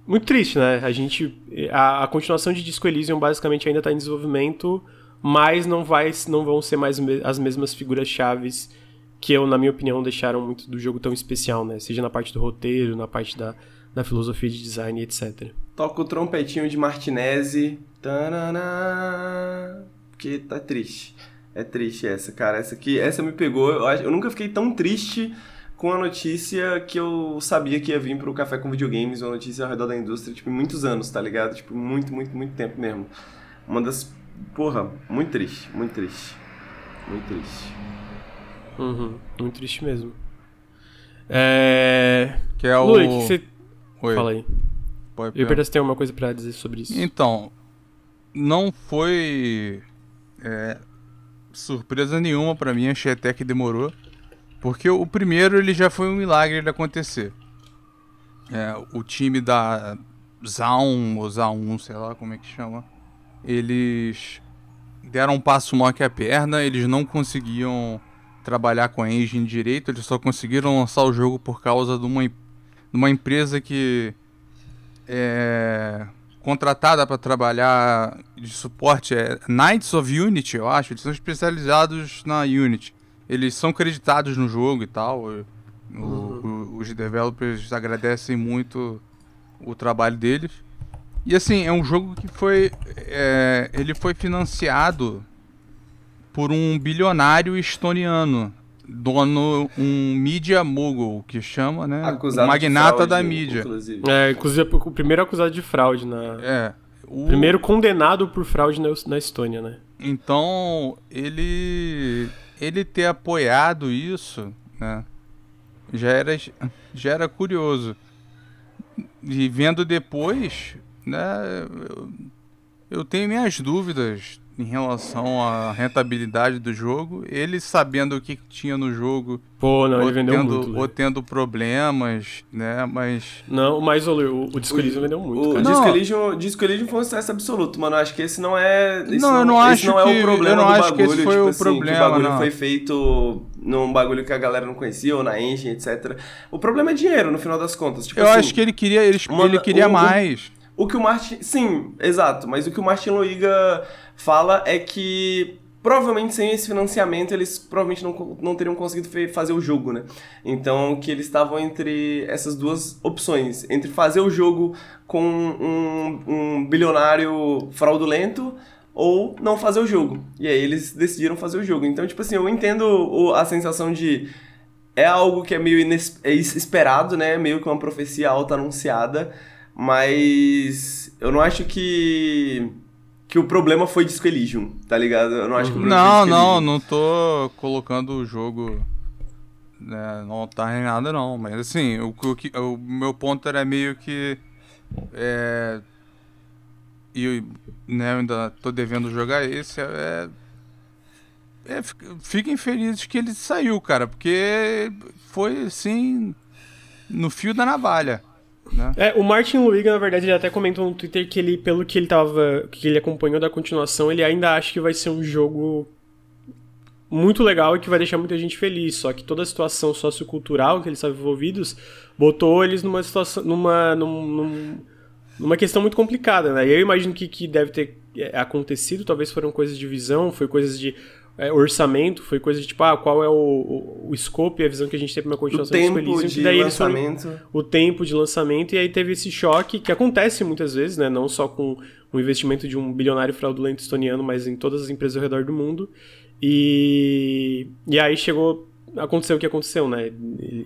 muito, triste, né? A gente. A, a continuação de Disco Elysium basicamente ainda está em desenvolvimento, mas não, vai, não vão ser mais as mesmas figuras chaves que eu, na minha opinião, deixaram muito do jogo tão especial, né? Seja na parte do roteiro, na parte da, da filosofia de design, etc. Toca o trompetinho de Martinezzi. porque tá triste. É triste essa, cara. Essa aqui, essa me pegou. Eu, eu nunca fiquei tão triste com a notícia que eu sabia que ia vir pro Café com Videogames, uma notícia ao redor da indústria, tipo, muitos anos, tá ligado? Tipo, muito, muito, muito tempo mesmo. Uma das. Porra, muito triste, muito triste. Muito triste. Uhum, muito triste mesmo. É. Que é o. Luiz, que você. Oi. Fala aí. Pode eu pergunto se tem alguma coisa para dizer sobre isso. Então, não foi. É, surpresa nenhuma para mim, achei até que demorou. Porque o primeiro ele já foi um milagre de acontecer. É, o time da Zaun, ou Zaun, sei lá como é que chama, eles deram um passo maior que a perna, eles não conseguiam trabalhar com a engine direito, eles só conseguiram lançar o jogo por causa de uma, de uma empresa que é, contratada para trabalhar de suporte é Knights of Unity, eu acho. Eles são especializados na Unity. Eles são creditados no jogo e tal. O, uhum. os developers agradecem muito o trabalho deles. E assim, é um jogo que foi. É, ele foi financiado por um bilionário estoniano, dono, um media mogul, que chama, né? Acusado o magnata de fraude, da mídia. Inclusive. É, inclusive o primeiro acusado de fraude na. É. O... Primeiro condenado por fraude na, na Estônia, né? Então, ele. Ele ter apoiado isso, né? Já era, já era curioso. E vendo depois, né? Eu, eu tenho minhas dúvidas em relação à rentabilidade do jogo. Ele sabendo o que tinha no jogo. Pô, não, ele ou vendeu tendo, muito. Lê. Ou tendo problemas, né? Mas. Não, mas o, o, o Disco Elysium vendeu muito, O cara. Não. Disco Elysium, Disco Elysium foi um sucesso absoluto, mano. Eu acho que esse não é. esse Não, eu não esse acho não é que- o problema eu não do acho que bagulho. esse foi tipo o assim, problema, que o bagulho não. foi feito num bagulho que a galera não conhecia, ou na engine, etc. O problema é dinheiro, no final das contas. Tipo Eu assim, acho que ele queria, ele, uma- ele queria um- mais. O que o Martin. Sim, exato. Mas o que o Martin Loiga fala é que. Provavelmente sem esse financiamento eles provavelmente não, não teriam conseguido fazer o jogo, né? Então que eles estavam entre essas duas opções: entre fazer o jogo com um, um bilionário fraudulento ou não fazer o jogo. E aí eles decidiram fazer o jogo. Então, tipo assim, eu entendo a sensação de é algo que é meio ines- é né? Meio que uma profecia alta anunciada, mas eu não acho que que o problema foi Disco Elysium, tá ligado? Eu não acho que o problema Não, foi não, não tô colocando o jogo. Né, não tá em nada não, mas assim, o, o, o meu ponto era meio que. É. E né, eu ainda tô devendo jogar esse. É, é, fi- fiquem felizes que ele saiu, cara, porque foi assim. No fio da navalha. Né? É, o Martin Luiga, na verdade, ele até comentou no Twitter que ele, pelo que ele tava. que ele acompanhou da continuação, ele ainda acha que vai ser um jogo muito legal e que vai deixar muita gente feliz. Só que toda a situação sociocultural que eles estavam envolvidos botou eles numa situação. numa. num- num- numa questão muito complicada, né? E eu imagino que, que deve ter é, acontecido, talvez foram coisas de visão, foi coisas de. É, orçamento, foi coisa de tipo, ah, qual é o, o, o scope e a visão que a gente tem pra uma O continuação tempo Disco Elysium, que de daí eles foram- lançamento. o tempo de lançamento, e aí teve esse choque que acontece muitas vezes, né? Não só com o investimento de um bilionário fraudulento estoniano, mas em todas as empresas ao redor do mundo. E, e aí chegou. Aconteceu o que aconteceu, né?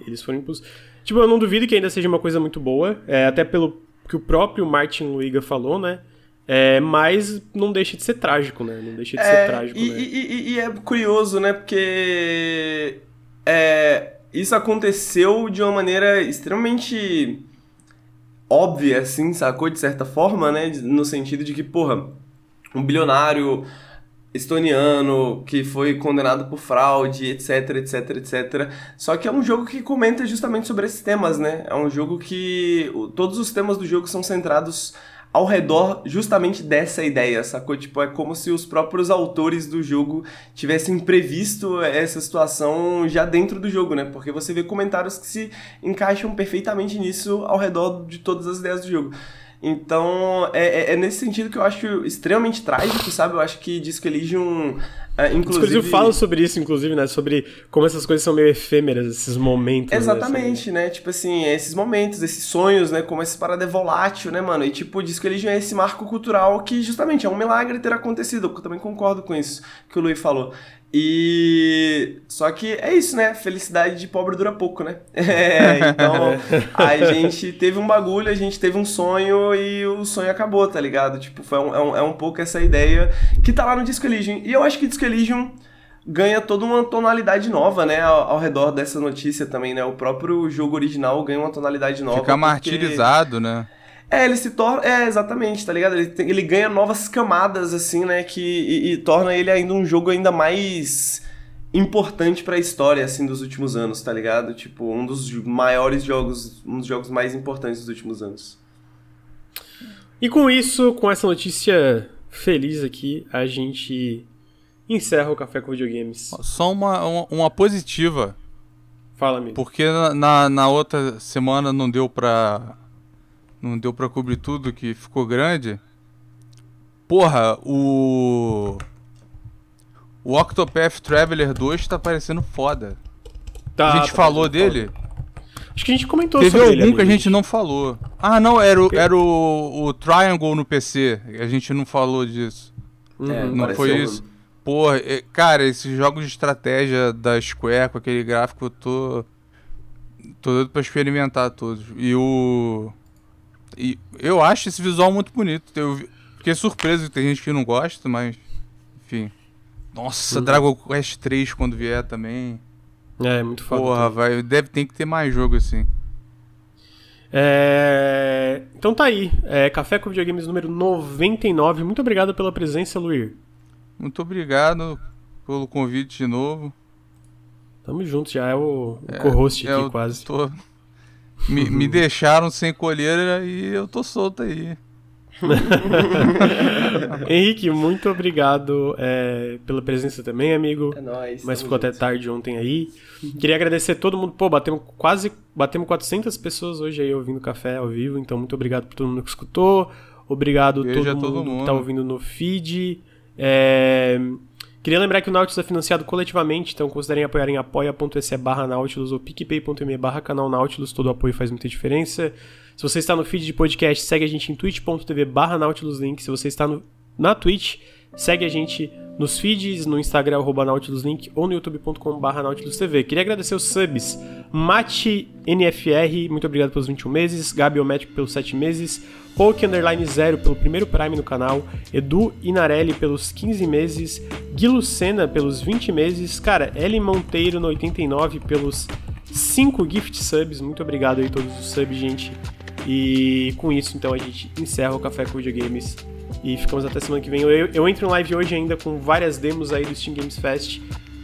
Eles foram impulsos. Tipo, eu não duvido que ainda seja uma coisa muito boa, é, até pelo que o próprio Martin Luiga falou, né? É, mas não deixa de ser trágico, né? Não deixa de ser É, trágico, e, né? e- e- e é curioso, né? Porque é, isso aconteceu de uma maneira extremamente óbvia, assim, sacou? De certa forma, né? No sentido de que, porra, um bilionário estoniano que foi condenado por fraude, etc, etc, etc. Só que é um jogo que comenta justamente sobre esses temas, né? É um jogo que todos os temas do jogo são centrados ao redor justamente dessa ideia, sacou? Tipo, é como se os próprios autores do jogo tivessem previsto essa situação já dentro do jogo, né? Porque você vê comentários que se encaixam perfeitamente nisso ao redor de todas as ideias do jogo. Então, é, é- é nesse sentido que eu acho extremamente trágico, sabe? Eu acho que Disco Elysium, é, inclusive... Inclusive, fala sobre isso, inclusive, né? Sobre como essas coisas são meio efêmeras, esses momentos. né? Exatamente, né? Tipo assim, esses momentos, esses sonhos, né? Como essa parada é volátil, né, mano? E tipo, diz que ele é esse marco cultural que justamente é um milagre ter acontecido. Eu também concordo com isso que o Luiz falou. E. Só que é isso, né? Felicidade de pobre dura pouco, né? É, então a gente teve um bagulho, a gente teve um sonho e o sonho acabou, tá ligado? Tipo, foi um, é, um, é um pouco essa ideia que tá lá no Disco Elysium. E eu acho que Disco Elysium ganha toda uma tonalidade nova, né, ao, ao redor dessa notícia também, né? O próprio jogo original ganha uma tonalidade nova. Fica porque- martirizado, né? É, ele se torna. É, exatamente, tá ligado? Ele, tem- ele ganha novas camadas, assim, né? Que, e, e torna ele ainda um jogo ainda mais importante pra história, assim, dos últimos anos, tá ligado? Tipo, um dos maiores jogos, um dos jogos mais importantes dos últimos anos. E com isso, com essa notícia feliz aqui, a gente encerra o Café com Videogames. Só uma, uma, uma positiva, Fala, amigo. porque na- na, na outra semana não deu pra. Não deu pra cobrir tudo que ficou grande. Porra, o. O Octopath Traveler 2 tá parecendo foda. Tá, a gente tá falou dele? falta. Acho que a gente comentou Teve sobre algum ele. que a gente não falou. Ah, não, era, o, era o, o Triangle no PC. A gente não falou disso. É, Não foi um- isso? Porra, é- cara, esses jogos de estratégia da Square com aquele gráfico, eu tô. tô doido pra experimentar todos. E o. E eu acho esse visual muito bonito. Eu fiquei surpreso que tem gente que não gosta, mas. Enfim. Nossa, Uhum. Dragon Quest 3 quando vier também. É, muito foda. Porra, vai, deve ter que ter mais jogo assim. É, Então tá aí. É, Café com Videogames número 99. Muito obrigado pela presença, Luir. Muito obrigado pelo convite de novo. Tamo junto, já é o, o co-host É, aqui quase. tô- Me, me deixaram sem colher e eu tô solto aí. Henrique, muito obrigado é, pela presença também, amigo. É nóis. Mas ficou até junto. tarde ontem aí. Queria agradecer a todo mundo. Pô, batemos quase batemos 400 pessoas hoje aí ouvindo café ao vivo. Então, muito obrigado por todo mundo que escutou. Obrigado todo, a todo mundo, que mundo. tá ouvindo no feed. É, Queria lembrar que o Nautilus é financiado coletivamente, então considerem apoiar em apoia.se barra Nautilus ou picpay.me barra canal Nautilus, todo apoio faz muita diferença. Se você está no feed de podcast, segue a gente em twitch.tv barra Nautilus Link. Se você está no, na Twitch, segue a gente nos feeds, no Instagram, arroba Nautilus Link, ou no youtube.com barra Nautilus TV. Queria agradecer os subs. Mate NFR, muito obrigado pelos 21 meses. Gabi Omético pelos 7 meses. Poke Underline Zero pelo primeiro Prime no canal. Edu Inarelli pelos 15 meses. Gui Lucena pelos 20 meses. Cara, Eli Monteiro no 89 pelos 5 gift subs. Muito obrigado aí todos os subs, gente. E com isso, então, a gente encerra o Café com Videogames. E ficamos até semana que vem. Eu, eu entro em live hoje ainda com várias demos aí do Steam Games Fest.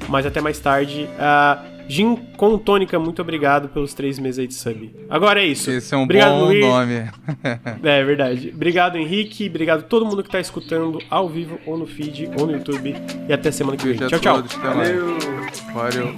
Mas até mais tarde. Uh, Gin com tônica, muito obrigado pelos três meses aí de sub. Agora é isso. Esse é um obrigado, bom Luiz. nome. É verdade. Obrigado, Henrique. Obrigado a todo mundo que tá escutando ao vivo, ou no feed, ou no YouTube. E até semana que vem. Tchau, tchau. todos. Mais. Valeu. Valeu.